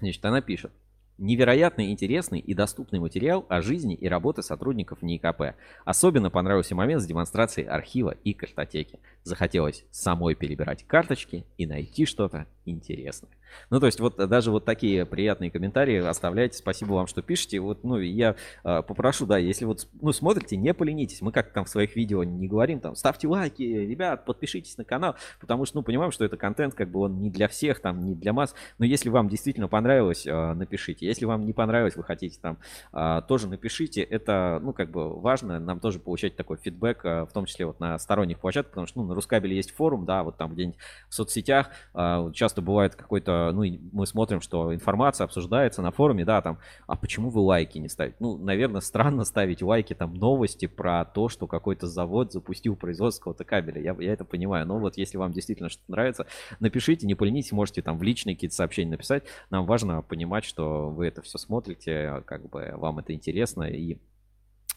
Значит, она пишет. Невероятно интересный и доступный материал о жизни и работе сотрудников НИКП. Особенно понравился момент с демонстрацией архива и картотеки. Захотелось самой перебирать карточки и найти что-то интересное. Ну, то есть вот даже вот такие приятные комментарии оставляйте. Спасибо вам, что пишете. Вот, ну, я э, попрошу, да, если вот, ну, смотрите, не поленитесь. Мы как там в своих видео не говорим, там, ставьте лайки, ребят, подпишитесь на канал, потому что, ну, понимаем, что это контент, как бы он не для всех, там, не для масс. Но если вам действительно понравилось, э, напишите. Если вам не понравилось, вы хотите там, э, тоже напишите. Это, ну, как бы важно нам тоже получать такой фидбэк, э, в том числе вот на сторонних площадках, потому что, ну, на Рускабеле есть форум, да, вот там где-нибудь в соцсетях э, часто бывает какой-то ну, мы смотрим, что информация обсуждается на форуме, да, там, а почему вы лайки не ставите? Ну, наверное, странно ставить лайки, там, новости про то, что какой-то завод запустил производство какого-то кабеля, я, я это понимаю, но вот если вам действительно что-то нравится, напишите, не поленитесь, можете там в личные какие-то сообщения написать, нам важно понимать, что вы это все смотрите, как бы вам это интересно и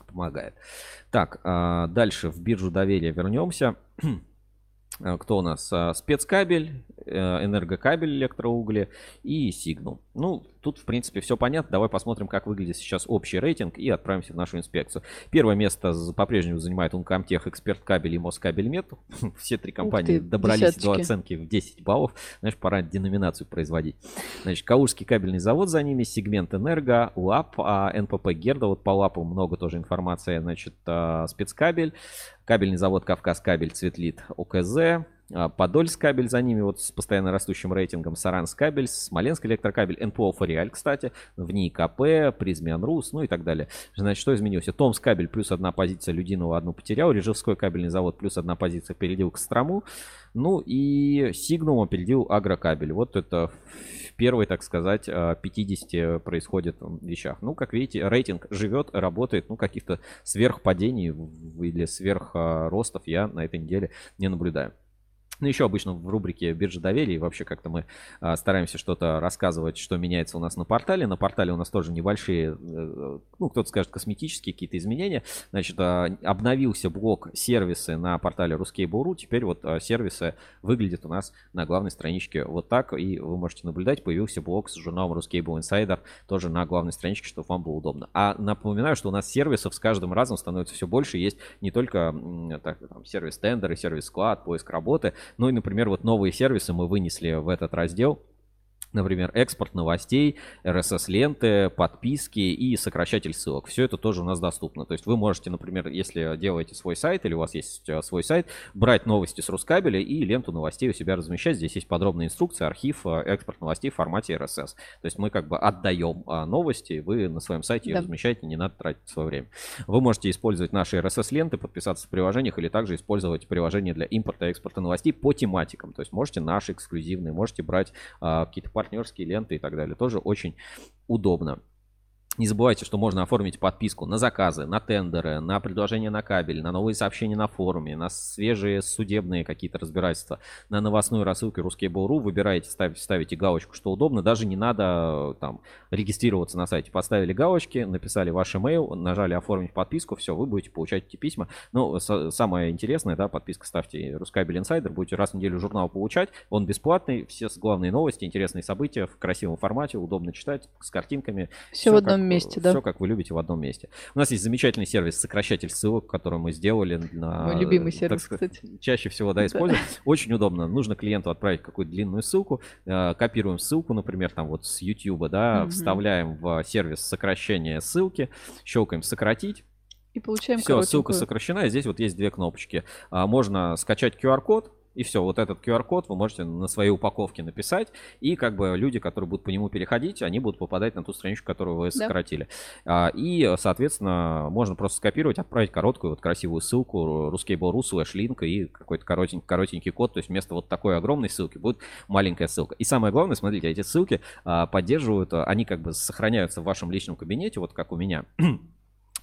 помогает. Так, а, дальше в биржу доверия вернемся. Э, кто у нас? А, спецкабель, э, энергокабель электроугли и сигнал. Ну, тут, в принципе, все понятно. Давай посмотрим, как выглядит сейчас общий рейтинг и отправимся в нашу инспекцию. Первое место по-прежнему занимает Uncomtech, Эксперт Кабель и Москабель Мет. Все три компании ты, добрались десяточки. до оценки в 10 баллов. Знаешь, пора деноминацию производить. Значит, Калужский кабельный завод за ними, сегмент Энерго, УАП, а НПП Герда. Вот по УАПу много тоже информации. Значит, а, спецкабель, кабельный завод Кавказ Кабель, Цветлит, ОКЗ, а, Подольск кабель за ними, вот с постоянно растущим рейтингом, Саранск кабель, Смоленск электрокабель, НПО Фориаль, кстати, в ней КП, Призмиан Рус, ну и так далее. Значит, что изменилось? Томск кабель плюс одна позиция, Людинова одну потерял, Режевской кабельный завод плюс одна позиция опередил Кострому, ну и Сигнум опередил Агрокабель. Вот это в первой, так сказать, а, 50 происходит вещах. Ну, как видите, рейтинг живет, работает, ну, каких-то сверхпадений или сверхростов я на этой неделе не наблюдаю. Ну, еще обычно в рубрике биржа доверия, вообще как-то мы а, стараемся что-то рассказывать, что меняется у нас на портале. На портале у нас тоже небольшие, э, ну, кто-то скажет, косметические какие-то изменения. Значит, а, обновился блок сервисы на портале Ruskable.ru. Теперь вот а, сервисы выглядят у нас на главной страничке вот так, и вы можете наблюдать, появился блок с журналом Ruskable Insider тоже на главной страничке, чтобы вам было удобно. А напоминаю, что у нас сервисов с каждым разом становится все больше. Есть не только так, там, сервис тендеры, сервис склад, поиск работы, ну и, например, вот новые сервисы мы вынесли в этот раздел. Например, экспорт новостей, RSS-ленты, подписки и сокращатель ссылок. Все это тоже у нас доступно. То есть вы можете, например, если делаете свой сайт или у вас есть э, свой сайт, брать новости с Рускабеля и ленту новостей у себя размещать. Здесь есть подробная инструкция, архив, э, экспорт новостей в формате RSS. То есть мы как бы отдаем а, новости, вы на своем сайте Да. размещаете, не надо тратить свое время. Вы можете использовать наши RSS-ленты, подписаться в приложениях или также использовать приложение для импорта и экспорта новостей по тематикам. То есть можете наши эксклюзивные, можете брать а, какие-то партнерские ленты и так далее. Тоже очень удобно. Не забывайте, что можно оформить подписку на заказы, на тендеры, на предложения на кабель, на новые сообщения на форуме, на свежие судебные какие-то разбирательства, на новостную рассылку Ruskable.ru. Выбираете, ставите, ставите галочку, что удобно. Даже не надо э, там регистрироваться на сайте. Поставили галочки, написали ваш email, нажали оформить подписку, все, вы будете получать эти письма. Ну, самое интересное, да, подписка ставьте Рускабель Инсайдер, будете раз в неделю журнал получать. Он бесплатный, все главные новости, интересные события в красивом формате, удобно читать, с картинками. Все в одном месте, да. Все, как вы любите, в одном месте. У нас есть замечательный сервис сокращатель ссылок, который мы сделали на... Мой любимый сервис, сказать, кстати. Чаще всего, да, используем. Очень удобно. Нужно клиенту отправить какую-то длинную ссылку. э, Копируем ссылку, например, там вот с YouTube, да, вставляем в сервис сокращение ссылки, щелкаем сократить. И получаем Все, ссылка сокращена, и здесь вот есть две кнопочки. А, Можно скачать QR-код, и все, вот этот QR-код вы можете на своей упаковке написать, и как бы люди, которые будут по нему переходить, они будут попадать на ту страничку, которую вы Да. сократили. А, И, соответственно, можно просто скопировать, отправить короткую, вот красивую ссылку, ruskable.ru, слэш линк и какой-то коротенький, коротенький код, то есть вместо вот такой огромной ссылки будет маленькая ссылка. И самое главное, смотрите, эти ссылки а, поддерживают, они как бы сохраняются в вашем личном кабинете, вот как у меня.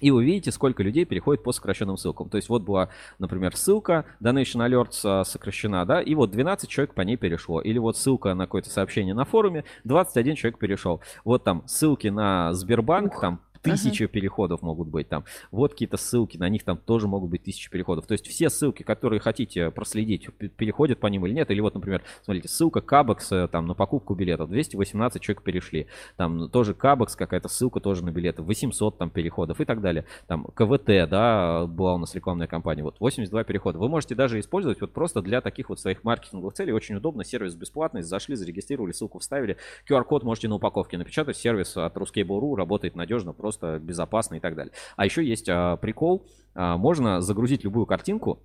И вы видите, сколько людей переходит по сокращенным ссылкам. То есть вот была, например, ссылка, Donation Alerts а, сокращена, да, и вот 12 человек по ней перешло. Или вот ссылка на какое-то сообщение на форуме, 21 человек перешел. Вот там ссылки на Сбербанк, Ух. там тысячи переходов могут быть там. Вот какие-то ссылки, на них там тоже могут быть тысячи переходов. То есть все ссылки, которые хотите проследить, переходят по ним или нет. Или вот, например, смотрите, ссылка Кабекс э, там на покупку билетов, 218 человек перешли. Там тоже Кабекс, какая-то ссылка тоже на билеты, 800 там переходов и так далее. Там КВТ, да, была у нас рекламная кампания, вот 82 перехода. Вы можете даже использовать вот просто для таких вот своих маркетинговых целей. Очень удобно, сервис бесплатный, зашли, зарегистрировали, ссылку вставили. QR-код можете на упаковке напечатать. Сервис от Ruskable.ru работает надежно, просто безопасно и так далее. А еще есть а, прикол. А, можно загрузить любую картинку.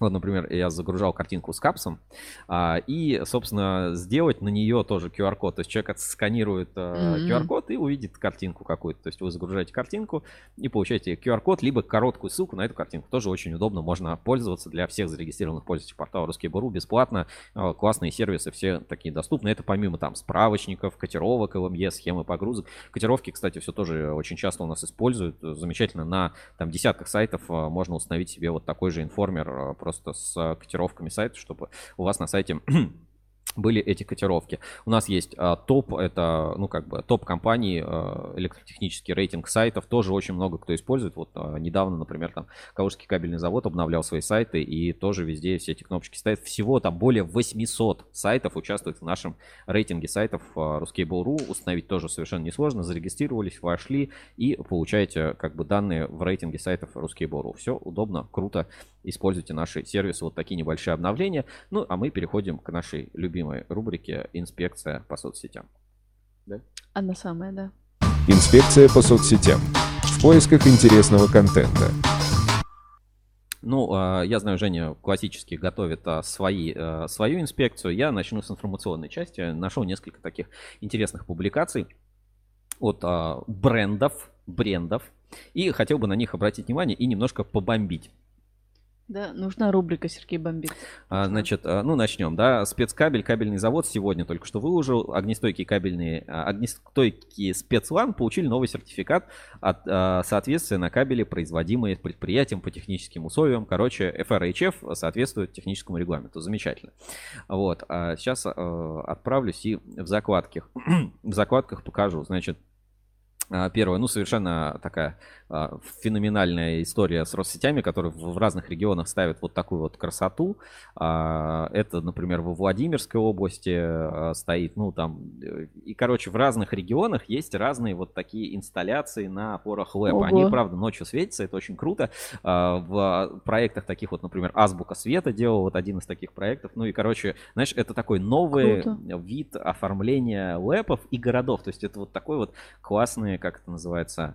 Вот, например, я загружал картинку с капсом, а, и, собственно, сделать на нее тоже QR-код. То есть человек отсканирует а, Мгм. QR-код и увидит картинку какую-то. То есть вы загружаете картинку и получаете QR-код, либо короткую ссылку на эту картинку. Тоже очень удобно, можно пользоваться для всех зарегистрированных пользователей портала Ruskable.ru бесплатно. А, Классные сервисы, все такие доступны. Это помимо там справочников, котировок, ЛМЕ, схемы погрузок. Котировки, кстати, все тоже очень часто у нас используют. Замечательно. На там десятках сайтов а, можно установить себе вот такой же информер а, просто с котировками сайта, чтобы у вас на сайте были эти котировки. У нас есть а, топ, это, ну, как бы, топ компаний, а, электротехнический рейтинг сайтов, тоже очень много кто использует. Вот а, недавно, например, там, Калужский кабельный завод обновлял свои сайты, и тоже везде все эти кнопочки стоят. Всего там более 800 сайтов участвуют в нашем рейтинге сайтов а, Ruskable.ru. Установить тоже совершенно несложно. Зарегистрировались, вошли и получаете, как бы, данные в рейтинге сайтов Ruskable.ru. Все удобно, круто. Используйте наши сервисы, вот такие небольшие обновления. Ну, а мы переходим к нашей любимой рубрике «Инспекция по соцсетям». Да? Она самая, да. Инспекция по соцсетям. В поисках интересного контента. Ну, а, я знаю, Женя классически готовит а, свои, а, свою инспекцию. Я начну с информационной части. Нашел несколько таких интересных публикаций от брендов, брендов. И хотел бы на них обратить внимание и немножко побомбить. Да, нужна рубрика Сергей Бомбит. А, значит, а, ну начнем, да. Спецкабель, кабельный завод сегодня только что выложил. Огнестойкие кабельные, а, огнестойкие спецлан получили новый сертификат от а, соответствия на кабели, производимые предприятием по техническим условиям. Короче, FRHF соответствует техническому регламенту. Замечательно. Вот. А сейчас а, отправлюсь и в закладках. в закладках покажу. Значит, первое, ну, совершенно такая феноменальная история с Россетями, которые в разных регионах ставят вот такую вот красоту. А, это, например, во Владимирской области стоит, ну, там, э, и, короче, в разных регионах есть разные вот такие инсталляции на опорах ЛЭП. Они, правда, ночью светятся, это очень круто. В проектах таких вот, например, Азбука Света делал вот один из таких проектов. Ну, и, короче, знаешь, это такой новый круто. вид оформления ЛЭПов и городов. То есть это вот такой вот классный как это называется,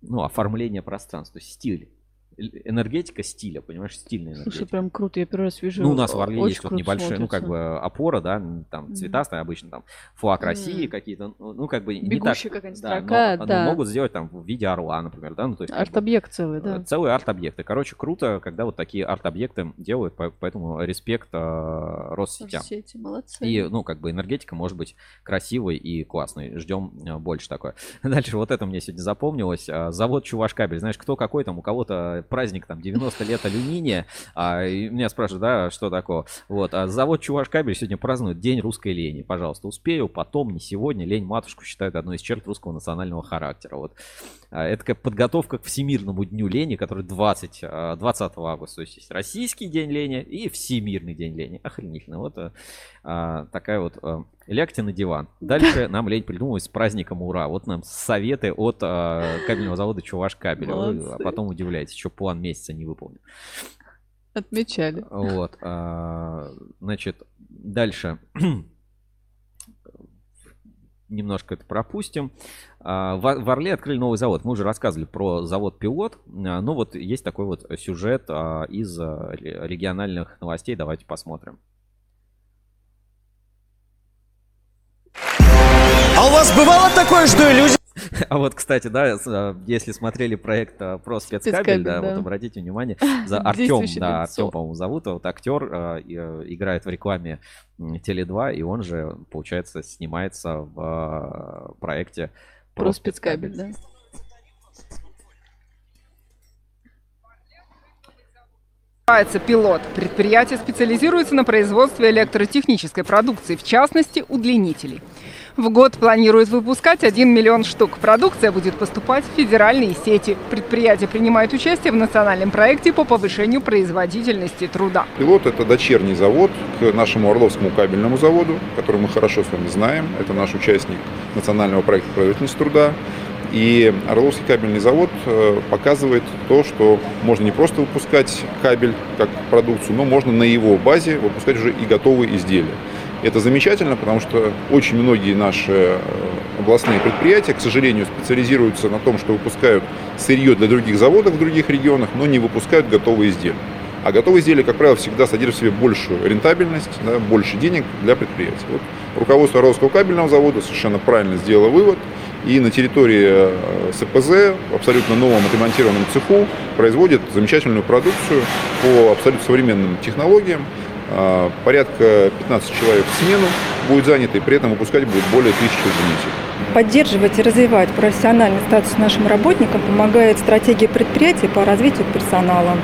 ну, оформление пространства, стиль энергетика стиля, понимаешь, стильная энергетика. Слушай, прям круто, я первый раз вижу. Ну, у нас в Орле есть вот небольшая, ну, как бы опора, да, там цветастая mm-hmm. обычно, там флаг России mm-hmm. какие-то, ну, ну, как бы не так. да, строка, но, да. Но могут сделать там в виде орла, например, да, ну, то есть. Арт-объект целый, да. Э, целые арт-объекты. Короче, круто, когда вот такие арт-объекты делают, поэтому респект э, Россетям. Россети, молодцы. И, ну, как бы энергетика может быть красивой и классной. Ждем э, больше такое. Дальше вот это мне сегодня запомнилось. Завод Чувашкабель. Знаешь, кто какой там, у кого-то праздник там 90 90 лет алюминия. А, и меня спрашивают, да, что такое. Вот, а завод Чувашкабель сегодня празднует День русской лени. Пожалуйста, успею, потом, не сегодня. Лень матушку считают одной из черт русского национального характера. Вот. А, это как подготовка к Всемирному дню лени, который 20, 20 а, августа. То есть есть Российский день лени и Всемирный день лени. Охренительно. Вот а, такая вот Лягте на диван. Дальше нам лень придумывать с праздником ура. Вот нам советы от а, кабельного завода Чуваш кабель. а потом удивляетесь, что план месяца не выполнен. Отмечали. Вот. А, значит, дальше немножко это пропустим. А, в Орле открыли новый завод. Мы уже рассказывали про завод «Пилот». Ну вот есть такой вот сюжет из региональных новостей. Давайте посмотрим. А у вас бывало такое, что люди... А вот, кстати, да, а, если смотрели проект а, про спецкабель, да, да, вот обратите внимание, за Артем, да, Артем, по-моему, зовут, вот актер э, играет в рекламе Теле2, и он же, получается, снимается в проекте про, про спецкабель, да. Называется «Пилот». Предприятие специализируется на производстве электротехнической продукции, в частности, удлинителей. В год планирует выпускать 1 миллион штук. Продукция будет поступать в федеральные сети. Предприятие принимает участие в национальном проекте по повышению производительности труда. «Пилот» — это дочерний завод к нашему Орловскому кабельному заводу, который мы хорошо с вами знаем. Это наш участник национального проекта производительности труда. И Орловский кабельный завод э, показывает то, что можно не просто выпускать кабель как продукцию, но можно на его базе выпускать уже и готовые изделия. Это замечательно, потому что очень многие наши э, областные предприятия, к сожалению, специализируются на том, что выпускают сырье для других заводов в других регионах, но не выпускают готовые изделия. А готовые изделия, как правило, всегда содержат в себе большую рентабельность, да, больше денег для предприятий. Вот руководство Орловского кабельного завода совершенно правильно сделало вывод. И на территории э, СПЗ, в абсолютно новом отремонтированном цеху, производит замечательную продукцию по абсолютно современным технологиям. А, порядка 15 человек в смену будет заняты, при этом выпускать будет более тысячи изменителей. Поддерживать и развивать профессиональный статус нашим работникам помогает стратегия предприятия по развитию персонала.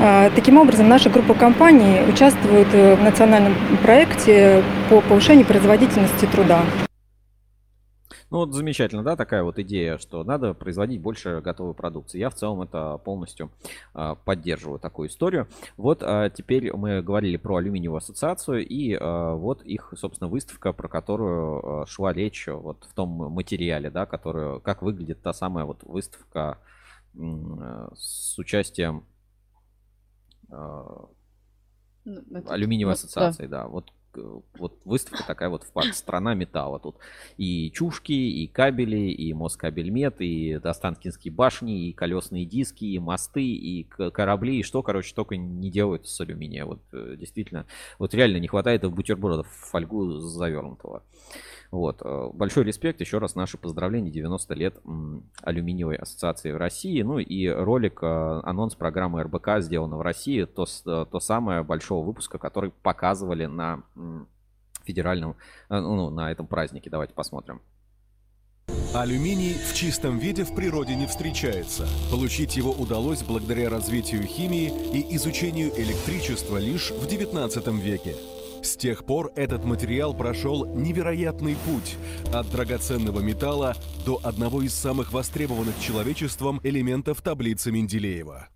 А, Таким образом, наша группа компаний участвует э, в национальном проекте по повышению производительности труда. Ну вот замечательно, да, такая вот идея, что надо производить больше готовой продукции. Я в целом это полностью а, поддерживаю такую историю. Вот а, теперь мы говорили про алюминиевую ассоциацию и а, вот их, собственно, выставка, про которую а, шла речь вот в том материале, да, которую, как выглядит та самая вот выставка а, с участием это- алюминиевой да. ассоциации, да. Вот, к- вот выставка такая вот в парк страна металла тут. И чушки, и кабели, и Москабельмет, и Останкинские башни, и колесные диски, и мосты, и корабли, и что, короче, только не делают с алюминия. Вот э, действительно, вот реально не хватает бутербродов в фольгу завернутого. Вот. э, Большой респект, еще раз наши поздравления, 90 лет алюминиевой ассоциации в России. Ну и ролик, э, анонс программы РБК сделано в России, то, э, то самое большого выпуска, который показывали на федеральном, э, ну, на этом празднике. Давайте посмотрим. Алюминий в чистом виде в природе не встречается. Получить его удалось благодаря развитию химии и изучению электричества лишь в 19 веке. С тех пор этот материал прошел невероятный путь от драгоценного металла до одного из самых востребованных человечеством элементов таблицы Менделеева.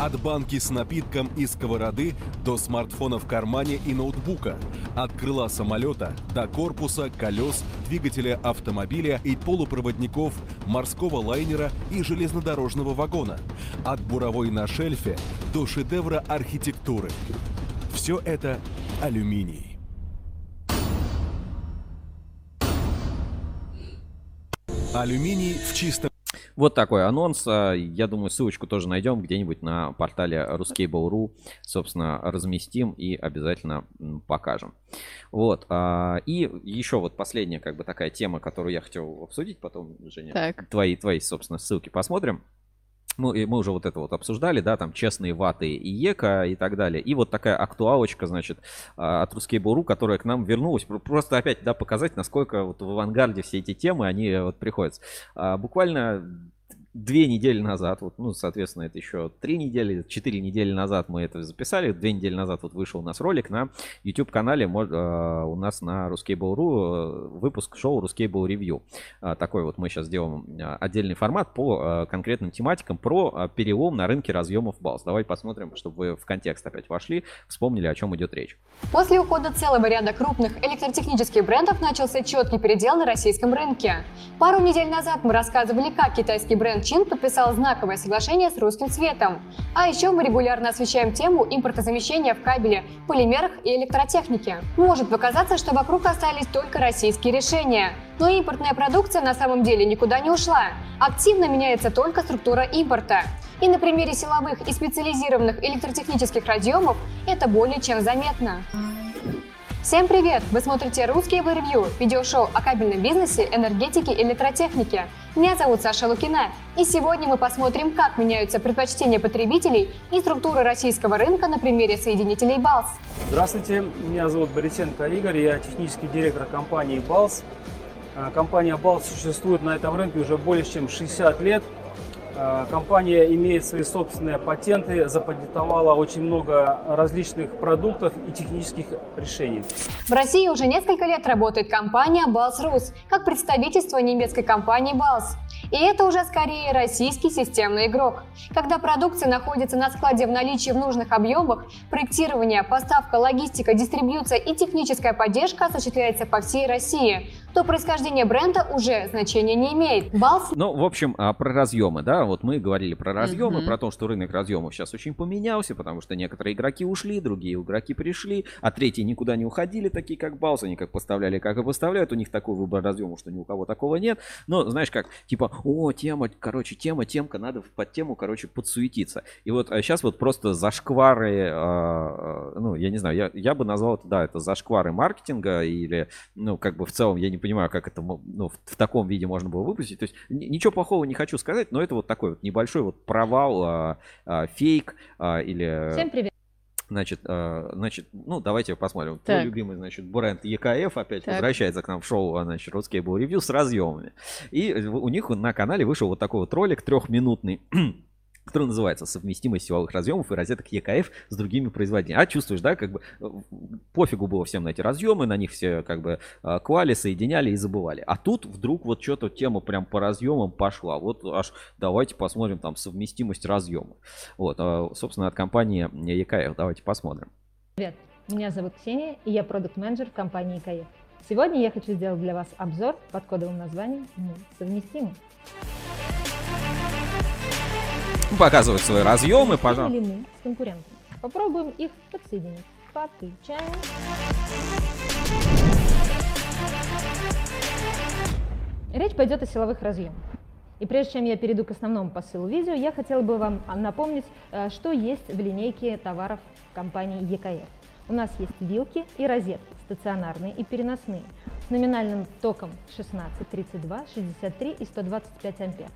От банки с напитком и сковороды до смартфона в кармане и ноутбука. От крыла самолета до корпуса, колес, двигателя автомобиля и полупроводников, морского лайнера и железнодорожного вагона. От буровой на шельфе до шедевра архитектуры. Все это алюминий. Алюминий в чистом Вот такой анонс. А, Я думаю, ссылочку тоже найдем где-нибудь на портале Ruskable.ru. Собственно, разместим и обязательно покажем. Вот. а, И еще вот последняя как бы такая тема, которую я хотел обсудить. Потом, Женя, Так. твои, твои, собственно, ссылки посмотрим. И мы уже вот это вот обсуждали, да, там честные ваты и ЕКО и так далее. И вот такая актуалочка, значит, а, от Ruskable.ru, которая к нам вернулась. Про- Просто опять, да, показать, насколько вот в авангарде все эти темы, они вот приходят. А, Буквально две недели назад, вот, ну, соответственно, это еще три недели, четыре недели назад мы это записали, две недели назад вот вышел у нас ролик на YouTube-канале э, у нас на Ruskable.ru э, выпуск шоу Ruskable Review. А, Такой вот мы сейчас сделаем а, отдельный формат по конкретным тематикам про а, перелом на рынке разъемов балс. Давай посмотрим, чтобы вы в контекст опять вошли, вспомнили, о чем идет речь. После ухода целого ряда крупных электротехнических брендов начался четкий передел на российском рынке. Пару недель назад мы рассказывали, как китайский бренд Чин подписал знаковое соглашение с русским цветом. А еще мы регулярно освещаем тему импортозамещения в кабеле, полимерах и электротехнике. Может показаться, что вокруг остались только российские решения. Но импортная продукция на самом деле никуда не ушла. Активно меняется только структура импорта. И на примере силовых и специализированных электротехнических разъемов это более чем заметно. Всем привет! Вы смотрите «Русский ревью» – видеошоу о кабельном бизнесе, энергетике и электротехнике. Меня зовут Саша Лукина, и сегодня мы посмотрим, как меняются предпочтения потребителей и структура российского рынка на примере соединителей БАЛС. Здравствуйте, меня зовут Борисенко Игорь, я технический директор компании «Балс». А, Компания «Балс» существует на этом рынке уже более чем 60 лет. А, Компания имеет свои собственные патенты, запатентовала очень много различных продуктов и технических решений. В России уже несколько лет работает компания «Балс Рус» как представительство немецкой компании «Балс». И это уже скорее российский системный игрок. Когда продукция находится на складе в наличии в нужных объемах, проектирование, поставка, логистика, дистрибьюция и техническая поддержка осуществляется по всей России, то происхождение бренда уже значения не имеет. «Балс» Ну, в общем, а, про разъемы, да, вот мы говорили про разъемы, Мгм. про то, что рынок разъемов сейчас очень поменялся, потому что некоторые игроки ушли, другие игроки пришли, а третьи никуда не уходили, такие как Балс, они как поставляли, как и поставляют, у них такой выбор разъемов, что ни у кого такого нет. Но, знаешь, как, типа, о, тема, короче, тема, темка, надо под тему, короче, подсуетиться. И вот сейчас вот просто зашквары, а, а, ну, я не знаю, я, я бы назвал это, да, это зашквары маркетинга или, ну, как бы в целом, я не понимаю, как это, ну, в, в таком виде можно было выпустить. То есть ни- ничего плохого не хочу сказать, но это вот такой вот небольшой вот провал, а, а, фейк а, или... Всем привет. Значит, э, значит, ну давайте посмотрим. Так. Твой любимый, значит, бренд ЕКФ опять Так. возвращается к нам в шоу, а, значит, русский был ревью с разъемами. И у них на канале вышел вот такой вот ролик трехминутный. Который называется «Совместимость силовых разъемов и розеток ЕКФ с другими производителями». А чувствуешь, да, как бы э, пофигу было всем на эти разъемы, на них все как бы э, клали, соединяли и забывали. А тут вдруг вот что-то тема прям по разъемам пошла. Вот аж давайте посмотрим там совместимость разъема. Вот, э, собственно, от компании ЕКФ. Давайте посмотрим. Привет, меня зовут Ксения, и я продукт-менеджер в компании КАЕ. Сегодня я хочу сделать для вас обзор под кодовым названием «Мы совместимы». Показывают свои разъемы, пожалуйста. с конкурентами? Попробуем их подсоединить. Подключаем. Речь пойдет о силовых разъемах. И прежде чем я перейду к основному посылу видео, я хотела бы вам напомнить, э, что есть в линейке товаров компании ЕКФ. У нас есть вилки и розетки, стационарные и переносные, с номинальным током 16, 32, 63 и 125 ампер.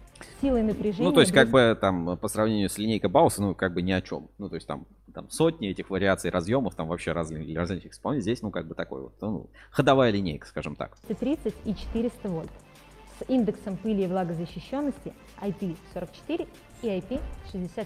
Силой напряжения... Ну, то есть, как бы там по сравнению с линейкой Бауса, ну, как бы ни о чем. Ну, то есть, там, там сотни этих вариаций разъемов, там вообще разных, для различных исполнителей. Здесь, ну, как бы такой вот, ну, ходовая линейка, скажем так. 230 и 400 вольт с индексом пыли и влагозащищенности IP44 и IP67.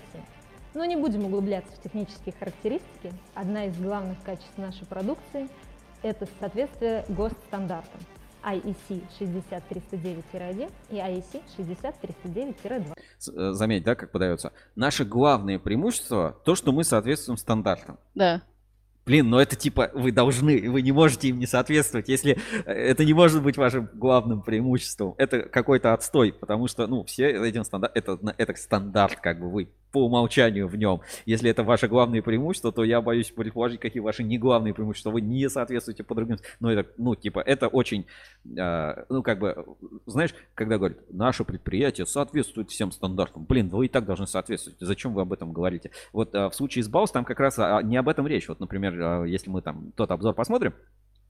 Но не будем углубляться в технические характеристики. Одна из главных качеств нашей продукции – это соответствие ГОСТ-стандартам IEC 60309-1 и IEC 60309-2. С- э, Заметь, да, как подается. Наше главное преимущество то, что мы соответствуем стандартам. Да. Блин, но это типа вы должны, вы не можете им не соответствовать, если э, это не может быть вашим главным преимуществом. Это какой-то отстой, потому что, ну, все этим стандарт, это, это стандарт, как бы вы по умолчанию в нем. Если это ваше главное преимущество, то я боюсь предположить, какие ваши не главные преимущества. Вы не соответствуете по другим. Ну, это, ну, типа, это очень, э, ну, как бы, знаешь, когда говорят, наше предприятие соответствует всем стандартам. Блин, вы и так должны соответствовать. Зачем вы об этом говорите? Вот э, в случае с Баус там как раз а, не об этом речь. Вот, например, э, если мы там тот обзор посмотрим,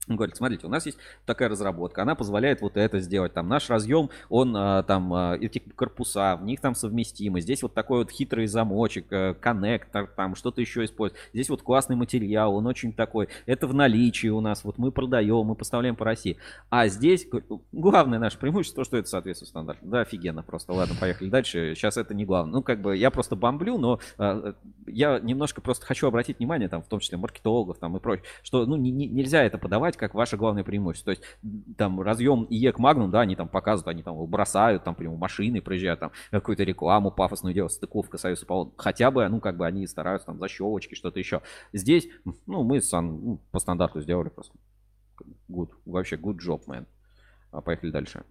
он говорит, смотрите, у нас есть такая разработка, она позволяет вот это сделать. Там наш разъем, он а, там, а, эти корпуса, в них там совместимы. Здесь вот такой вот хитрый замочек, э, коннектор, там что-то еще использует. Здесь вот классный материал, он очень такой. Это в наличии у нас, вот мы продаем, мы поставляем по России. А здесь главное наше преимущество, что это соответствует стандарту. Да, офигенно просто. Ладно, поехали дальше. Сейчас это не главное. Ну, как бы я просто бомблю, но а, я немножко просто хочу обратить внимание, там, в том числе маркетологов там и прочее, что ну, не- не- нельзя это подавать как ваше главное преимущество. То есть там разъем ИЕК Магнум, да, они там показывают, они там его бросают, там прямо машины проезжают, там какую-то рекламу пафосную делают, стыковка Союз Аполлон. Хотя бы, ну, как бы они стараются там защелочки, что-то еще. Здесь, ну, мы сан- ну, по стандарту сделали просто. Good. Вообще, good job, man. А, Поехали дальше.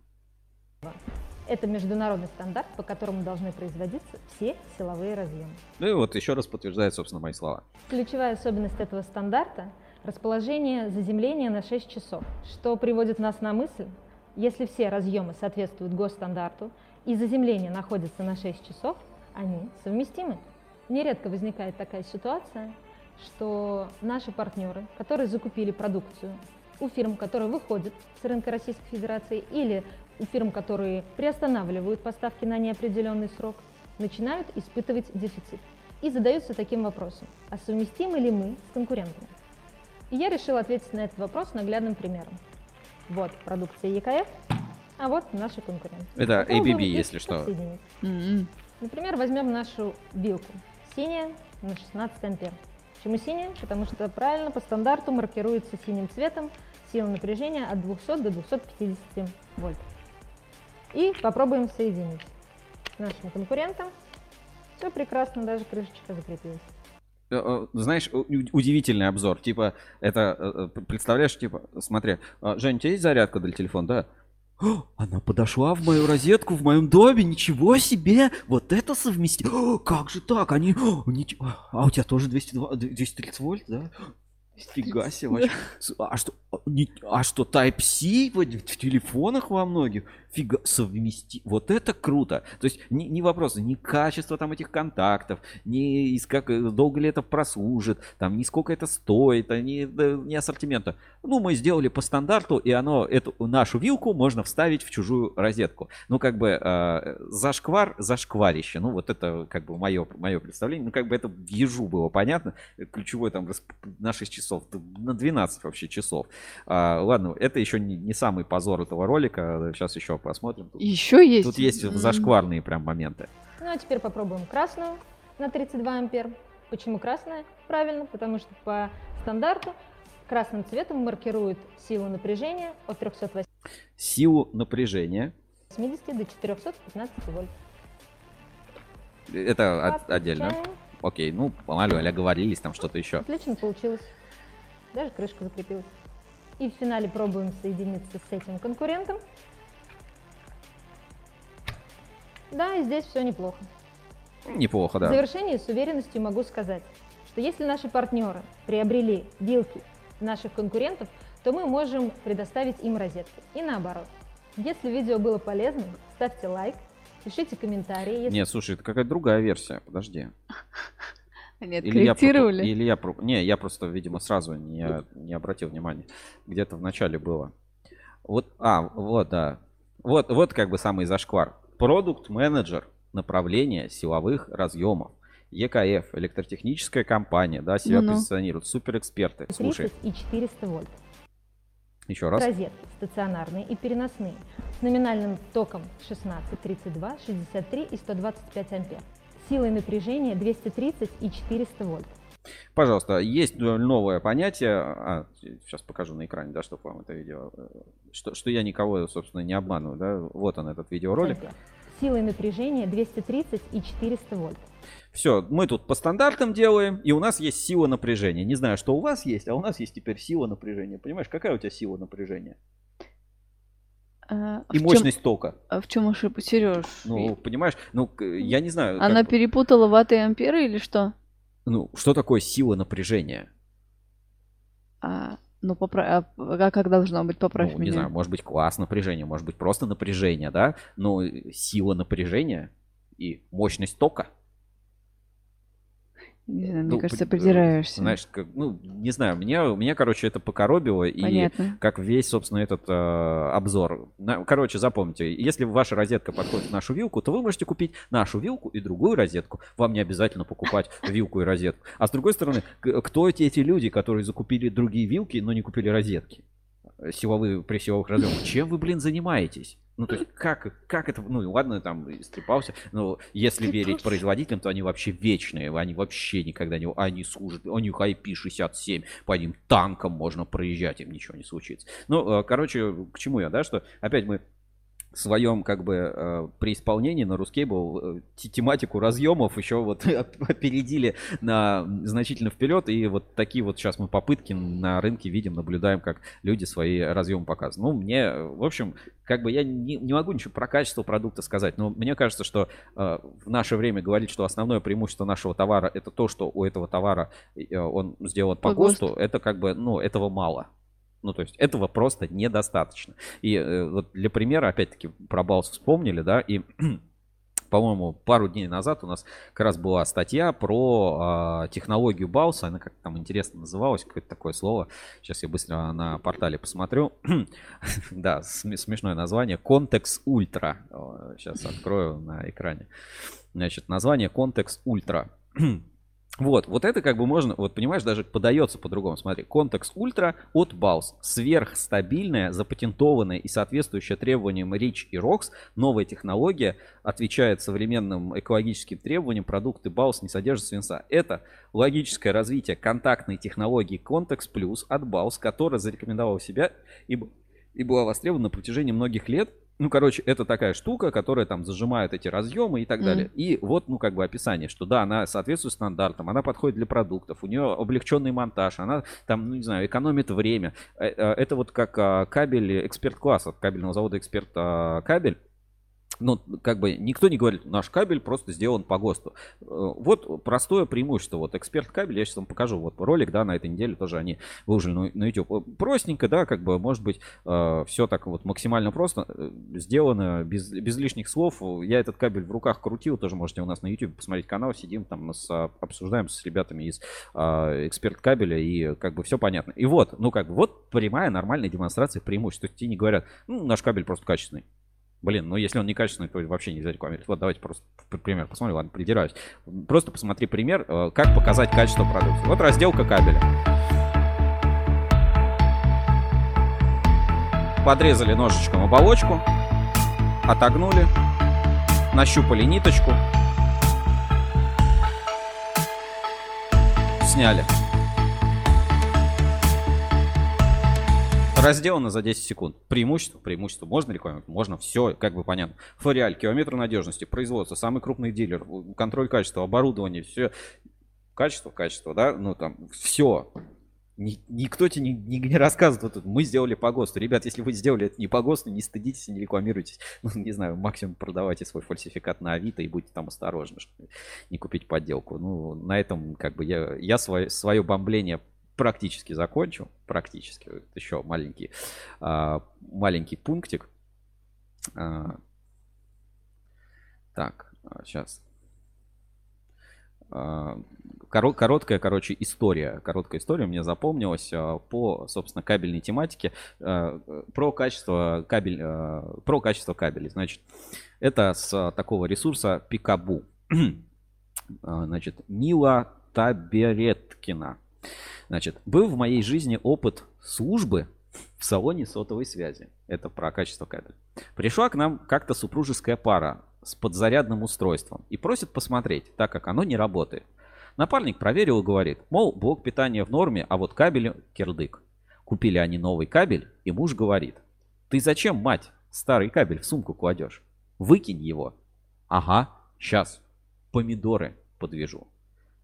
Это международный стандарт, по которому должны производиться все силовые разъемы. Ну и вот еще раз подтверждает, собственно, мои слова. Ключевая особенность этого стандарта – расположение заземления на 6 часов, что приводит нас на мысль, если все разъемы соответствуют госстандарту и заземление находится на 6 часов, они совместимы. Нередко возникает такая ситуация, что наши партнеры, которые закупили продукцию у фирм, которые выходят с рынка Российской Федерации или у фирм, которые приостанавливают поставки на неопределенный срок, начинают испытывать дефицит и задаются таким вопросом, а совместимы ли мы с конкурентами? И я решила ответить на этот вопрос наглядным примером. Вот продукция ЕКФ, а вот наши конкуренты. Это ABB, если что. М-м. Например, возьмем нашу вилку. Синяя на 16 ампер. Почему синяя? Потому что правильно по стандарту маркируется синим цветом сила напряжения от 200 до 250 вольт. И попробуем соединить с нашим конкурентом. Все прекрасно, даже крышечка закрепилась. Э, э, Знаешь, удивительный обзор. Типа, это, э, представляешь, типа, смотри, а, Жень, у тебя есть зарядка для телефона, да? О, Она подошла в мою розетку в моем доме, ничего себе! Вот это совместить! Как же так? Они... о, нич- А у тебя тоже 202 230 вольт, да? Фига себе, вообще. А что? Не- А что, Type-C в, телефонах во многих? Фига, совмести... Вот это круто. То есть не, не вопрос, ни качество там этих контактов, ни из как, э, долго ли это прослужит, там, ни сколько это стоит, а да, ни ассортимента. Ну, мы сделали по стандарту, и оно, эту нашу вилку можно вставить в чужую розетку. Ну, как бы э, зашквар, зашкварище. Ну, вот это как бы мое, мое представление. Ну, как бы это ежу было понятно. Ключевой там расп- на 6 часов, на 12 вообще часов. А, ладно, это еще не, не самый позор этого ролика. Сейчас еще посмотрим. Тут, Еще есть? тут есть М. зашкварные прям моменты. Ну а теперь попробуем красную на 32 ампер. Почему красная? Правильно, потому что по стандарту красным цветом маркирует силу напряжения от 380 Силу напряжения. до 415 вольт. Это от- отдельно. Окей, ну, помалу, оговорились, там что-то еще. Отлично получилось. Даже крышка закрепилась. И в финале пробуем соединиться с этим конкурентом. Да, и здесь все неплохо. Неплохо, В да. завершении с уверенностью могу сказать, что если наши партнеры приобрели вилки наших конкурентов, то мы можем предоставить им розетки. И наоборот. Если видео было полезным, ставьте лайк, пишите комментарии. Если Нет, слушай, это какая-то другая версия. Подожди. Они я откорректировали? Или я про- Не, я просто, видимо, сразу не, не обратил внимания. Где-то в начале было. Вот, а, вот, да. Вот, вот как бы самый зашквар. Продукт-менеджер направления силовых разъемов. ЕКФ, электротехническая компания, да, себя Ну-ну. позиционируют, суперэксперты. Слушай, 30 и 400 вольт. еще раз. Розетки стационарные и переносные с номинальным током 16, 32, 63 и 125 ампер. Силой напряжения 230 и 400 вольт. Пожалуйста, есть э, новое понятие. А, сейчас покажу на экране, да, чтобы вам это видео. э, Что, что я никого, собственно, не обманываю, да. Вот он, этот видеоролик. Силой напряжения 230 и 400 вольт. Все, мы тут по стандартам делаем, и у нас есть сила напряжения. Не знаю, что у вас есть, а у нас есть теперь сила напряжения. Понимаешь, какая у тебя сила напряжения? А, И мощность тока. а в чем ошибка, Сереж? Ну, понимаешь, ну, к- я не знаю. Она как- перепутала ваты и амперы или что? Ну, что такое сила напряжения? А, ну, попра- а, а как должно быть, поправь ну, меня. не знаю, может быть класс напряжения, может быть просто напряжение, да? Но э, сила напряжения и мощность тока. Не знаю, мне Ну, кажется, при- придираешься. Знаешь, как, ну, не знаю, меня, меня, короче, это покоробило. И Понятно. как весь, собственно, этот э, обзор. На- короче, запомните, если ваша розетка подходит в нашу вилку, то вы можете купить нашу вилку и другую розетку. Вам не обязательно покупать вилку и розетку. А с другой стороны, кто эти, эти люди, которые закупили другие вилки, но не купили розетки? Силовые, при силовых разъемах. Чем вы, блин, занимаетесь? Ну, то есть, как, как это, ну, ладно, там, истрепался, но если верить производителям, то они вообще вечные, они вообще никогда не, они служат, у них IP67, по ним танкам можно проезжать, им ничего не случится. Ну, э, короче, к чему я, да, что опять мы своем как бы э, при исполнении на Ruskable э, те- тематику разъемов еще вот опередили на значительно вперед и вот такие вот сейчас мы попытки на рынке видим наблюдаем как люди свои разъемы показывают. Ну мне э, в общем как бы я не, не могу ничего про качество продукта сказать но мне кажется что в наше время говорить что основное преимущество нашего товара это то что у этого товара он сделан по По. ГОСТу это как бы ну этого мало ну, то есть этого просто недостаточно. И э, вот для примера, опять-таки, про Балс вспомнили, да, и по-моему, пару дней назад у нас как раз была статья про а, технологию Бауса. Она как там интересно называлась, какое-то такое слово. Сейчас я быстро на портале посмотрю. да, см- смешное название. Context Ultra. Сейчас открою на экране. Значит, название Context Ultra. Вот, вот это как бы можно, вот понимаешь, даже подается по-другому. Смотри, Context Ultra от Baus. Сверхстабильная, запатентованная и соответствующая требованиям REACH и ROX новая технология отвечает современным экологическим требованиям. Продукты Baus не содержат свинца. Это логическое развитие контактной технологии Context Plus от Baus, которая зарекомендовала себя и, и была востребована на протяжении многих лет. Ну, короче, это такая штука, которая там зажимает эти разъемы и так Мгм. далее. И вот, ну, как бы описание, что да, она соответствует стандартам, она подходит для продуктов, у нее облегченный монтаж, она там, ну, не знаю, экономит время. Э, э, Это вот как а, кабель эксперт класса, кабельного завода эксперт а, кабель. Ну, как бы никто не говорит, наш кабель просто сделан по ГОСТу. Э, вот простое преимущество. Вот эксперт кабель, я сейчас вам покажу. Вот ролик, да, на этой неделе тоже они выложили на YouTube. Э, простенько, да, как бы, может быть, э, все так вот максимально просто сделано, без, без лишних слов. Я этот кабель в руках крутил, тоже можете у нас на YouTube посмотреть канал, сидим там, с, обсуждаем с ребятами из эксперт кабеля, и как бы все понятно. И вот, ну, как бы, вот прямая нормальная демонстрация преимуществ. То есть тебе не говорят, ну, наш кабель просто качественный. Блин, ну если он некачественный, то вообще нельзя рекламировать. Вот давайте просто пример посмотрим. Ладно, придираюсь. Просто посмотри пример, э, как показать качество продукции. Вот разделка кабеля. Подрезали ножичком оболочку, отогнули, нащупали ниточку, сняли. Разделано за 10 секунд. Преимущество, преимущество. Можно рекламировать? Можно. Все, как бы понятно. Фориаль, километр надежности, производство, самый крупный дилер, контроль качества, оборудование, все. Качество, качество, да? Ну там, все. Никто тебе не, не, не рассказывает, вот, мы сделали по ГОСТу. Ребят, если вы сделали это не по ГОСТу, не стыдитесь не рекламируйтесь. Ну, не знаю, максимум продавайте свой фальсификат на Авито и будьте там осторожны, чтобы не купить подделку. Ну, на этом как бы я, я свое, свое бомбление практически закончил. Практически. Вот еще маленький, а, маленький пунктик. А, так, сейчас. А, короткая, короче, история. Короткая история мне запомнилась а, по, собственно, кабельной тематике. А, про качество кабель, а, про качество кабелей. Значит, это с такого ресурса Пикабу. А, значит, Мила Табереткина. Значит, был в моей жизни опыт службы в салоне сотовой связи. Это про качество кабеля. Пришла к нам как-то супружеская пара с подзарядным устройством и просит посмотреть, так как оно не работает. Напарник проверил и говорит, мол, блок питания в норме, а вот кабель кирдык. Купили они новый кабель, и муж говорит, ты зачем, мать, старый кабель в сумку кладешь? Выкинь его. Ага, сейчас. Помидоры подвяжу.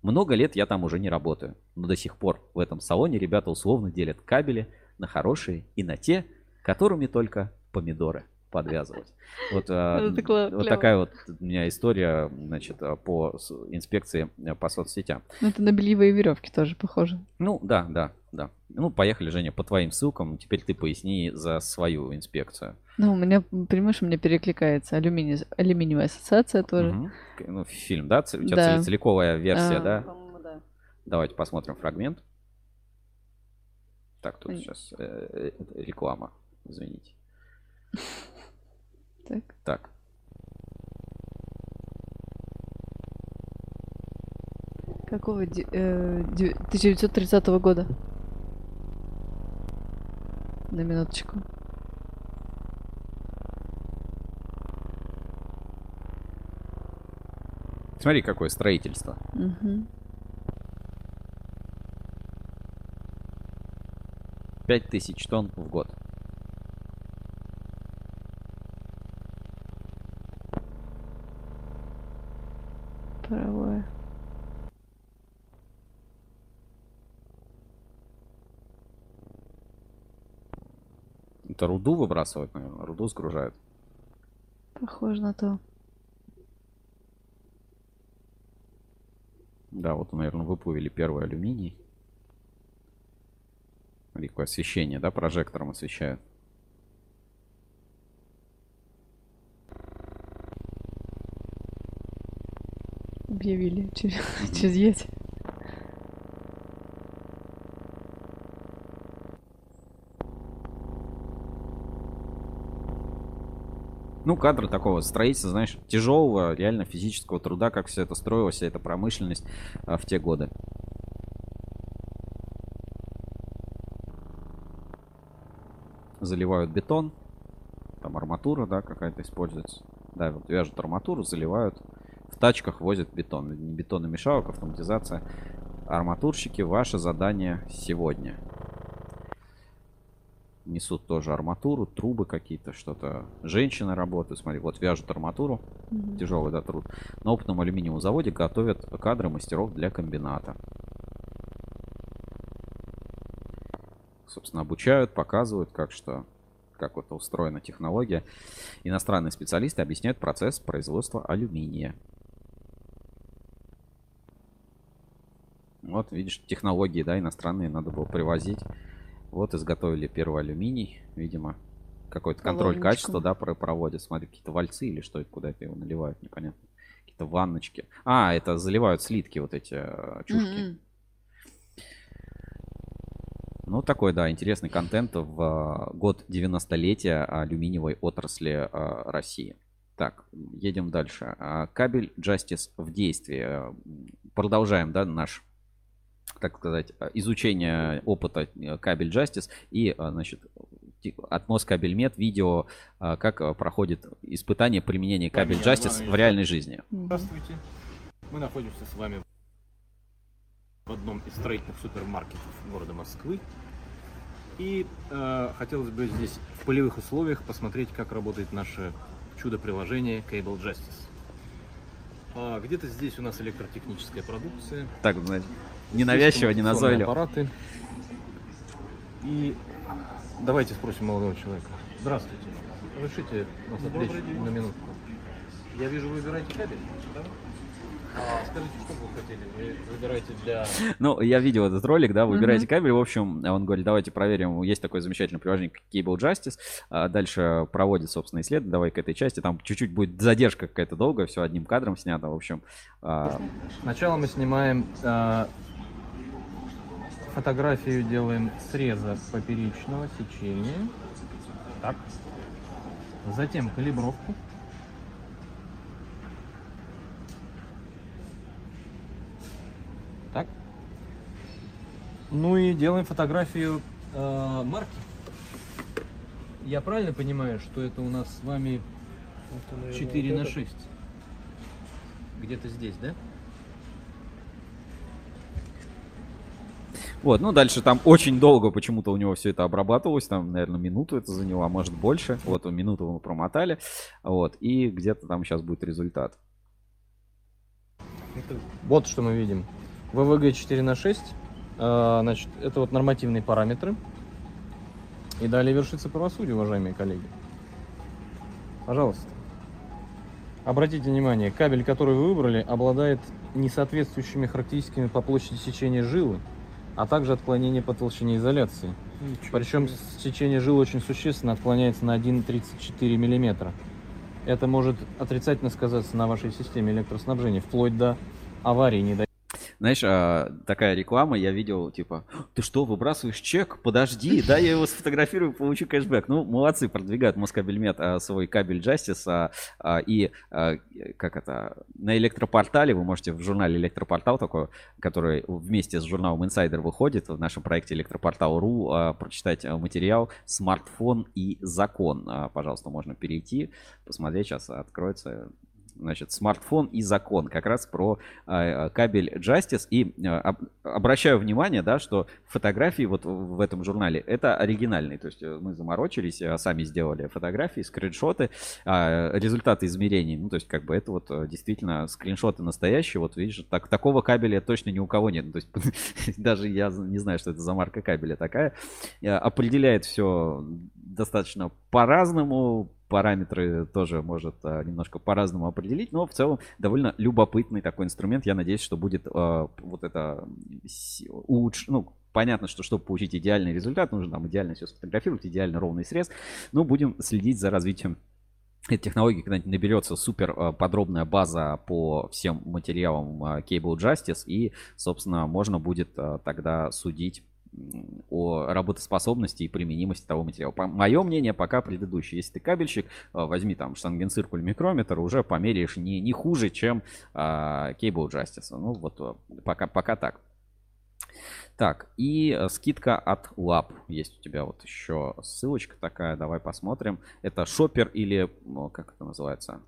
Много лет я там уже не работаю, но до сих пор в этом салоне ребята условно делят кабели на хорошие и на те, которыми только помидоры подвязывать. Вот, а, вот такая вот у меня история, значит, а, по инспекции э, по соцсетям. Ну, это на бельевые веревки тоже похоже. Ну, да, да, да. Ну, поехали, Женя, по твоим ссылкам. Теперь ты поясни за свою инспекцию. Ну, у меня, понимаешь, у меня перекликается алюминий, алюминиевая ассоциация тоже. Угу. Ну, фильм, да? У тебя да. целиковая версия, а, да? Да? Давайте посмотрим фрагмент. Так, тут сейчас э, э, реклама, извините. Так. Так. Какого? Э, 1930 года. На минуточку. Смотри, какое строительство. Угу. Пять тысяч тонн в год. Паровое. Это руду выбрасывают, наверное. Руду сгружают. Похоже на то. Да, вот, наверное, выплавили первый алюминий. Смотри, какое освещение, да, прожектором освещают. Объявили через, через Ети. Ну, кадры такого строительства, знаешь, тяжелого, реально физического труда, как все это строилось, вся эта промышленность а, в те годы. Заливают бетон, там арматура, да, какая-то используется. Да, вот вяжут арматуру, заливают, в тачках возят бетон. Не бетономешалок, автоматизация. Арматурщики, ваше задание сегодня несут тоже арматуру, трубы какие-то, что-то. Женщины работают, смотри, вот вяжут арматуру, mm-hmm. тяжелый да, труд. На опытном алюминиевом заводе готовят кадры мастеров для комбината. Собственно, обучают, показывают, как что. как вот устроена технология. Иностранные специалисты объясняют процесс производства алюминия. Вот, видишь, технологии, да, иностранные надо было привозить. Вот изготовили первый алюминий, видимо, какой-то контроль качества, да, про- проводят. Смотри, какие-то вальцы или что куда это его наливают, непонятно. Какие-то ванночки. А, это заливают слитки вот эти э, чушки. М-м. Ну, такой, да, интересный контент в э, год 90-летия алюминиевой отрасли э, России. Так, едем дальше. А, Кабель Justice в действии. Э, Продолжаем, да, наш, так сказать, изучение опыта э, Кабель Justice и, значит, от Москабельмет видео, как проходит испытание применения Кабель Justice в реальной жизни. Здравствуйте. Мы находимся с вами в одном из строительных супермаркетов города Москвы. И э, хотелось бы здесь в полевых условиях посмотреть, как работает наше чудо-приложение Cable Justice. А, где-то здесь у нас электротехническая продукция. Так, знаете, ненавязчиво, не назойливо. аппараты. И давайте спросим молодого человека. Здравствуйте. Разрешите Добрый отвлечь на минутку? Я вижу, вы выбираете кабель, скажите, что бы вы хотели? Вы выбираете для... Ну, я видел этот ролик, да, выбираете кабель, в общем, он говорит, давайте проверим, есть такое замечательное приложение, как Cable Justice, А дальше проводит, собственно, исследование, давай к этой части, там чуть-чуть будет задержка какая-то долгая, все одним кадром снято, в общем. а, Сначала мы снимаем а, фотографию, делаем среза поперечного сечения. Так. Затем калибровку. Ну и делаем фотографию э, марки. Я правильно понимаю, что это у нас с вами 4 на 6? Где-то здесь, да? Вот, ну дальше там очень долго почему-то у него все это обрабатывалось, там, наверное, минуту это заняло, а может больше. Вот, минуту мы промотали, вот, и где-то там сейчас будет результат. Вот что мы видим. ВВГ 4 на 6. А, Значит, это вот нормативные параметры. И далее вершится правосудие, уважаемые коллеги. Пожалуйста. Обратите внимание, кабель, который вы выбрали, обладает несоответствующими характеристиками по площади сечения жилы, а также отклонение по толщине изоляции. Причем сечение жилы очень существенно отклоняется на 1,34 мм. Это может отрицательно сказаться на вашей системе электроснабжения, вплоть до аварии, не дай Знаешь, а, такая реклама, я видел, типа, ты что, выбрасываешь чек? Подожди, да, я его сфотографирую, получу кэшбэк. Ну, молодцы, продвигают Москабельмет а, свой кабель Justice. а, и, как это, на электропортале, вы можете в журнале Электропортал такой, который вместе с журналом Insider выходит, в нашем проекте Электропортал.ру, прочитать материал «Смартфон и закон». Пожалуйста, можно перейти, посмотреть, сейчас откроется значит, смартфон и закон, как раз про э, кабель Justice. И об- обращаю внимание, да, что фотографии вот в этом журнале это оригинальные. То есть э, мы заморочились, э, сами сделали фотографии, скриншоты, результаты измерений. Ну, то есть как бы это вот э, действительно скриншоты настоящие. Вот видишь, так, такого кабеля точно ни у кого нет. Ну, То есть даже я не знаю, что это за марка кабеля такая. Определяет все достаточно по-разному, параметры тоже может а, немножко по-разному определить, но в целом довольно любопытный такой инструмент. Я надеюсь, что будет а, вот это улучш... ну, понятно, что чтобы получить идеальный результат, нужно там идеально все сфотографировать, идеально ровный срез, но будем следить за развитием этой технологии, когда наберется супер а, подробная база по всем материалам Cable Justice, и, собственно, можно будет тогда судить о работоспособности и применимости того материала. По, мое мнение пока предыдущее. Если ты кабельщик, а, возьми там штангенциркуль микрометр, уже померяешь не, не хуже, чем а, Cable Justice. Ну вот а, пока, пока так. Так, и э, скидка от Lab. Есть у тебя вот еще ссылочка такая, давай посмотрим. Это шопер или, как это называется?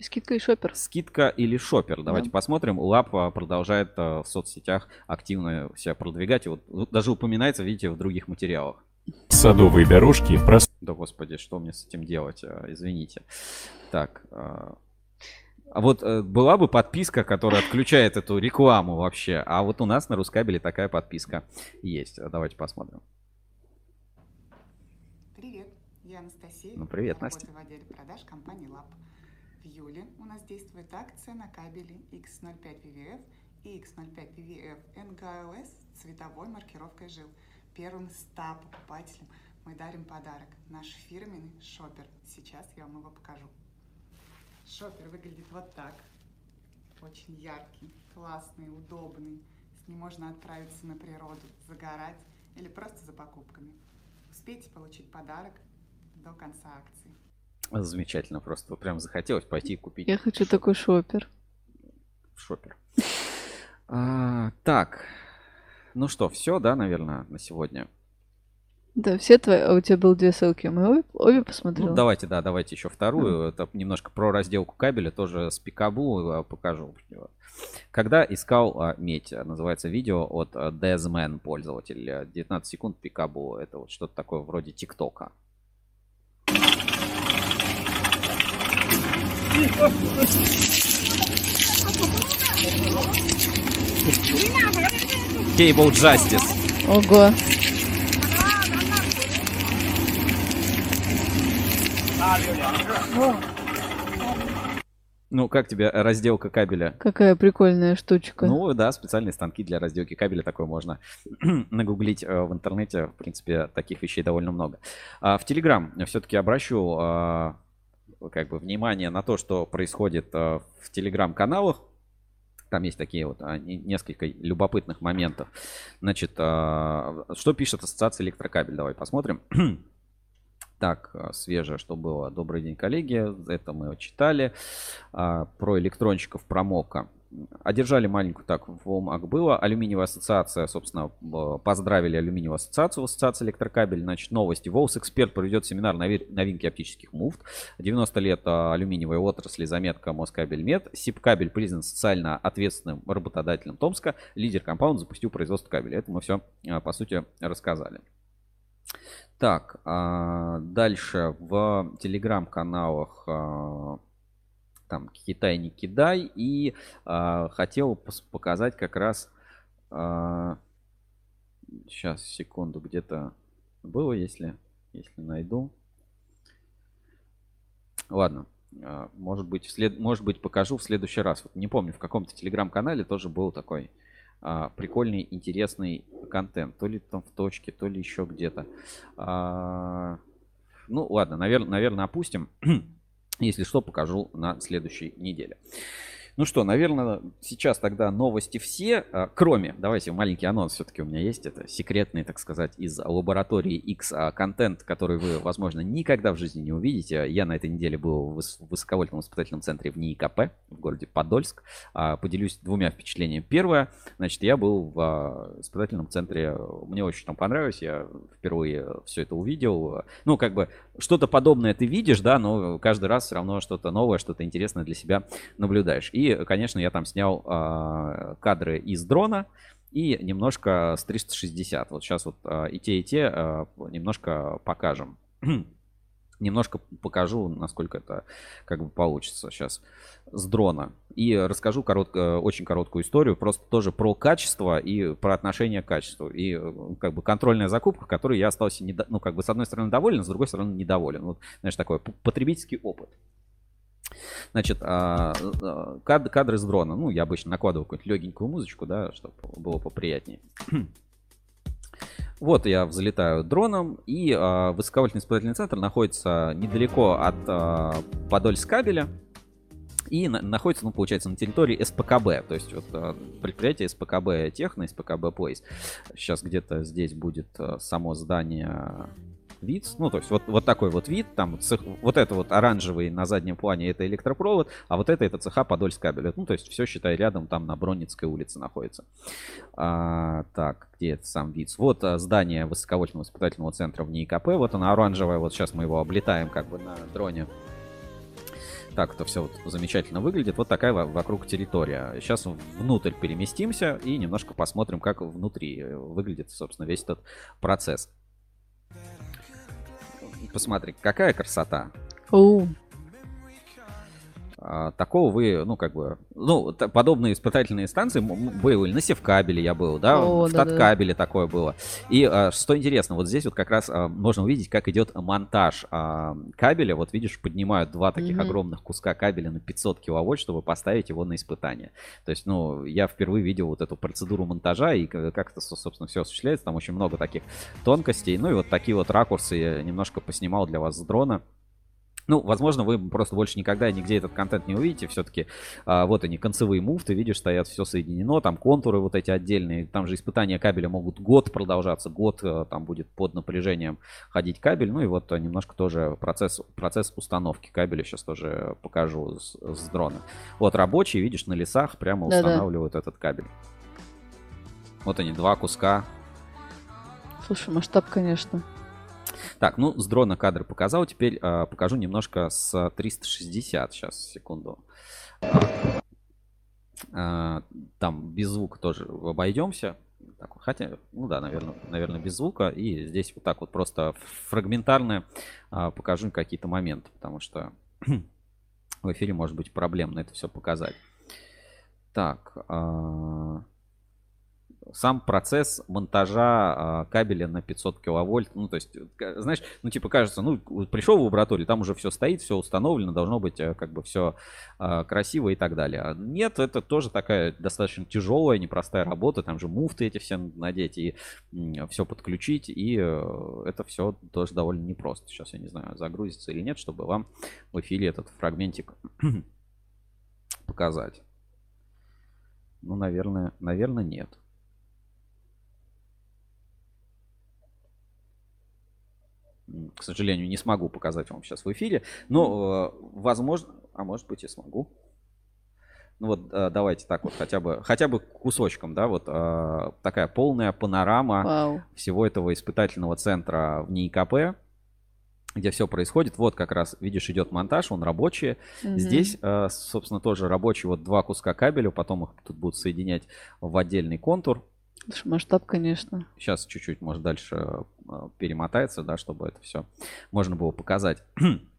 Скидка и шопер. Скидка или шопер. Давайте Да. посмотрим. Лап а, продолжает а, в соцсетях активно себя продвигать. И вот даже упоминается, видите, в других материалах. Садовые дорожки прос... Да господи, что мне с этим делать? А, Извините. Так. а, вот э, была бы подписка, которая отключает эту рекламу вообще. А вот у нас на Рускабеле такая подписка есть. Давайте посмотрим. Привет. Я Анастасия. Ну, привет, я Настя. в отделе продаж компании ЛАП. В июле у нас действует акция на кабели X05 VVF и X05 VVF NGOS с цветовой маркировкой жил. Первым 100 покупателям мы дарим подарок. Наш фирменный шопер. Сейчас я вам его покажу. Шопер выглядит вот так. Очень яркий, классный, удобный. С ним можно отправиться на природу, загорать или просто за покупками. Успейте получить подарок до конца акции. Замечательно, просто прям захотелось пойти и купить Я хочу такой шопер. шопер. А, так, ну что, все, да, наверное, на сегодня. Да, все твои... А у тебя было две ссылки, мы обе, обе посмотрели. Ну, давайте, да, давайте еще вторую. Это немножко про разделку кабеля, тоже с Пикабу а, покажу. Когда искал а, медь, называется видео от а, Desman, пользователь. 19 секунд Пикабу. Это вот что-то такое вроде ТикТока. Cable Justice. Ого. Ну, как тебе разделка кабеля? Какая прикольная штучка. Ну да, специальные станки для разделки кабеля такое можно нагуглить э, в интернете. В принципе, таких вещей довольно много. А, в Telegram все-таки обращу а, как бы внимание на то, что происходит а, в Telegram-каналах. Там есть такие вот а, не- несколько любопытных моментов. Значит, а, что пишет Ассоциация электрокабель? Давай посмотрим. Так, а, свежее, что было. Добрый день, коллеги. Это мы читали. А, Про электронщиков промока. Одержали маленькую так в ОМАК было. Алюминиевая ассоциация, собственно, б- поздравили алюминиевую ассоциацию в ассоциации электрокабель. Значит, новости. ВОУС Эксперт проведет семинар нови- новинки оптических муфт. 90 лет а, алюминиевой отрасли, заметка Москабель Мед. Сибкабель признан социально ответственным работодателем Томска. Лидер компаунд запустил производство кабеля. Это мы все, по сути, рассказали. Так, а, дальше в телеграм-каналах там Китай не кидай и а, хотел показать как раз сейчас секунду где-то было, если если найду. Ладно, а, может быть, след- может быть покажу в следующий раз. Вот не помню, в каком-то телеграм-канале тоже был такой прикольный, интересный контент. То ли там в точке, то ли еще где-то. Ну, ладно, наверное, наверное, опустим. Если что, покажу на следующей неделе. Ну что, наверное, сейчас тогда новости все, а, кроме, давайте маленький анонс все-таки у меня есть, это секретный, так сказать, из лаборатории X а, контент, который вы, возможно, никогда в жизни не увидите. Я на этой неделе был в выс- в высоковольтном испытательном центре в НИИКП в городе Подольск. А, Поделюсь двумя впечатлениями. Первое, значит, я был в испытательном центре, мне очень там понравилось, я впервые все это увидел. Ну, как бы что-то подобное ты видишь, да, но каждый раз все равно что-то новое, что-то интересное для себя наблюдаешь. И, конечно, я там снял а, кадры из дрона и немножко с 360. Вот сейчас вот а, и те, и те а, немножко покажем. Немножко покажу, насколько это как бы получится сейчас с дрона. И расскажу коротко, очень короткую историю, просто тоже про качество и про отношение к качеству. И э, как бы контрольная закупка, которой я остался, недо- ну, как бы с одной стороны доволен, с другой стороны недоволен. Вот, знаешь, такой потребительский опыт. Значит, а, кад- кадры с дрона. Ну, я обычно накладываю какую-нибудь легенькую музычку, да, чтобы было поприятнее. Вот я взлетаю дроном, и а, высоковольтный испытательный центр находится недалеко от а, Подольскабеля. И на- находится, ну, получается, на территории СПКБ. То есть вот а, предприятие СПКБ Техно, СПКБ Плейс. Сейчас где-то здесь будет само здание вид. Ну, то есть вот, вот такой вот вид. Там вот это вот оранжевый на заднем плане это электропровод, а вот это это цеха Подольскабель. Ну, то есть все, считай, рядом там на Бронницкой улице находится. А, так, где это сам ВИЦ? Вот а, здание высоковольтного испытательного центра в НИИКП. Вот оно оранжевое. Вот сейчас мы его облетаем как бы на дроне. Так это все вот замечательно выглядит. Вот такая во- вокруг территория. Сейчас внутрь переместимся и немножко посмотрим, как внутри э, выглядит, собственно, весь этот процесс. Посмотри, какая красота. Оу. А, такого вы, ну, как бы, ну, подобные испытательные станции были на Севкабеле я был, да, О, в да-да. Таткабеле такое было. И а, что интересно, вот здесь вот как раз а, можно увидеть, как идет монтаж кабеля. Вот видишь, поднимают два таких Мгм. огромных куска кабеля на 500 киловольт, чтобы поставить его на испытание. То есть, ну, я впервые видел вот эту процедуру монтажа и как это, со- собственно, все осуществляется. Там очень много таких тонкостей. Ну и вот такие вот ракурсы я немножко поснимал для вас с дрона. Ну, возможно, вы просто больше никогда нигде этот контент не увидите. Все-таки вот они, концевые муфты, видишь, стоят, все соединено. Там контуры вот эти отдельные. Там же испытания кабеля могут год продолжаться. Год э, там будет под напряжением ходить кабель. Ну и вот э, немножко тоже процесс, процесс установки кабеля сейчас тоже покажу с, с дрона. Вот рабочие, видишь, на лесах прямо Да-да. устанавливают этот кабель. Вот они, два куска Слушай, масштаб, конечно. Так, ну, с дрона кадр показал. Теперь э, покажу немножко с 360. Сейчас, секунду. Э, там без звука тоже обойдемся. Так, хотя, ну да, наверное, наверное, без звука. И здесь вот так вот просто фрагментарно э, покажу какие-то моменты, потому что в эфире может быть проблемно это все показать. Так, э, сам процесс монтажа а, кабеля на 500 киловольт, ну, то есть, знаешь, ну, типа, кажется, ну, пришел в лабораторию, там уже все стоит, все установлено, должно быть, э, как бы, все красиво и так далее. А Нет, это тоже такая достаточно тяжелая, непростая работа, там же муфты эти все надеть и все подключить, и э, это все тоже довольно непросто. Сейчас я не знаю, загрузится или нет, чтобы вам в эфире этот фрагментик показать. Ну, наверное, наверное, нет. М, К сожалению, не смогу показать вам сейчас в эфире. Но, э, возможно, а может быть и смогу. Ну вот э, давайте так вот хотя бы, хотя бы кусочком, да, вот э, такая полная панорама Вау. всего этого испытательного центра в НИИКП, где все происходит. Вот как раз, видишь, идет монтаж, он рабочий. Мгм. Здесь, собственно, тоже рабочий вот два куска кабеля, потом их тут будут соединять в отдельный контур. Масштаб, конечно. Сейчас чуть-чуть, может, дальше перемотается, да, чтобы это все можно было показать.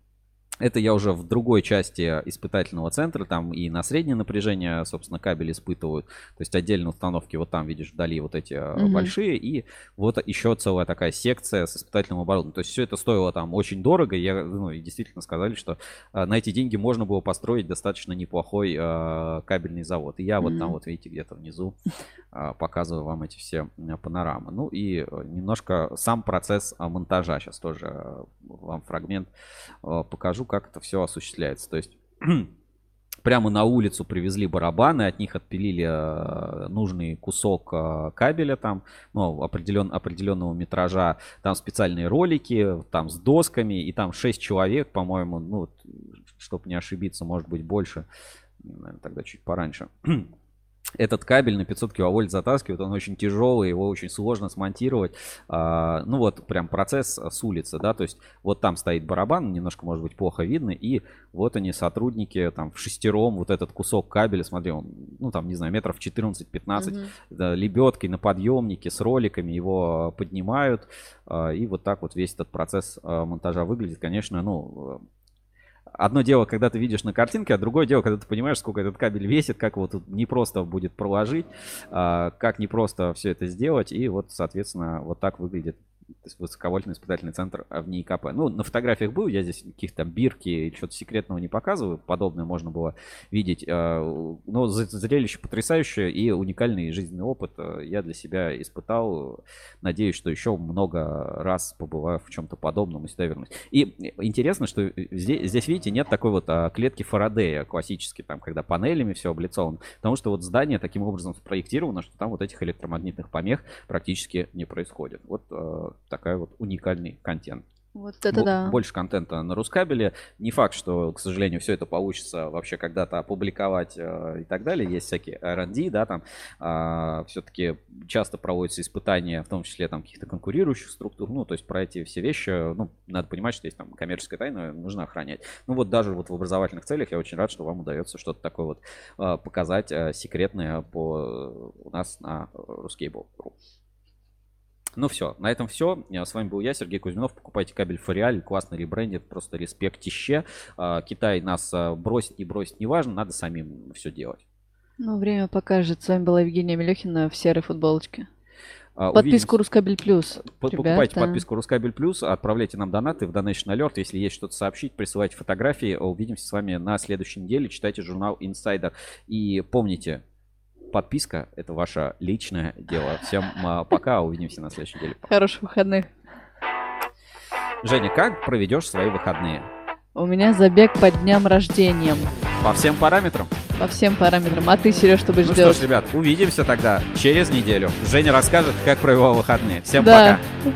Это я уже в другой части испытательного центра, там и на среднее напряжение, собственно, кабель испытывают. То есть отдельно установки, вот там, видишь, вдали вот эти Мгм. большие, и вот еще целая такая секция с испытательным оборудованием. То есть все это стоило там очень дорого, я, ну, и действительно сказали, что э, на эти деньги можно было построить достаточно неплохой э, кабельный завод. И я вот там Мгм. вот, видите, где-то внизу а, показываю вам эти все панорамы. Ну и немножко сам процесс а, монтажа. Сейчас тоже вам фрагмент э, как это все осуществляется. То есть прямо на улицу привезли барабаны, от них отпилили э, нужный кусок э, кабеля там, ну, определен, определенного метража, там специальные ролики, там с досками, и там 6 человек, по-моему, ну, чтобы не ошибиться, может быть больше, наверное, тогда чуть пораньше. Этот кабель на 500 киловольт затаскивают, он очень тяжелый, его очень сложно смонтировать. А, ну вот прям процесс с улицы, да, то есть вот там стоит барабан, немножко может быть плохо видно, и вот они сотрудники там в шестером, вот этот кусок кабеля, смотри, он, ну там, не знаю, метров 14-15, Мгм. да, лебедкой на подъемнике с роликами его поднимают, а, и вот так вот весь этот процесс а, монтажа выглядит, конечно, ну, одно дело, когда ты видишь на картинке, а другое дело, когда ты понимаешь, сколько этот кабель весит, как его тут непросто будет проложить, а, как непросто все это сделать, и вот, соответственно, вот так выглядит высоковольтный испытательный центр в НИИКП. Ну, на фотографиях был, я здесь каких-то бирки или что-то секретного не показываю, подобное можно было видеть. а, Но зрелище потрясающее и уникальный жизненный опыт а, я для себя испытал. Надеюсь, что еще много раз побываю в чем-то подобном и сюда вернусь. И интересно, что здесь, здесь видите, нет такой вот а, клетки Фарадея классической, там, когда панелями все облицовано, потому что вот здание таким образом спроектировано, что там вот этих электромагнитных помех практически не происходит. Вот э, такая вот уникальный контент. Вот это Бо- да. Больше контента на Рускабеле. Не факт, что, к сожалению, все это получится вообще когда-то опубликовать э, и так далее. Есть всякие R&D, да, там все-таки часто проводятся испытания, в том числе там каких-то конкурирующих структур. Ну, то есть про эти все вещи, ну, надо понимать, что есть там коммерческая тайна, нужно охранять. Ну, вот даже вот в образовательных целях я очень рад, что вам удается что-то такое вот э, показать э, секретное по у нас на Ruskable.ru. Ну все, на этом все. С вами был я, Сергей Кузьминов. Покупайте кабель Фориаль, классный ребрендинг, просто респектище. А, Китай нас а, бросит, не бросит, неважно, надо самим все делать. Ну, время покажет. С вами была Евгения Мелехина в серой футболочке. Подписку Рускабель Плюс. По- Покупайте подписку Рускабель Плюс, отправляйте нам донаты в Donation Alert. Если есть что-то сообщить, присылайте фотографии. Увидимся с вами на следующей неделе. Читайте журнал Insider. И помните, подписка – это ваше личное дело. Всем а, пока, увидимся на следующей неделе. Хороших выходных. Женя, как проведешь свои выходные? У меня забег по дням рождения. По всем параметрам? По всем параметрам. А ты, Сереж, что будешь Ну делать? что ж, ребят, увидимся тогда через неделю. Женя расскажет, как провела выходные. Всем Да. пока.